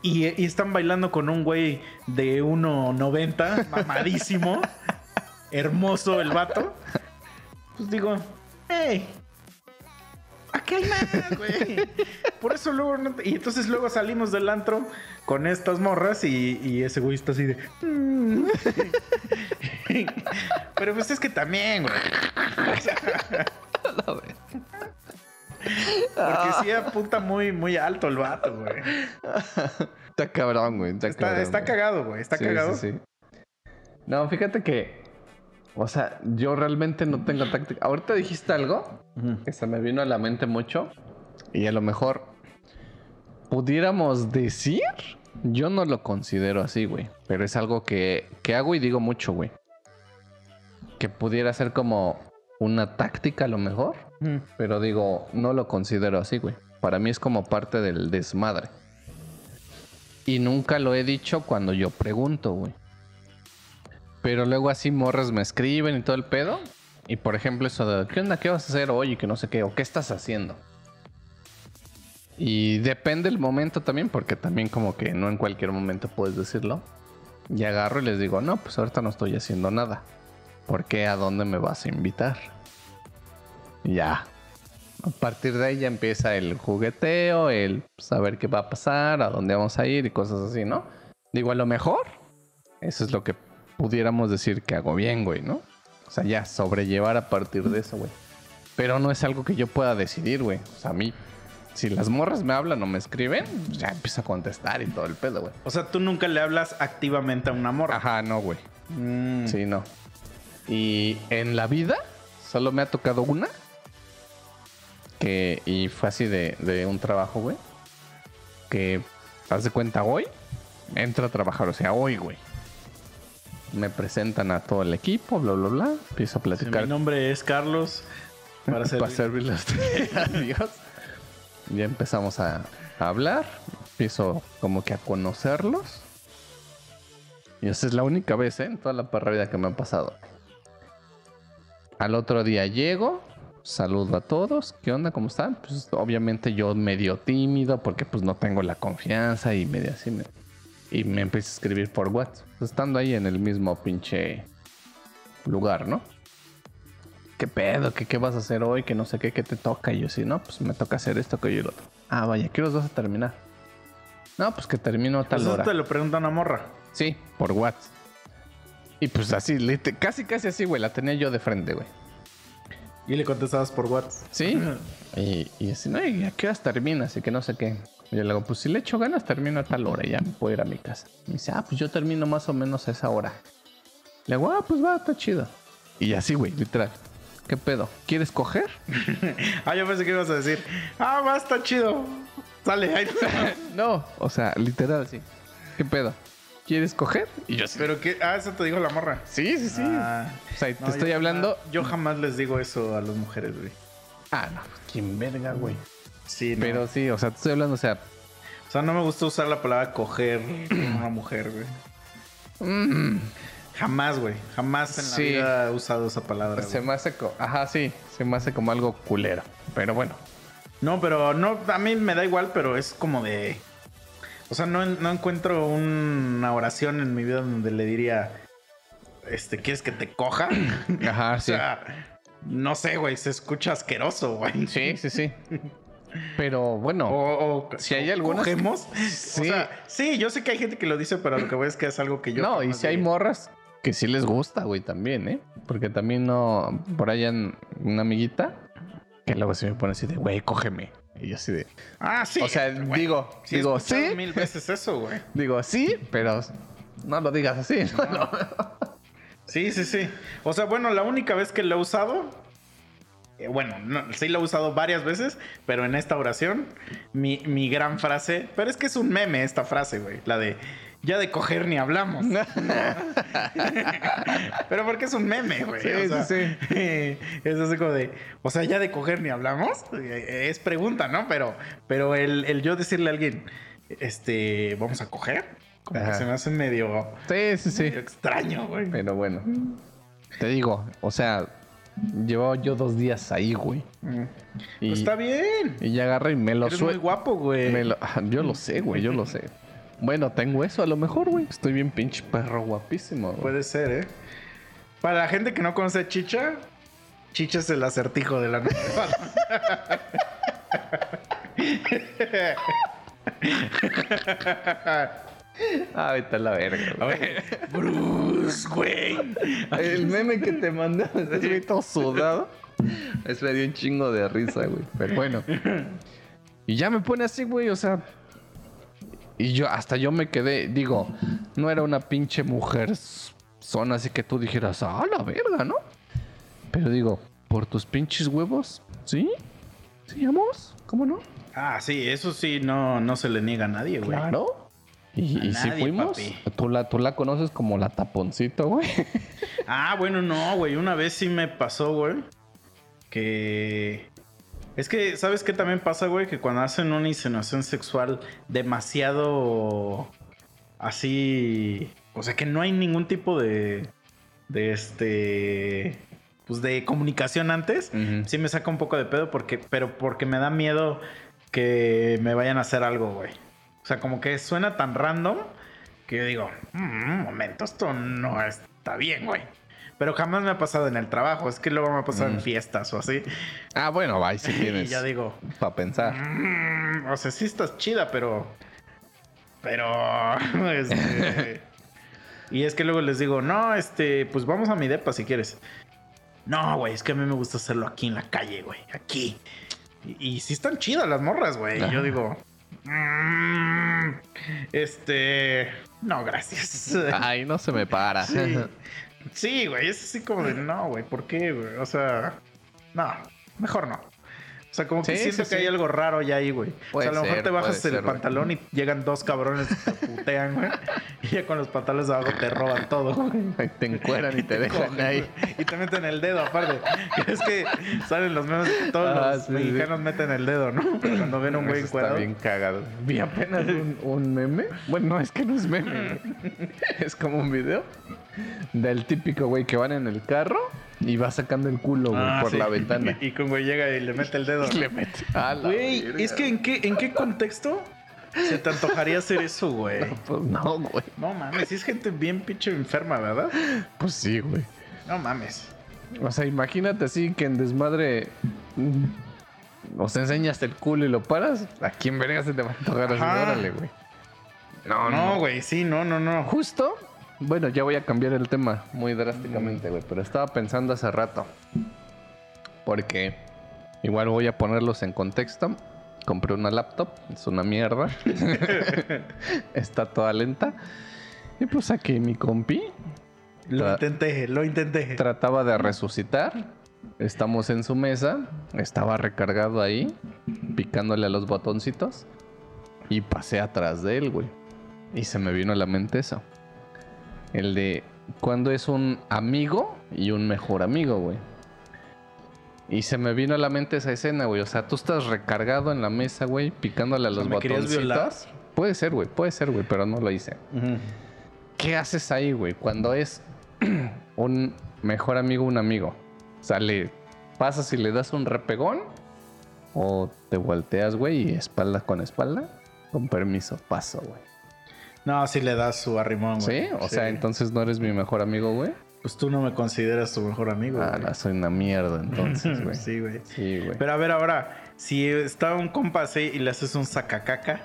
Y, y están bailando con un güey de 1.90, mamadísimo. [laughs] hermoso el vato. Pues digo, hey, aquí hay más, güey. Por eso luego no te- Y entonces luego salimos del antro con estas morras y, y ese güey está así de. "Mm". [laughs] Pero pues es que también, güey. [laughs] O sea, [laughs] porque sí apunta muy, muy alto el vato, güey. Está cabrón, güey. Está, Está, cabrón, está güey. cagado, güey. Está Sí, cagado. sí, sí. No, fíjate que. O sea, yo realmente no tengo táctica. Ahorita dijiste algo que se me vino a la mente mucho. Y a lo mejor pudiéramos decir. Yo no lo considero así, güey. Pero es algo que, que hago y digo mucho, güey. Que pudiera ser como una táctica a lo mejor. Ujú. Pero digo, no lo considero así, güey. Para mí es como parte del desmadre. Y nunca lo he dicho cuando yo pregunto, güey. Pero luego así morras me escriben y todo el pedo. Y por ejemplo eso de, ¿qué onda? ¿Qué vas a hacer hoy? Y que no sé qué. ¿O qué estás haciendo? Y depende el momento también, porque también como que no en cualquier momento puedes decirlo. Y agarro y les digo, no, pues ahorita no estoy haciendo nada. ¿Por qué? ¿A dónde me vas a invitar? Ya. A partir de ahí ya empieza el jugueteo, el saber qué va a pasar, a dónde vamos a ir y cosas así, ¿no? Digo, a lo mejor, eso es lo que pudiéramos decir que hago bien, güey, ¿no? O sea, ya, sobrellevar a partir de eso, güey. Pero no es algo que yo pueda decidir, güey. O sea, a mí, si las morras me hablan o me escriben, ya empiezo a contestar y todo el pedo, güey. O sea, tú nunca le hablas activamente a una morra. Ajá, no, güey. Mm. Sí, no. Y en la vida solo me ha tocado una. Que, y fue así de, de un trabajo, güey. Que, haz de cuenta, hoy entro a trabajar, o sea, hoy, güey. Me presentan a todo el equipo, bla, bla, bla. Empiezo a platicar mi nombre es Carlos. Para ser [laughs] para servirle a usted. [laughs] Adiós. Ya empezamos a, a hablar. Empiezo como que a conocerlos. Y esa es la única vez, ¿eh? En toda la vida que me ha pasado. Al otro día llego, saludo a todos. ¿Qué onda? ¿Cómo están? Pues obviamente yo medio tímido porque pues no tengo la confianza y medio así. me- y me empiezo a escribir por WhatsApp. Pues, estando ahí en el mismo pinche lugar, ¿no? ¿Qué pedo? ¿Qué, ¿Qué vas a hacer hoy? Que no sé qué, ¿qué te toca? Y yo sí, no, pues me toca hacer esto, que yo y lo otro. Ah, vaya, ¿qué los vas a terminar? No, pues que termino a tal Eso hora. te lo pregunta una morra. Sí, por WhatsApp. Y pues así, casi casi así, güey, la tenía yo de frente, güey. Y le contestabas por WhatsApp. Sí. Y, y así, no, ¿y a qué horas terminas? Y que no sé qué. Y yo le digo, pues si le echo ganas, termino a tal hora y ya me puedo ir a mi casa. Y me dice, ah, pues yo termino más o menos a esa hora. Le digo, ah, pues va, está chido. Y así, güey, literal. ¿Qué pedo? ¿Quieres coger? [laughs] Ah, yo pensé que ibas a decir, ah, va, está chido. Sale, ahí. [laughs] no, o sea, literal, sí. ¿Qué pedo? ¿Quieres coger? Y yo sí. Pero que, ah, eso te dijo la morra. Sí, sí, sí. Ah, o sea, te estoy yo hablando. jamás- yo jamás les digo eso a las mujeres, güey. Ah, no, quién verga, güey. Sí, no. Pero sí, o sea, te estoy hablando, o sea, O sea, no me gusta usar la palabra coger con una mujer, güey. mm, Jamás, güey. Jamás en la Sí. vida he usado esa palabra. se güey. me hace, co- ajá, sí, se me hace como algo culero. Pero bueno, No, pero no, a mí me da igual, pero es como de. O sea, no, no encuentro una oración en mi vida donde le diría. Este, ¿quieres que te coja? [clears throat] ajá, o sí. sea, no sé, güey, se escucha asqueroso, güey. Sí, sí, sí. Pero bueno, O, o- Si hay o algunas- ¿Cogemos? Sí. O sea, sí, yo sé que hay gente que lo dice, pero lo que voy es que es algo que yo. no, y si hay morras que sí les gusta, güey, también, ¿eh? Porque también no, por allá una amiguita que luego se me pone así de, güey, cógeme. Y yo así de, Ah, sí. o sea, digo, digo, sí, mil veces eso, güey. [laughs] digo, sí, pero no lo digas así. ¿no? [laughs] Sí, sí, sí. O sea, bueno, la única vez que lo he usado, eh, bueno, no, sí lo he usado varias veces, pero en esta oración, mi, mi gran frase, pero es que es un meme esta frase, güey, la de, ya de coger ni hablamos. [laughs] pero porque es un meme, güey. Sí, o sea, sí, [laughs] Es así como de, o sea, ya de coger ni hablamos, Eh, es pregunta, ¿no? Pero, pero el, el yo decirle a alguien, este, vamos a coger, como que se me hace medio, Sí, sí, sí. medio extraño, güey. Pero bueno, te digo, o sea, llevo yo dos días ahí, güey. Mm. Y, Pues está bien. y ya agarra y me lo Eres muy guapo, güey. [laughs] Yo lo sé, güey, yo lo sé. Bueno, tengo eso a lo mejor, güey. Estoy bien pinche perro guapísimo. güey. Puede ser, ¿eh? Para la gente que no conoce a Chicha, Chicha es el acertijo de la novela. Ah, vete a la verga, güey. Bruce, güey. El meme que te mandé, bien todo sudado. Es me dio un chingo de risa, güey. Pero bueno. Y ya me pone así, güey, o sea. Y yo, hasta yo me quedé, digo, no era una pinche mujer zona así que tú dijeras, ah, la verga, ¿no? Pero digo, por tus pinches huevos, ¿sí? ¿Sí, vamos? ¿Cómo no? Ah, sí, eso sí, no, no se le niega a nadie, güey. Claro. Y, si fuimos, papi. tú la, tú la conoces como la taponcito, güey. Ah, bueno, no, güey. Una vez sí me pasó, güey. Que. Es que, ¿sabes qué también pasa, güey? Que cuando hacen una insinuación sexual demasiado. Así. O sea, que no hay ningún tipo de. De este. Pues de comunicación antes. Sí me saca un poco de pedo, porque, pero porque me da miedo que me vayan a hacer algo, güey. O sea, como que suena tan random que yo digo, "Mm, un momento, esto no está bien, güey. Pero jamás me ha pasado en el trabajo, es que luego me ha pasado en Mm. fiestas o así. Ah, bueno, sí [laughs] Y tienes. ya digo, Para pensar. "Mm, o sea, sí estás chida, pero. Pero. [laughs] este, [laughs] y es que luego les digo, no, este, pues vamos a mi depa si quieres. No, güey, es que a mí me gusta hacerlo aquí en la calle, güey, aquí. Y, y sí están chidas las morras, güey. Y yo digo, "Mm, este, no, gracias. Ay, no se me para. Sí, sí, güey, es así como de, no, güey, ¿por qué, güey? O sea, no, mejor no. O sea, como que Sí, siento sí, que sí. hay algo raro ya ahí, güey. O sea, a lo mejor ser, te bajas el ser, güey. pantalón y llegan dos cabrones y te putean, güey. [laughs] Y ya con los pantalones abajo te roban todo, güey. Te encueran y te [laughs] dejan cogen, ahí. güey. Y te meten el dedo, aparte. [laughs] Es que salen los memes que todos Ah, los sí, mexicanos meten el dedo, ¿no? Cuando ven a un güey Eso está bien cagado. Vi apenas un, un meme. Bueno, no, es que no es meme. güey. Es como un video del típico güey que van en el carro y va sacando el culo, güey, Ah, por sí. la ventana. Y, y con güey llega y le mete el dedo. Y le mete. Güey, es que ¿en qué, ¿en qué contexto se te antojaría hacer eso, güey? [laughs] Pues no, güey. No mames, si es gente bien pinche enferma, ¿verdad? Pues sí, güey. No mames. O sea, imagínate así que en desmadre mm, nos enseñas el culo y lo paras. ¿A quién verga se te va a antojar así? Órale, güey. No, No, güey, sí, no, no, no. Justo, bueno, ya voy a cambiar el tema muy drásticamente, güey, pero estaba pensando hace rato. Porque igual voy a ponerlos en contexto. Compré una laptop, es una mierda. [laughs] [laughs] Está toda lenta. Y pues aquí mi compi Lo intenté, lo intenté. trataba de resucitar. Estamos en su mesa, estaba recargado ahí, picándole a los botoncitos. Y pasé atrás de él, güey. Y se me vino a la mente eso. El de cuando es un amigo y un mejor amigo, güey. Y se me vino a la mente esa escena, güey. O sea, tú estás recargado en la mesa, güey, picándole a sea, los ¿me querías violar? botoncitos. Puede ser, güey, puede ser, güey, pero no lo hice. ¿Qué haces ahí, güey? Cuando es [clears throat] un mejor amigo, un amigo. O sea, le pasas y le das un repegón. O te volteas, güey, y espalda con espalda. Con permiso, paso, güey. No, sí le das su arrimón, güey. ¿Sí? O sea, entonces no eres mi mejor amigo, güey. Pues tú no me consideras tu mejor amigo, Ah, no, soy una mierda [laughs] entonces, güey. Sí, güey. Sí, güey. Pero a ver, ahora, si está un compa así y le haces un sacacaca,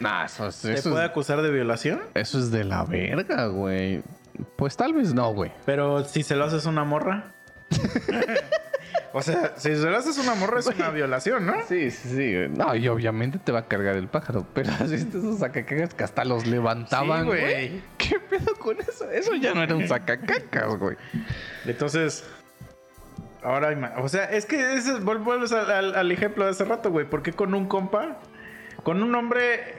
Nah, eso, es- ¿te eso puede es, acusar de violación? eso es de la verga, güey. Pues tal vez no, güey. Pero si se lo haces una morra. [laughs] o sea, si se lo haces una morra es una violación, ¿no? Sí, sí, sí. No, y obviamente te va a cargar el pájaro. Pero [laughs] así esos sacacagas que hasta los levantaban, Sí, güey. ¿Qué pedo con eso? Eso ya no era un sacacacas, güey. Entonces, ahora, o sea, es que ese, vuel- vuelves al, al- al ejemplo de hace rato, güey. ¿Por qué con un compa, con un hombre,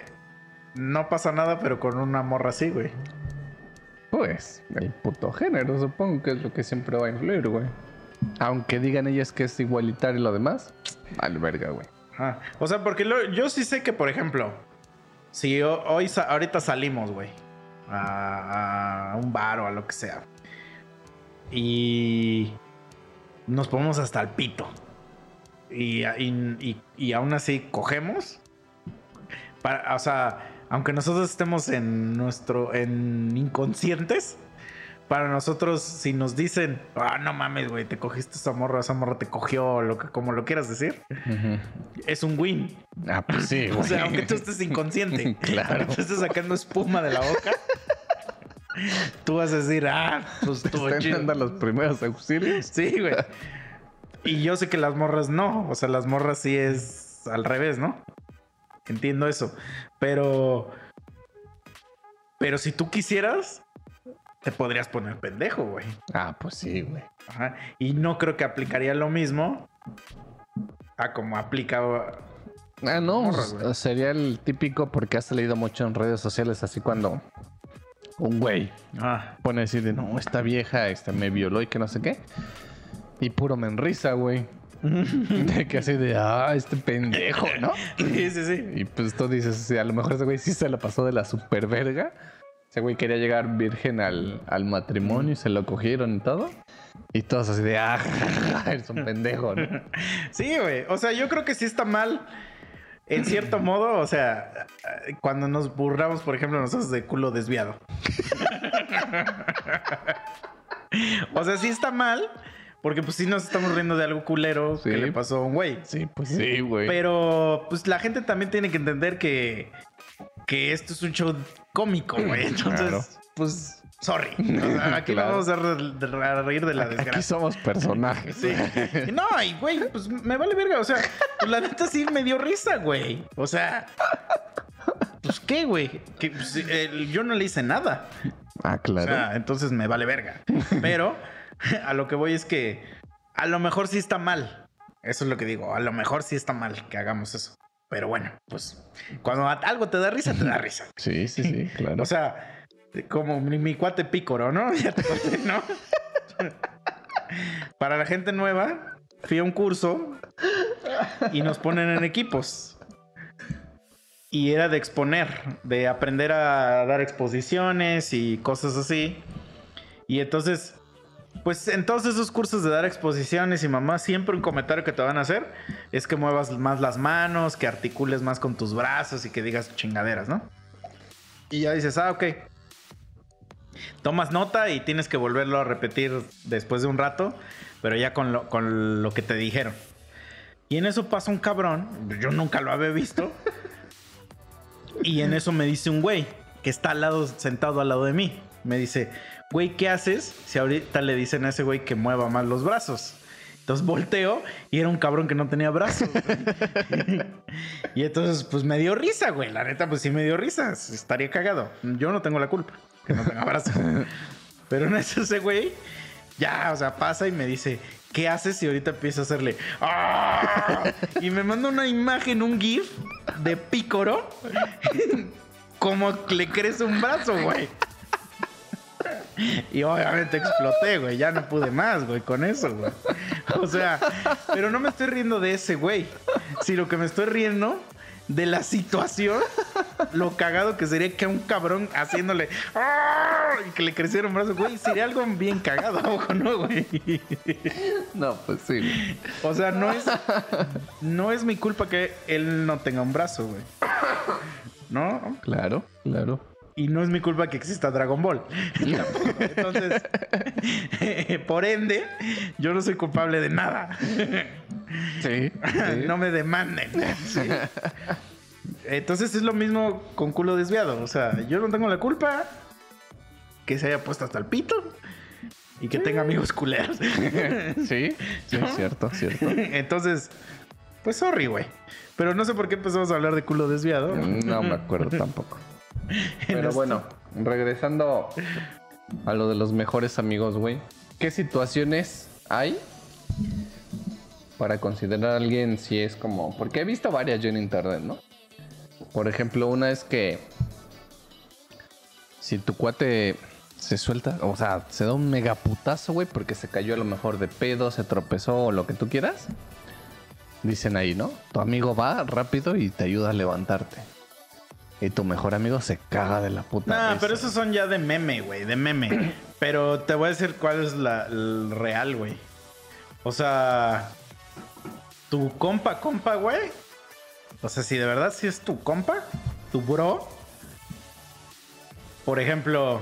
no pasa nada, pero con una morra sí, güey? Pues, el puto género, supongo que es lo que siempre va a influir, güey. Aunque digan ellas que es igualitario y lo demás, al verga, güey. O sea, porque lo- yo sí sé que, por ejemplo, si ho- hoy, ahorita salimos, güey, a, un bar o a lo que sea, y nos ponemos hasta el pito, y, y, y- y aún así cogemos, para, o sea, aunque nosotros estemos en nuestro, en inconscientes, para nosotros, si nos dicen, ah, no mames, güey, te cogiste esa morra, esa morra te cogió, lo que, como lo quieras decir, es un win. Ah, pues sí, güey. [laughs] O sea, aunque tú estés inconsciente, [laughs] Claro. tú estés sacando espuma de la boca, [laughs] tú vas a decir, ah, pues estuvo Están dando los primeros auxilios. Sí, güey. Y yo sé que las morras no. O sea, las morras sí es al revés, ¿no? Entiendo eso. Pero. Pero si tú quisieras, te podrías poner pendejo, güey. Ah, pues sí, güey. Ajá. Y no creo que aplicaría lo mismo a como aplica. Ah, no, güey. sería el típico porque has leído mucho en redes sociales, así cuando un güey Ah, pone a decir de no, esta vieja este, me violó y que no sé qué. Y puro me enrisa, güey. [laughs] De que así de, ah, este pendejo, ¿no? sí, sí, sí. Y pues tú dices, sí, a lo mejor ese güey sí se la pasó de la super verga. Ese güey quería llegar virgen al, al matrimonio y se lo cogieron y todo. Y todos así de, ah, [laughs] eres un pendejo, ¿no? [laughs] Sí, güey. O sea, yo creo que sí está mal. En cierto modo, o sea, cuando nos burlamos, por ejemplo, nosotros de culo desviado. o sea, sí está mal, porque pues sí nos estamos riendo de algo culero Sí. que le pasó a un güey. Sí, pues sí, güey. Pero pues la gente también tiene que entender que, que esto es un show cómico, güey. Entonces, Claro. pues, sorry. O sea, [laughs] aquí Claro. vamos a, re- a reír de la Aquí desgracia. somos personajes. Sí. No, y güey, pues me vale verga. O sea, pues, la neta sí me dio risa, güey. O sea, pues qué, güey. Que, pues, yo no le hice nada. Ah, O claro. sea, entonces me vale verga. Pero [laughs] a lo que voy es que a lo mejor sí está mal. Eso es lo que digo. A lo mejor sí está mal que hagamos eso. Pero bueno, pues cuando algo te da risa, te da [laughs] risa. Sí, sí, sí, [laughs] claro. O sea, como mi, mi cuate pícoro, ¿no? Ya te conté, ¿no? Para la gente nueva, fui a un curso y nos ponen en equipos. Y era de exponer, de aprender a dar exposiciones y cosas así. Y entonces, pues en todos esos cursos de dar exposiciones y mamá, siempre un comentario que te van a hacer es que muevas más las manos, que articules más con tus brazos y que digas chingaderas, ¿no? Y ya dices, ah, ok. Tomas nota y tienes que volverlo a repetir después de un rato, pero ya con lo, con lo que te dijeron. Y en eso pasa un cabrón, yo nunca lo había visto. y en eso me dice un güey que está al lado, sentado al lado de mí. Me dice, güey, ¿qué haces si ahorita le dicen a ese güey que mueva más los brazos? Entonces volteo y era un cabrón que no tenía brazos. [laughs] y entonces, pues me dio risa, güey. La neta, pues sí me dio risa. Estaría cagado. Yo no tengo la culpa que no tenga brazos. [laughs] Pero en eso ese güey, ya, o sea, pasa y me dice, ¿qué haces si ahorita empiezo a hacerle? ¡Ah! Y me manda una imagen, un GIF de pícoro, [laughs] como le crece un brazo, güey. Y obviamente exploté, güey. Ya no pude más, güey, con eso, güey. O sea, pero no me estoy riendo de ese, güey. Sino que me estoy riendo de la situación. Lo cagado que sería que a un cabrón haciéndole ¡ah! y que le creciera un brazo, güey. Sería algo bien cagado, ojo, ¿no, güey? No, pues sí. güey. O sea, no es, no es mi culpa que él no tenga un brazo, güey. ¿No? Claro, claro. Y no es mi culpa que exista Dragon Ball. Entonces, [laughs] por ende, yo no soy culpable de nada. Sí. sí. [laughs] No me demanden. Sí. Entonces es lo mismo con culo desviado. O sea, yo no tengo la culpa que se haya puesto hasta el pito y que tenga amigos culeros. [laughs] Sí, sí, ¿No? cierto, cierto. Entonces, pues sorry, güey. Pero no sé por qué empezamos a hablar de culo desviado. No me acuerdo tampoco. [laughs] Pero esto. bueno, regresando a lo de los mejores amigos, güey. ¿Qué situaciones hay para considerar a alguien si es como... Porque he visto varias yo en internet, ¿no? Por ejemplo, una es que si tu cuate se suelta, o sea, se da un megaputazo, güey, porque se cayó a lo mejor de pedo, se tropezó o lo que tú quieras. Dicen ahí, ¿no? Tu amigo va rápido y te ayuda a levantarte. Y tu mejor amigo se caga de la puta. Nah, risa. pero esos son ya de meme, güey, de meme. [clears throat] pero te voy a decir cuál es la el real, güey. O sea, tu compa, compa, güey. O sea, si de verdad sí es tu compa, tu bro. Por ejemplo,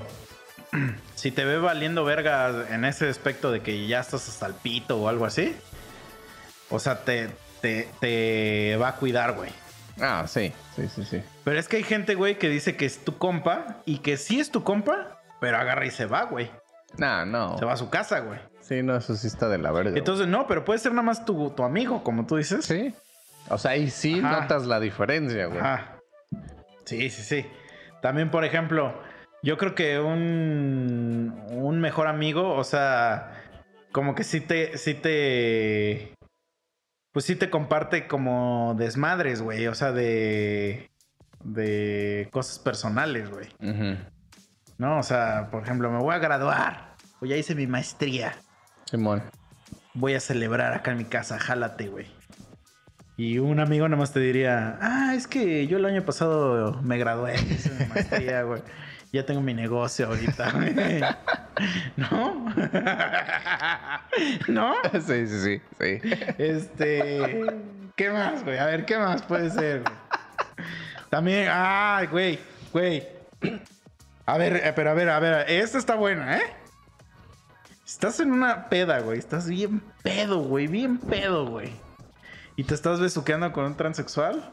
[clears throat] si te ve valiendo verga en ese aspecto de que ya estás hasta el pito o algo así. O sea, te, te, te va a cuidar, güey. Ah, sí, sí, sí, sí. Pero es que hay gente, güey, que dice que es tu compa y que sí es tu compa, pero agarra y se va, güey. Nah, no. Se va a su casa, güey. Sí, no, eso sí está de la verga. Entonces, no, pero puede ser nada más tu, tu amigo, como tú dices. Sí. O sea, ahí sí Ajá. notas la diferencia, güey. Ajá. Sí, sí, sí. También, por ejemplo, yo creo que un, un mejor amigo, o sea, como que sí te, sí te, pues sí te comparte como desmadres, güey. O sea, de, de cosas personales, güey. ¿No? O sea, por ejemplo, me voy a graduar. O ya hice mi maestría. Simón. Voy a celebrar acá en mi casa. Jálate, güey. Y un amigo nada más te diría, ah, es que yo el año pasado me gradué, hice mi maestría, [laughs] güey. Ya tengo mi negocio ahorita, [laughs] güey. ¿No? [laughs] ¿No? sí, sí, sí, sí. Este. ¿Qué más, güey? A ver, ¿qué más puede ser? güey? También, ay, güey, güey. A ver, eh, pero a ver, a ver, esta está buena, ¿eh? Estás en una peda, güey. Estás bien pedo, güey. Bien pedo, güey. Y te estás besuqueando con un transexual.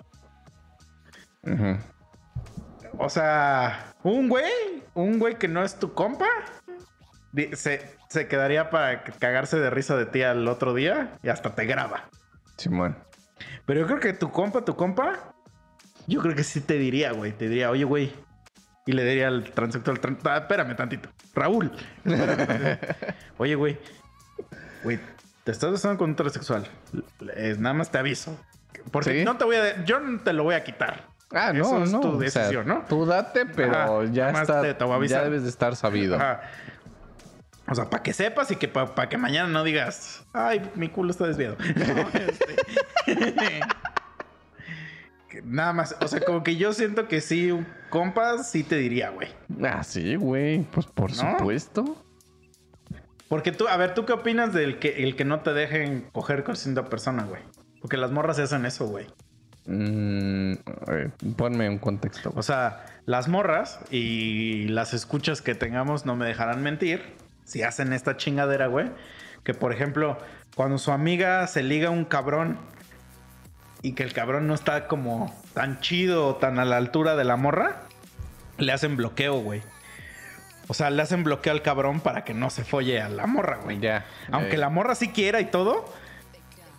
O sea, un güey, un güey que no es tu compa, se, se quedaría para cagarse de risa de ti al otro día y hasta te graba. Simón. Pero yo creo que tu compa, tu compa, yo creo que sí te diría, güey. Te diría, oye, güey. Y le diría al transexual, tran- ah, espérame tantito. Raúl. espérame [laughs] tantito. oye, güey. Güey, te estás besando con un transexual. nada más te aviso. Porque ¿Sí? no te voy a... Yo no te lo voy a quitar. Ah, no, Eso es no. tu o sea, decisión, ¿no? Tú date, pero Ajá, ya está. te- te voy a avisar. ya debes de estar sabido. Ajá. O sea, para que sepas y que para que mañana no digas, ay, mi culo está desviado. [laughs] No, este, [laughs] que Nada más, o sea, como que yo siento que sí, un compa, sí te diría, güey. Ah, sí, güey. Pues por ¿No? supuesto. Porque tú, a ver, ¿tú qué opinas del que el que no te dejen coger con cinta persona, güey? Porque las morras hacen eso, güey. Mm, ponme un contexto. O sea, las morras y las escuchas que tengamos no me dejarán mentir. Si hacen esta chingadera, güey. Que por ejemplo, cuando su amiga se liga a un cabrón y que el cabrón no está como tan chido o tan a la altura de la morra, le hacen bloqueo, güey. O sea, le hacen bloqueo al cabrón para que no se folle a la morra, güey. Ya. Aunque la morra sí quiera y todo.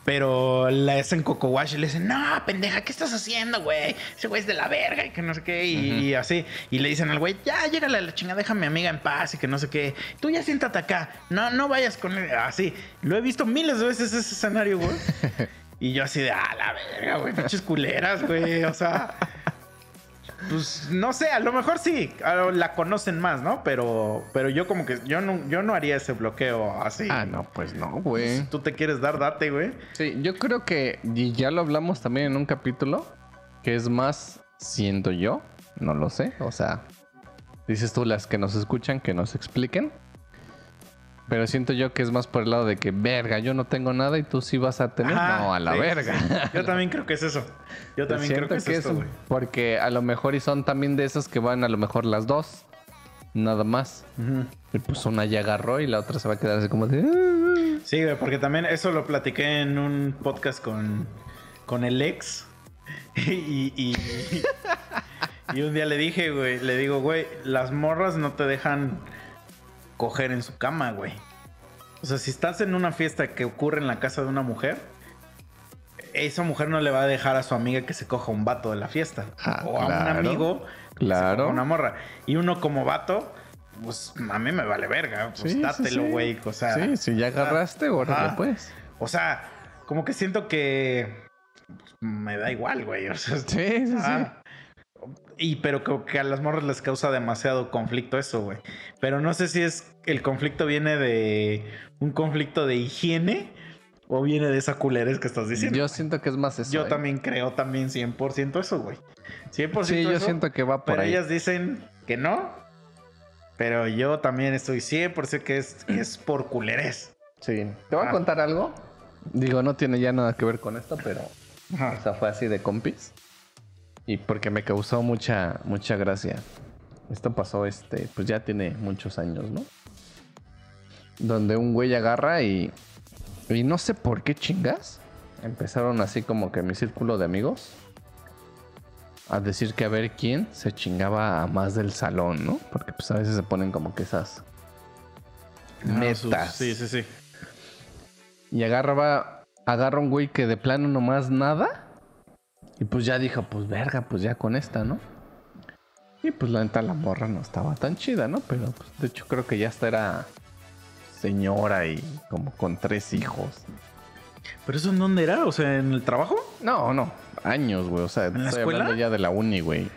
Pero le hacen coco wash y le dicen, no, pendeja, ¿qué estás haciendo, güey? Ese güey es de la verga y que no sé qué. Y, y así. Y le dicen al güey, ya, llégale a la chingada, deja a mi amiga en paz y que no sé qué. Tú ya siéntate acá. No, no vayas con él. Así. Lo he visto miles de veces ese escenario, güey. [laughs] y yo así de, ah, la verga, güey, pinches culeras, güey. O sea. Pues no sé, a lo mejor sí, la conocen más, ¿no? Pero, pero yo como que yo no, yo no haría ese bloqueo así. Ah, no, pues no, güey. Si tú te quieres dar, date, güey. Sí, yo creo que, y ya lo hablamos también en un capítulo, que es más, siento yo, no lo sé, o sea, dices tú las que nos escuchan, que nos expliquen, pero siento yo que es más por el lado de que, verga, yo no tengo nada y tú sí vas a tener, Ajá, no, a la sí, verga. sí. Yo también creo que es eso. Yo también creo que es que eso, es güey. porque a lo mejor y son también de esas que van a lo mejor las dos, nada más. Y pues una ya agarró y la otra se va a quedar así como de... "Ah". Sí, güey, porque también eso lo platiqué en un podcast con, con el ex. [laughs] y, y, y un día le dije, güey, le digo, güey, las morras no te dejan coger en su cama, güey. O sea, si estás en una fiesta que ocurre en la casa de una mujer, esa mujer no le va a dejar a su amiga que se coja un vato de la fiesta. Ah, o a un amigo que se Claro. coja una morra. Y uno como vato, pues a mí me vale verga. Pues Sí, dátelo, sí. güey. O sea, sí, si ya agarraste, Ajá. pues. o sea, como que siento que pues, me da igual, güey. O sea, Sí, sí, sí. ah, Y pero como que a las morras les causa demasiado conflicto eso, güey. Pero no sé si es el conflicto viene de un conflicto de higiene o viene de esa culerez que estás diciendo. Yo güey. siento que es más eso. Yo ¿eh? también creo también 100% eso, güey. 100% Sí, yo eso, siento que va por Pero ahí. ellas dicen que no. Pero yo también estoy 100% que es, que es por culerez. Sí. Te voy a Ah. contar algo. Digo, no tiene ya nada que ver con esto, pero. Ajá. O sea, fue así de compis. Y porque me causó mucha, mucha gracia. Esto pasó, este, pues ya tiene muchos años, ¿no? Donde un güey agarra y. Y no sé por qué chingas. Empezaron así como que mi círculo de amigos. A decir que a ver quién se chingaba a más del salón, ¿no? Porque pues a veces se ponen como que esas metas. Ah, Sí, sí, sí. Y agarraba, agarra un güey que de plano nomás nada. Y pues ya dijo, pues verga, pues ya con esta, ¿no? Y pues la neta la morra no estaba tan chida, ¿no? Pero pues, de hecho creo que ya hasta era señora y como con tres hijos. ¿Pero eso en dónde era? O sea, ¿en el trabajo? No, no, años, güey. O sea, ¿En la estoy escuela? hablando ya de la uni, güey.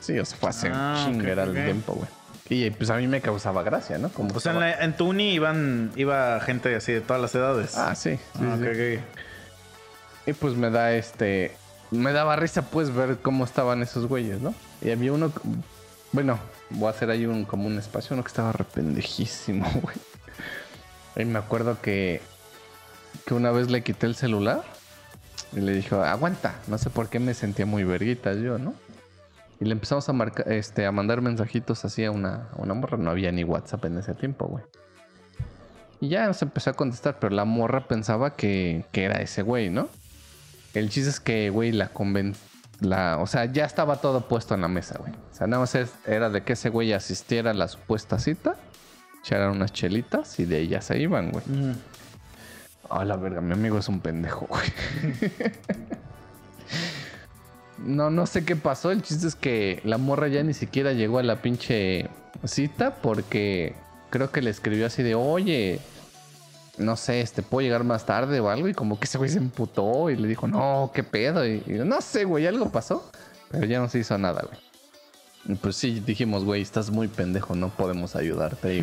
Sí, o sea, fue hace Ah, un chingo era el tiempo, güey. Y pues a mí me causaba gracia, ¿no? Como O sea, en, la- en tu uni iban, iba gente así de todas las edades. Ah, sí. sí, Ah, sí. ok, ok. Y pues me da este. Me daba risa, pues, ver cómo estaban esos güeyes, ¿no? Y había uno. Bueno, voy a hacer ahí un, como un espacio, uno que estaba rependejísimo, [laughs] güey. Y me acuerdo que. Que una vez le quité el celular. Y le dijo, aguanta. No sé por qué me sentía muy verguitas yo, ¿no? Y le empezamos a marcar, este, a mandar mensajitos así a una, a una morra. No había ni WhatsApp en ese tiempo, güey. Y ya nos empezó a contestar, pero la morra pensaba que, que era ese güey, ¿no? El chiste es que, güey, la conven... La, o sea, ya estaba todo puesto en la mesa, güey. O sea, nada más era de que ese güey asistiera a la supuesta cita, echaran unas chelitas y de ahí ya se iban, güey. Ujú. A la verga, mi amigo es un pendejo, güey. no, no sé qué pasó. El chiste es que la morra ya ni siquiera llegó a la pinche cita porque creo que le escribió así de, oye, no sé, este, ¿puedo llegar más tarde o algo? Y como que ese güey se emputó y le dijo, no, qué pedo. Y, no sé, güey, algo pasó. Pero ya no se hizo nada, güey. Y pues sí, dijimos, güey, estás muy pendejo, no podemos ayudarte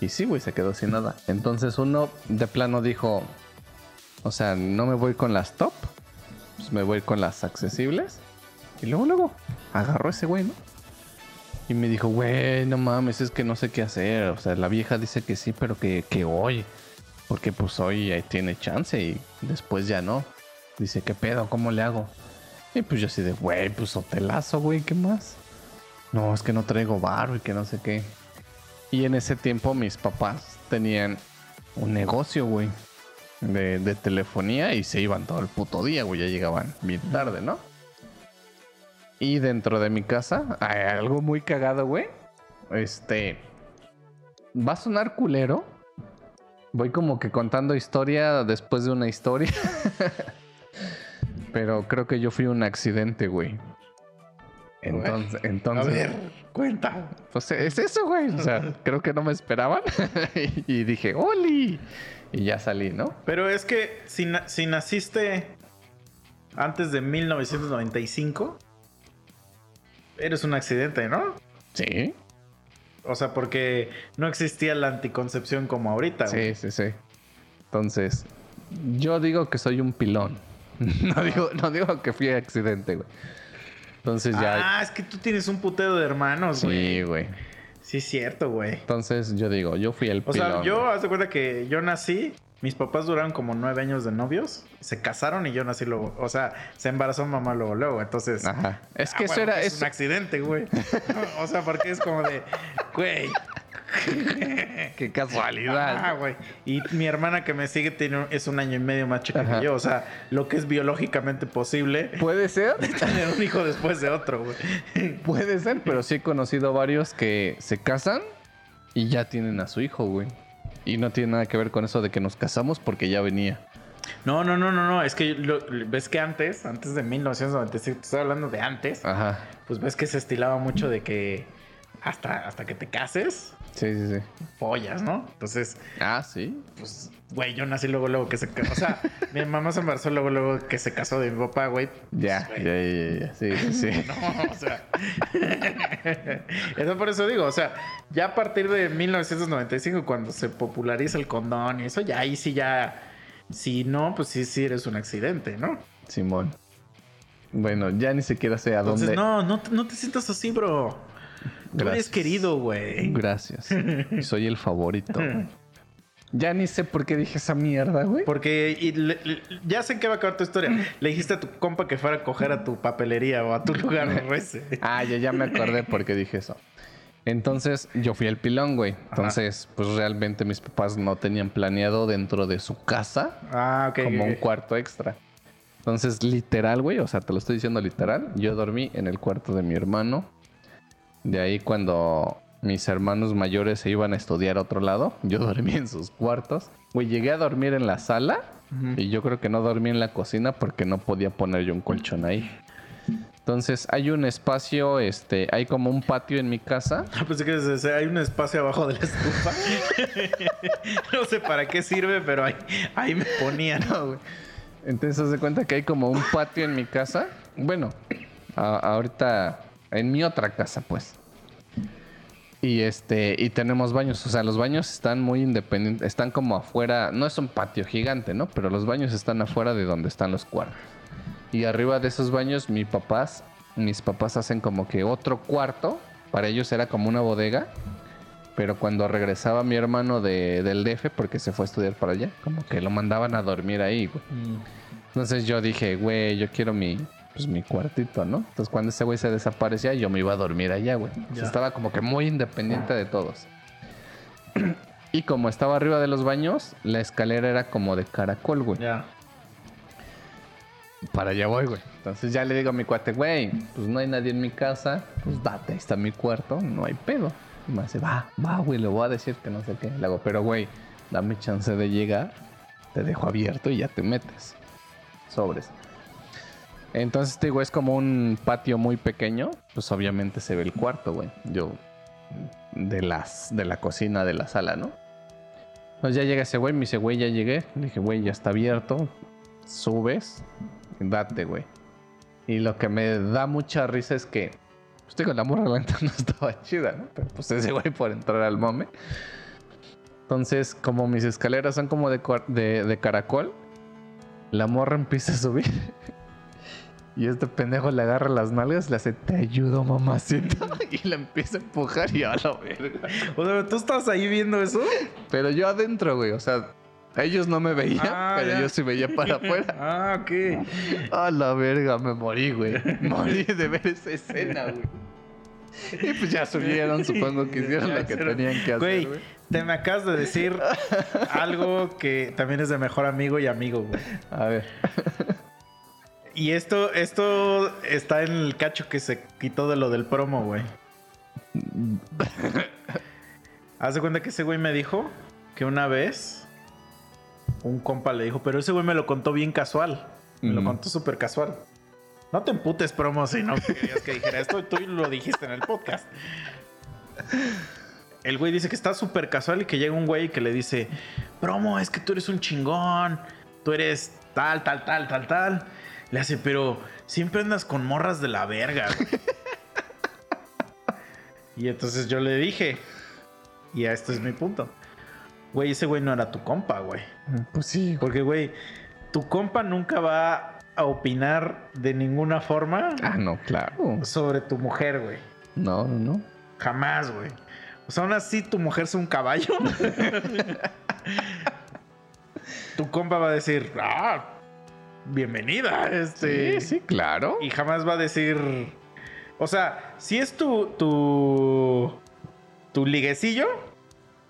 y sí, güey, se quedó sin nada. Entonces uno de plano dijo, o sea, no me voy con las top, pues me voy con las accesibles. Y luego, luego, agarró ese güey, ¿no? Y me dijo, güey, no mames, es que no sé qué hacer. O sea, la vieja dice que sí, pero que, que hoy. Porque pues hoy ahí tiene chance y después ya no. Dice, ¿qué pedo? ¿Cómo le hago? Y pues yo así de, güey, pues hotelazo, güey, ¿qué más? No, es que no traigo barro y que no sé qué. Y en ese tiempo mis papás tenían un negocio, güey, de, de telefonía y se iban todo el puto día, güey, ya llegaban bien tarde, ¿no? Y dentro de mi casa, hay algo muy cagado, güey. Este. Va a sonar culero. Voy como que contando historia después de una historia. [laughs] Pero creo que yo fui un accidente, güey. Entonces, entonces. A ver, cuenta. Pues es eso, güey. O sea, [laughs] creo que no me esperaban. [laughs] y dije, ¡Oli! Y ya salí, ¿no? Pero es que si, na- si naciste antes de 1995, eres un accidente, ¿no? Sí. O sea, porque no existía la anticoncepción como ahorita. güey. Sí, sí, sí. Entonces, yo digo que soy un pilón. [laughs] No digo, no digo que fui accidente, güey. Entonces ya. Ah, es que tú tienes un putero de hermanos, güey. sí, güey. Sí, es cierto, güey. Entonces yo digo, yo fui el O pilón. sea, yo, güey. haz de cuenta que yo nací, mis papás duraron como nueve años de novios, se casaron y yo nací luego. O sea, se embarazó mamá luego, luego. Entonces. Ajá. Es que ah, eso bueno, era. Es eso- un accidente, güey. o sea, porque es como de, güey. [laughs] Qué casualidad. Ah, güey. Y mi hermana que me sigue tiene un- es un año y medio más chica Ajá. que yo. O sea, lo que es biológicamente posible Puede ser. [laughs] tener un hijo después de otro, güey. Puede ser, pero sí he conocido varios que se casan y ya tienen a su hijo, güey. Y no tiene nada que ver con eso de que nos casamos porque ya venía. No, no, no, no, no. Es que lo- ves que antes, antes de 1995, te estoy hablando de antes, Ajá. pues ves que se estilaba mucho de que hasta, hasta que te cases, Sí, sí, sí. pollas, ¿no? Entonces, Ah, sí. pues, güey, yo nací luego, luego que se casó. O sea, [laughs] mi mamá se embarazó luego, luego que se casó de mi papá, güey. Ya, Pues, ya, güey, ya, ya. Sí, sí, sí. [laughs] No, o sea. [laughs] eso por eso digo, o sea, ya a partir de 1995, cuando se populariza el condón y eso, ya ahí sí ya. Si no, pues sí, sí eres un accidente, ¿no? Simón. Bueno, ya ni siquiera sé a Entonces, dónde. no, no, no te sientas así, bro. Tú eres Gracias. querido, güey. Gracias. Soy el favorito. Ya ni sé por qué dije esa mierda, güey. Porque y le- le- ya sé que va a acabar tu historia. Le dijiste a tu compa que fuera a coger a tu papelería o a tu lugar [laughs] ese. Ah, ya, ya me acordé por qué dije eso. Entonces, yo fui el pilón, güey. Entonces, pues realmente mis papás no tenían planeado dentro de su casa Ah, como un cuarto extra. Entonces, literal, güey, o sea, te lo estoy diciendo literal. Yo dormí en el cuarto de mi hermano. De ahí cuando mis hermanos mayores se iban a estudiar a otro lado, [laughs] yo dormí en sus cuartos. Güey, llegué a dormir en la sala y yo creo que no dormí en la cocina porque no podía poner yo un colchón ahí. Entonces, hay un espacio, este, hay como un patio en mi casa. [laughs] Ah, Pensé que hay un espacio abajo de la estufa. [laughs] no sé para qué sirve, pero ahí, ahí me ponían. No, güey. Entonces, de cuenta que hay como un patio en mi casa. Bueno, a- ahorita en mi otra casa, pues. Y este, y tenemos baños. O sea, los baños están muy independientes. Están como afuera. No es un patio gigante, ¿no? Pero los baños están afuera de donde están los cuartos. Y arriba de esos baños, mis papás, mis papás hacen como que otro cuarto. Para ellos era como una bodega. Pero cuando regresaba mi hermano de, del DF, porque se fue a estudiar para allá, como que lo mandaban a dormir ahí, güey. Entonces yo dije, güey, yo quiero mi, pues, mi cuartito, ¿no? Entonces cuando ese güey se desaparecía, yo me iba a dormir allá, güey. O sea, Ya. estaba como que muy independiente de todos. [clears throat] y como estaba arriba de los baños, la escalera era como de caracol, güey. Ya. Para allá voy, güey. Entonces ya le digo a mi cuate, güey, pues no hay nadie en mi casa, pues date, ahí está mi cuarto, no hay pedo. Y me dice, va, va, güey, le voy a decir que no sé qué. Le hago, pero güey, dame chance de llegar, te dejo abierto y ya te metes. Sobres. Entonces, te digo, es como un patio muy pequeño, pues obviamente se ve el cuarto, güey. Yo, de las, de la cocina, de la sala, ¿no? Pues ya llega ese güey, me dice, güey, ya llegué. Le dije, güey, ya está abierto. Subes, date, güey. Y lo que me da mucha risa es que, pues digo, la morra la neta [laughs] no estaba chida, ¿no? Pero pues ese güey por entrar al mome. Entonces, como mis escaleras son como de, de caracol, la morra empieza a subir. [laughs] Y este pendejo le agarra las nalgas, le hace, te ayudo, mamacita. [laughs] Y la empieza a empujar y a la verga. O sea, ¿tú estás ahí viendo eso? Pero yo adentro, güey. O sea, ellos no me veían, Ah, pero ya. yo sí veía para [laughs] afuera. Ah, ok. A la verga, me morí, güey. [laughs] Morí de ver esa escena, güey. Y pues ya subieron, supongo que hicieron lo que tenían que hacer, güey. te me acabas de decir algo que también es de mejor amigo y amigo, güey. A ver. Y esto, esto está en el cacho que se quitó de lo del promo, güey. [laughs] Haz de cuenta que ese güey me dijo que una vez un compa le dijo, pero ese güey me lo contó bien casual. Me lo contó súper casual. No te emputes, promo, si no querías que dijera esto. Tú lo dijiste en el podcast. El güey dice que está súper casual y que llega un güey que le dice, promo, es que tú eres un chingón. Tú eres tal, tal, tal, tal, tal. Le hace, pero siempre andas con morras de la verga. güey". y entonces yo le dije, y a esto es mi punto. Güey, ese güey no era tu compa, güey. Pues sí, Porque, güey, tu compa nunca va a opinar de ninguna forma Ah, no, claro. sobre tu mujer, güey. No, no, no. Jamás, güey. O sea, aún así tu mujer es un caballo. [laughs] tu compa va a decir, ah, bienvenida, este. Sí, sí, claro. Y jamás va a decir. O sea, si es tu. tu. tu liguecillo.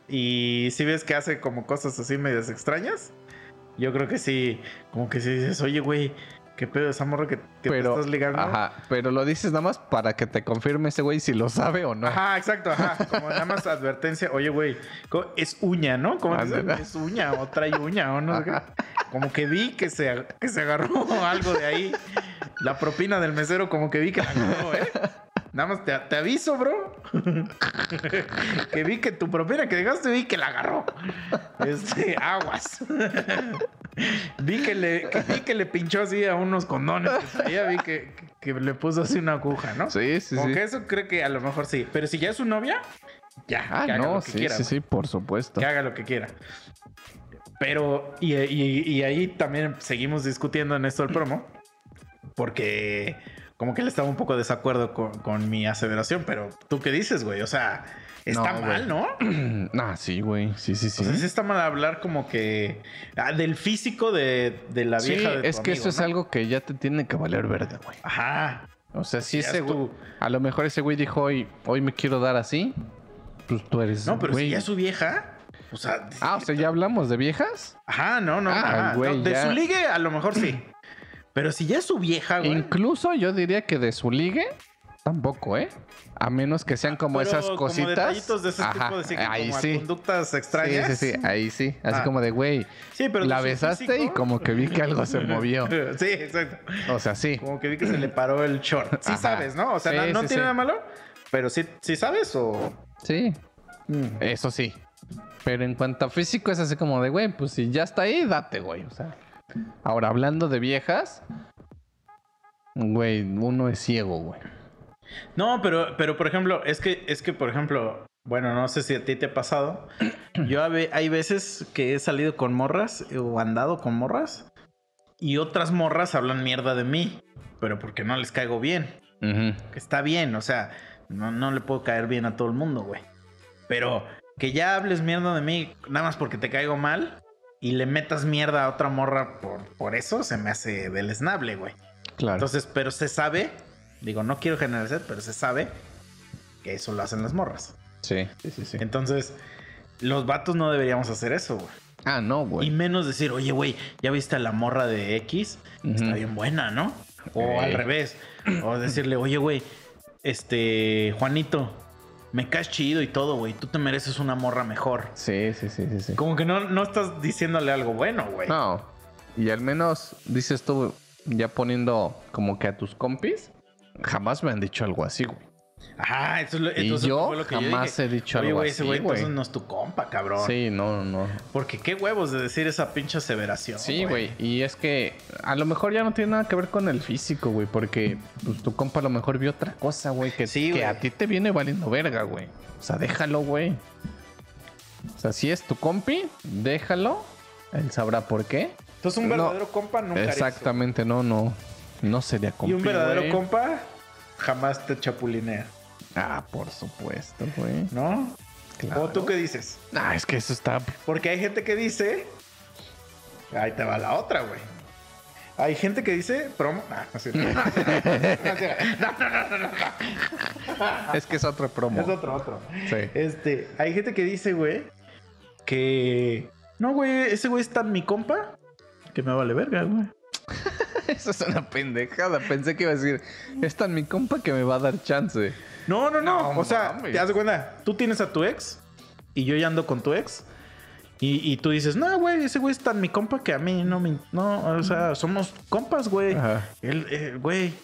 Y si ves que hace como cosas así medias extrañas. Yo creo que sí. Como que si dices, oye, güey, ¿qué pedo esa morra que, que te estás ligando? Ajá, pero lo dices nada más para que te confirme ese güey si lo sabe o no. Ajá, exacto, ajá. Como nada más advertencia. Oye, güey, es uña, ¿no? Como es uña o trae uña o no qué. Como que vi que se, que se agarró [laughs] algo de ahí. La propina del mesero, como que vi que la agarró, ¿eh? Nada más te, te aviso, bro. [laughs] que vi que tu propina que dejaste, vi que la agarró. Este, aguas. vi, que le, que vi que le pinchó así a unos condones traía, vi que, que, le puso así una aguja, ¿no? Sí, sí, Como sí. que eso creo que a lo mejor sí. Pero si ya es su novia, ya. Ah, que haga no, lo que sí, quiera. sí, sí, por supuesto. Que haga lo que quiera. Pero, y, y- y ahí también seguimos discutiendo en esto del promo. Porque como que él estaba un poco de desacuerdo con, con mi aseveración. Pero tú qué dices, güey. O sea, está No, mal, ¿no? [clears throat] Ah, sí, güey. Sí, sí, sí. O sea, sí está mal hablar como que ah, del físico de, de la Sí, vieja de tu es que amigo, eso es algo que ya te tiene que valer verde, güey. Ajá. O sea, si ese es güey. tu- A lo mejor ese güey dijo hoy, hoy me quiero dar así. Pues tú eres. No, pero güey. si ya es su vieja. O sea, Ah, o sea, ya hablamos de viejas. Ajá, no, no. Ah, güey, No, de ya. su ligue, a lo mejor sí. Pero si ya es su vieja, güey. Incluso yo diría que de su ligue, tampoco, ¿eh? A menos que sean como Pero esas como cositas. detallitos de ese Ajá, tipo de sí, ahí como sí. conductas extrañas. Sí, sí, sí, ahí sí. Así Ah. como de, güey, Sí, pero la besaste y físico- como que vi que algo se [laughs] movió. Sí, exacto. O sea, sí. Como que vi que se le paró el short. Sí Ajá. sabes, ¿no? O sea, Sí, no, no sí, tiene sí. nada malo, pero sí, sí sabes o... Sí, Mm. eso sí. Pero en cuanto a físico es así como de, güey, pues si ya está ahí, date, güey. O sea. Ahora, hablando de viejas, güey, uno es ciego, güey. No, pero, pero por ejemplo, es que, es que, por ejemplo, bueno, no sé si a ti te ha pasado. Yo hay veces que he salido con morras o andado con morras y otras morras hablan mierda de mí, pero porque no les caigo bien. Que está bien, o sea, no, no le puedo caer bien a todo el mundo, güey. Pero que ya hables mierda de mí nada más porque te caigo mal y le metas mierda a otra morra por, por eso, se me hace deleznable, güey. Claro. Entonces, pero se sabe, digo, no quiero generalizar, pero se sabe que eso lo hacen las morras. sí, sí, sí, sí. Entonces, los vatos no deberíamos hacer eso, güey. Ah, no, Y güey. menos decir, oye, güey, ya viste a la morra de X, está bien buena, ¿no? O al revés. O decirle, oye, güey, este, Juanito, me caes chido y todo, güey. Tú te mereces una morra mejor. Sí, sí, sí, sí, sí. Como que no, no estás diciéndole algo bueno, güey. No. Y al menos dices tú, ya poniendo como que a tus compis, jamás me han dicho algo así, güey. Ajá, eso lo, entonces yo fue lo que jamás dije. he dicho Oye, algo ese así, güey güey. entonces no es tu compa, cabrón. Sí, no, no. Porque qué huevos de decir esa pinche aseveración. Sí, güey. Y es que a lo mejor ya no tiene nada que ver con el físico, güey. Porque pues, tu compa a lo mejor vio otra cosa, güey. Que, Sí, que güey. a ti te viene valiendo verga, güey. O sea, déjalo, güey. O sea, si es tu compi, déjalo. Él sabrá por qué. Entonces un No. verdadero compa nunca. Exactamente, no, no. No sería compi, Y un verdadero compa jamás te chapulinea, Ah, por supuesto, güey. ¿no? Claro. ¿O tú qué dices? Ah, es que eso está... Porque hay gente que dice. Ahí te va la otra, güey. Hay gente que dice promo. Ah, [laughs] no, no, no, no, no, no. Es que es otro promo. Es otro, otro. Sí. Este, hay gente que dice, güey, que. No, güey, ese güey es tan mi compa que me vale verga, güey. [laughs] [laughs] Eso es una pendejada. Pensé que iba a decir, es tan mi compa que me va a dar chance. No, no, no. No o sea, te das cuenta, tú tienes a tu ex y yo ya ando con tu ex. Y, y tú dices, no, güey, ese güey es tan mi compa que a mí no me. No, o sea, somos compas, güey. Ajá. Él, eh, güey.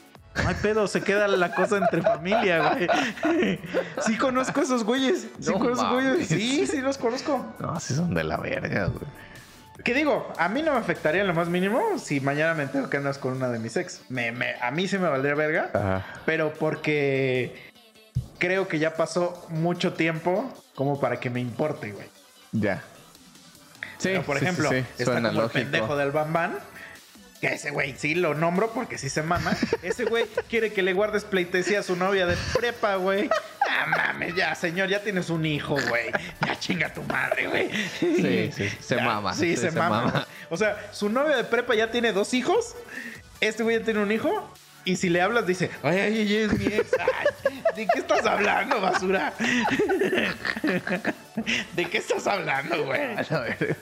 No hay pedo, se queda la cosa entre familia, güey. [laughs] Sí conozco a esos güeyes. Sí No conozco güeyes. Sí, sí los conozco. No, sí son de la verga, güey. ¿Qué digo? A mí no me afectaría en lo más mínimo si mañana me entero que andas con una de mis ex. Me, me- a mí sí me valdría verga. Ajá. Pero porque creo que ya pasó mucho tiempo como para que me importe, güey. Ya. Sí, Pero, por sí, sí, ejemplo, sí. está Suena como el pendejo del Bambán. Que ese güey sí lo nombro porque sí se mama. Ese güey quiere que le guardes pleitesía a su novia de prepa, güey. Ah, mames, ya, señor, ya tienes un hijo, güey. Ya chinga tu madre, güey. Sí, sí, se Ya, mama. Sí, se, mama. O sea, su novia de prepa ya tiene dos hijos. Este güey ya tiene un hijo. Y si le hablas, dice, ay, ay, ay, es mi ex. Ay, ¿De qué estás hablando, basura? [laughs] ¿De qué estás hablando, güey? A ver.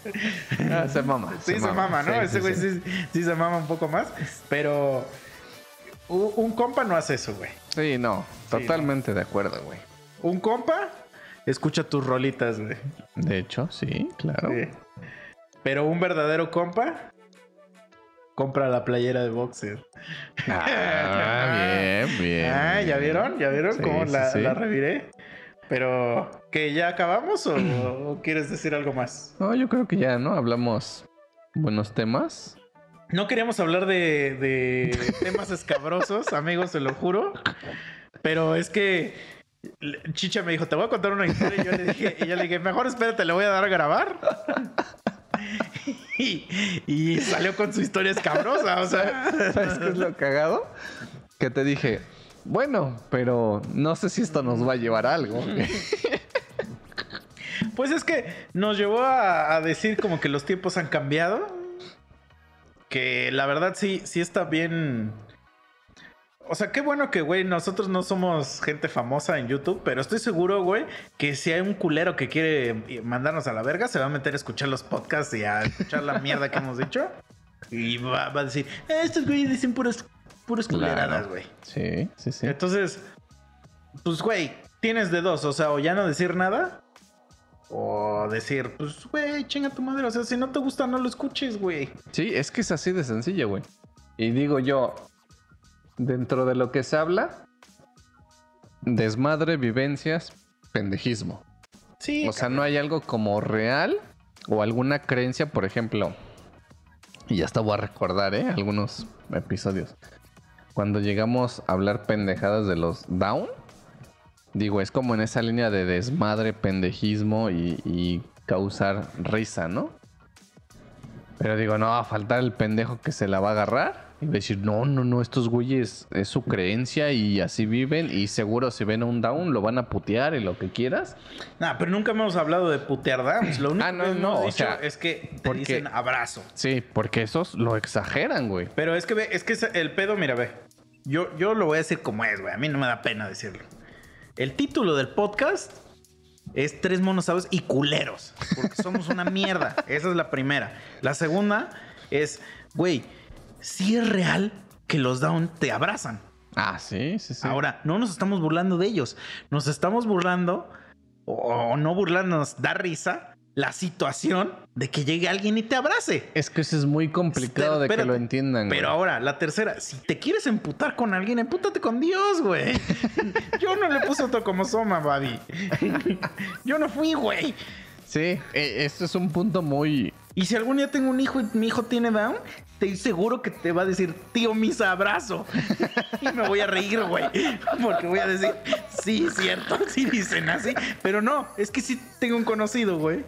Ah, se mama. Sí, se, mama, ¿no? Sí, Ese güey sí. sí. sí se mama un poco más. Pero un compa no hace eso, güey. Sí, no. Totalmente de acuerdo, güey. Un compa escucha tus rolitas, güey. De hecho, sí, claro. Pero un verdadero compa compra la playera de boxer. Ah, [laughs] bien, bien. Ah, ¿ya vieron? ¿Ya vieron Sí, cómo sí, la, sí. la reviré? Pero, ¿que ya acabamos o, [clears throat] o quieres decir algo más? No, yo creo que ya, ¿no? Hablamos buenos temas. No queríamos hablar de, de [laughs] temas escabrosos, amigos, se lo juro. Pero es que Chicha me dijo, te voy a contar una historia. Y yo le dije, y yo le dije mejor espérate, le voy a dar a grabar. [laughs] Y, y salió con su historia escabrosa, o sea. ¿Sabes qué es lo cagado? Que te dije, bueno, pero no sé si esto nos va a llevar a algo. [laughs] Pues es que nos llevó a, a decir como que los tiempos han cambiado. Que la verdad sí, sí está bien. O sea, qué bueno que, güey, nosotros no somos gente famosa en YouTube, pero estoy seguro, güey, que si hay un culero que quiere mandarnos a la verga, se va a meter a escuchar los podcasts y a escuchar la mierda que hemos dicho. Y va, va a decir, "Eh, estos güeyes dicen puras, puras culeradas, güey. Sí, sí, sí. Entonces, pues, güey, tienes de dos. O sea, o ya no decir nada. O decir, pues, güey, chinga tu madre. O sea, si no te gusta, no lo escuches, güey. Sí, es que es así de sencillo, güey. Y digo yo, dentro de lo que se habla, desmadre, vivencias, pendejismo. Sí. O sea, no hay algo como real o alguna creencia, por ejemplo. Y ya hasta voy a recordar, ¿eh? Algunos episodios. Cuando llegamos a hablar pendejadas de los down, digo, es como en esa línea de desmadre, pendejismo y, y causar risa, ¿no? Pero digo, no va a faltar el pendejo que se la va a agarrar y va a decir, no, no, no, estos güeyes es su creencia y así viven y seguro si ven un down lo van a putear y lo que quieras. Nah, pero nunca hemos hablado de putear downs. Lo único Ah, no, que hemos no, o dicho sea, es que te porque- dicen abrazo. Sí, porque esos lo exageran, güey. Pero es que ve, es que el pedo, mira, ve. Yo, yo lo voy a decir como es, güey. A mí no me da pena decirlo. El título del podcast es Tres monosaurios y culeros. Porque somos una mierda. [laughs] Esa es la primera. La segunda es, güey, si es real que los down te abrazan. Ah, sí, sí, sí. Ahora, no nos estamos burlando de ellos. Nos estamos burlando, o no burlándonos, da risa la situación de que llegue alguien y te abrace. Es que eso es muy complicado de que lo entiendan. Pero güey. ahora, la tercera, si te quieres emputar con alguien, empútate con Dios, güey. [laughs] Yo no le puse otro como Soma, Babi. [laughs] Yo no fui, güey. Sí, e- esto es un punto muy... Y si algún día tengo un hijo y mi hijo tiene Down, estoy seguro que te va a decir, tío, misa, abrazo. [laughs] Y me voy a reír, güey. Porque voy a decir, sí, cierto, sí dicen así. Pero no, es que sí tengo un conocido, güey.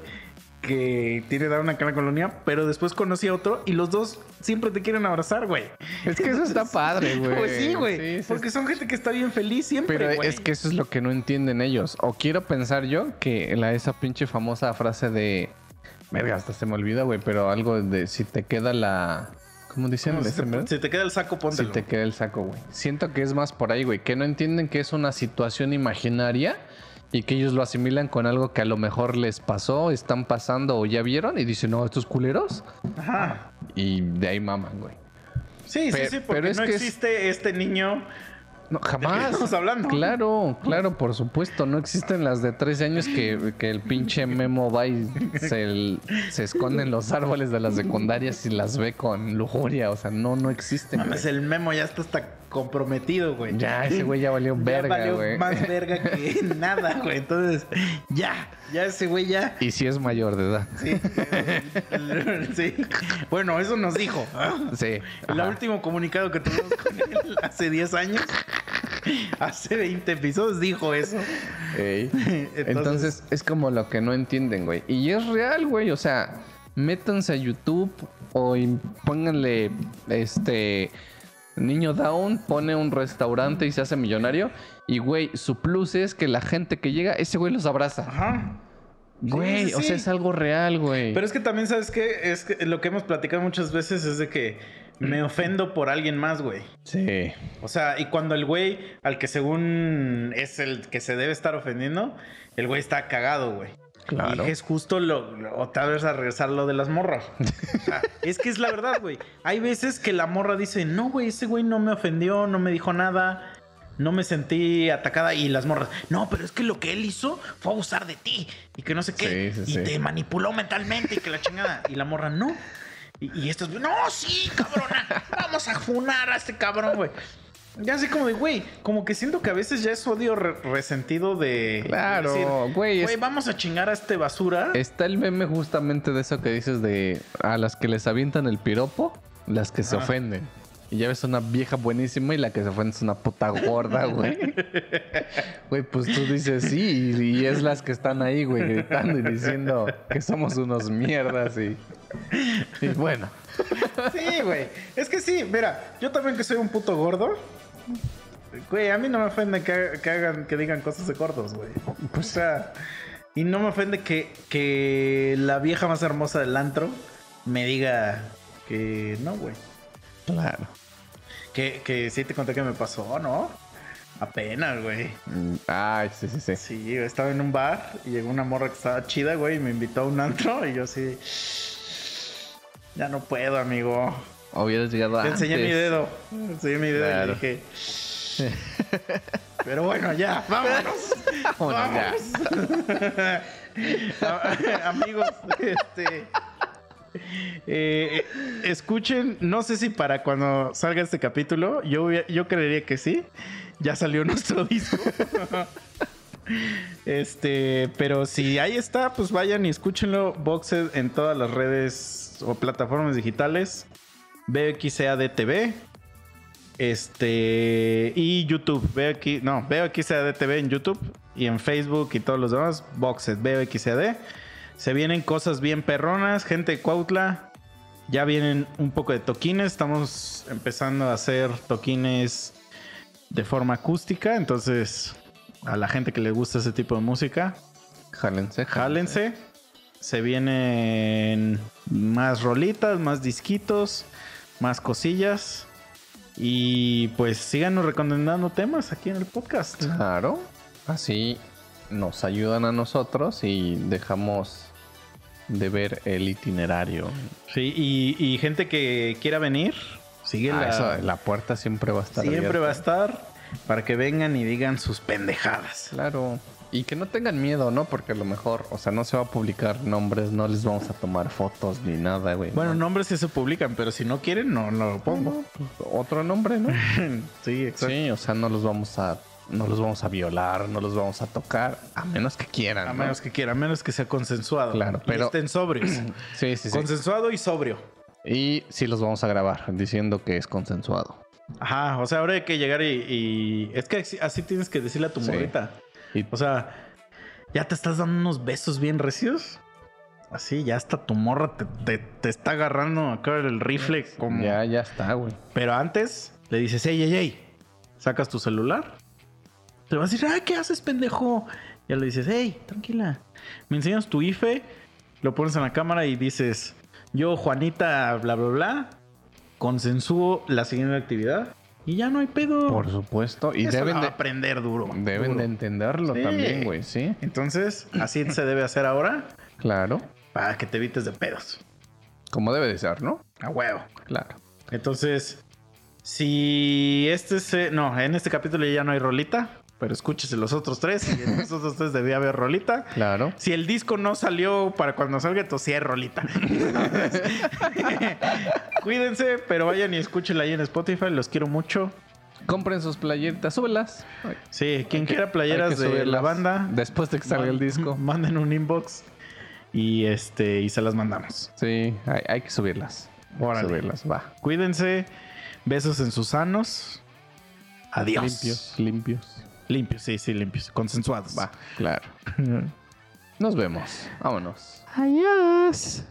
Que tiene Down acá en la colonia, pero después conocí a otro y los dos siempre te quieren abrazar, güey. Es que eso está padre, güey. Pues sí, güey. Sí, sí, porque son gente que está bien feliz siempre, Pero güey. es que eso es lo que no entienden ellos. O quiero pensar yo que la, esa pinche famosa frase de... Verga, hasta se me olvida, güey. Pero algo de si te queda la... ¿Cómo dicen? Si, ¿Ese, te, si queda el saco, Si póntelo. te queda el saco, güey. Siento que es más por ahí, güey. Que no entienden que es una situación imaginaria y que ellos lo asimilan con algo que a lo mejor les pasó, están pasando o ya vieron y dicen, no, estos culeros. Ajá. Y de ahí maman, güey. Sí, sí, sí, porque pero es no que es- existe este niño. No, qué jamás. estamos hablando? Claro, claro, por supuesto. No existen las de 13 años que, que el pinche Memo va y se, se esconde en los árboles de las secundarias y las ve con lujuria. O sea, no, no existen. Mames, el memo ya está hasta comprometido, güey. Ya, ese güey ya valió Ya verga, valió güey. más verga que [laughs] nada, güey. Entonces, ya, ya ese güey ya. Y si es mayor de edad. Sí. [laughs] sí. Bueno, eso nos dijo. Sí. El último comunicado que tuvimos con él [laughs] hace 10 años, hace 20 episodios, dijo eso. Ey. Entonces- Entonces, es como lo que no entienden, güey. Y es real, güey. O sea, métanse a YouTube o pónganle este niño down, pone un restaurante y se hace millonario. Y, güey, su plus es que la gente que llega, ese güey los abraza. Ajá. Güey, sí, o sea, es algo real, güey. Pero es que también, ¿sabes qué? Es que lo que hemos platicado muchas veces es de que me ofendo por alguien más, güey. Sí. O sea, y cuando el güey al que según es el que se debe estar ofendiendo, el güey está cagado, güey. Claro. Y es justo lo, lo- otra vez a regresar lo de las morras. O sea, [laughs] es que es la verdad, güey. Hay veces que la morra dice, no, güey, ese güey no me ofendió, no me dijo nada, no me sentí atacada. Y las morras, no, pero es que lo que él hizo fue abusar de ti y que no sé qué. Sí, sí, y sí. te manipuló mentalmente y que la chingada. Y la morra, no. Y, y estos, no, sí, cabrona, vamos a funar a este cabrón, güey. Ya así como de, güey, como que siento que a veces ya es odio re- resentido de... Claro, decir, güey, es- Güey, vamos a chingar a este basura. Está el meme justamente de eso que dices de a las que les avientan el piropo, las que se ofenden. Y ya ves una vieja buenísima y la que se ofende es una puta gorda, güey. [laughs] Güey, pues tú dices sí, y, y es las que están ahí, güey, gritando y diciendo que somos unos mierdas y, y bueno. Sí, güey. Es que sí, mira, yo también que soy un puto gordo. Güey, a mí no me ofende que, que hagan, que digan cosas de gordos, güey. Pues o sea, y no me ofende que, que la vieja más hermosa del antro me diga que no, güey. Claro. Que, que sí te conté que me pasó, ¿no? Apenas, güey. Mm, Ay, sí, sí, sí. Sí, estaba en un bar y llegó una morra que estaba chida, güey, y me invitó a un antro y yo así. Ya no puedo, amigo. Hubieras llegado Te antes. enseñé mi dedo. Enseñé mi dedo y Claro. dije. [laughs] Pero bueno, ya, vámonos. [laughs] Vámonos ya. Vámonos. A- [laughs] Amigos, este. eh, escuchen, no sé si para cuando salga este capítulo, yo, yo creería que sí. Ya salió nuestro disco. Este, pero si ahí está, pues vayan y escúchenlo. Boxed en todas las redes o plataformas digitales. BXAD TV. Este, y YouTube. Veo aquí, no, veo XAD TV en YouTube y en Facebook y todos los demás. Boxed, veo XAD. Se vienen cosas bien perronas, gente de Cuautla. Ya vienen un poco de toquines. Estamos empezando a hacer toquines de forma acústica. Entonces, a la gente que le gusta ese tipo de música, Jálense, jálense. Se vienen más rolitas, más disquitos, más cosillas. Y pues síganos recomendando temas aquí en el podcast. Claro. Así nos ayudan a nosotros y dejamos de ver el itinerario. Sí, y, y gente que quiera venir, sigue Ah, la, eso, la puerta siempre va a estar siempre abierta. va a estar para que vengan y digan sus pendejadas. Claro. Y que no tengan miedo, ¿no? Porque a lo mejor, o sea, no se va a publicar nombres, no les vamos a tomar fotos ni nada, güey. Bueno, ¿no? nombres sí se publican, pero si no quieren, no, no lo pongo. Otro nombre, ¿no? [laughs] sí, exacto. sí, o sea, no los vamos a no los vamos a violar, no los vamos a tocar, a menos que quieran. A ¿no? menos que quiera, a menos que sea consensuado. Claro, Y pero- estén sobrios. [clears throat] Sí, sí, sí. Consensuado y sobrio. Y sí los vamos a grabar diciendo que es consensuado. Ajá, o sea, ahora hay que llegar y, y- Es que así, así tienes que decirle a tu Sí. morrita. Y O sea, ya te estás dando unos besos bien recios. Así, ya hasta tu morra te, te- te está agarrando acá el rifle como... ya, ya está, güey. Pero antes le dices, ey, ey, ey, sacas tu celular. Te va a decir, ay, ¿qué haces, pendejo? Ya le dices, hey, tranquila. Me enseñas tu IFE, lo pones en la cámara y dices, yo, Juanita, bla, bla, bla, consensúo la siguiente actividad. Y ya no hay pedo. Por supuesto. Y Eso deben de, aprender duro. deben duro. de entenderlo Sí. también, güey, sí. Entonces, así se debe hacer ahora Claro. para que te evites de pedos. Como debe de ser, ¿no? A huevo. Claro. Entonces, si este se... No, en este capítulo ya no hay rolita, pero escúchese los otros tres. Y en los otros tres debía haber rolita. Claro. Si el disco no salió para cuando salga, entonces sí hay rolita. Entonces, [laughs] Cuídense, pero vayan y escúchenla ahí en Spotify. Los quiero mucho. Compren sus playeras, súbelas. Sí, quien quiera playeras de la banda, Después de que salga el disco. [laughs] Manden un inbox y este y se las mandamos. Sí, hay, hay que subirlas. Hay que subirlas, va. Cuídense. Besos en sus sanos. Adiós. Limpios, limpios. Limpios, sí, sí, limpios. Consensuados. Va, claro. [laughs] Nos vemos. Vámonos. Adiós.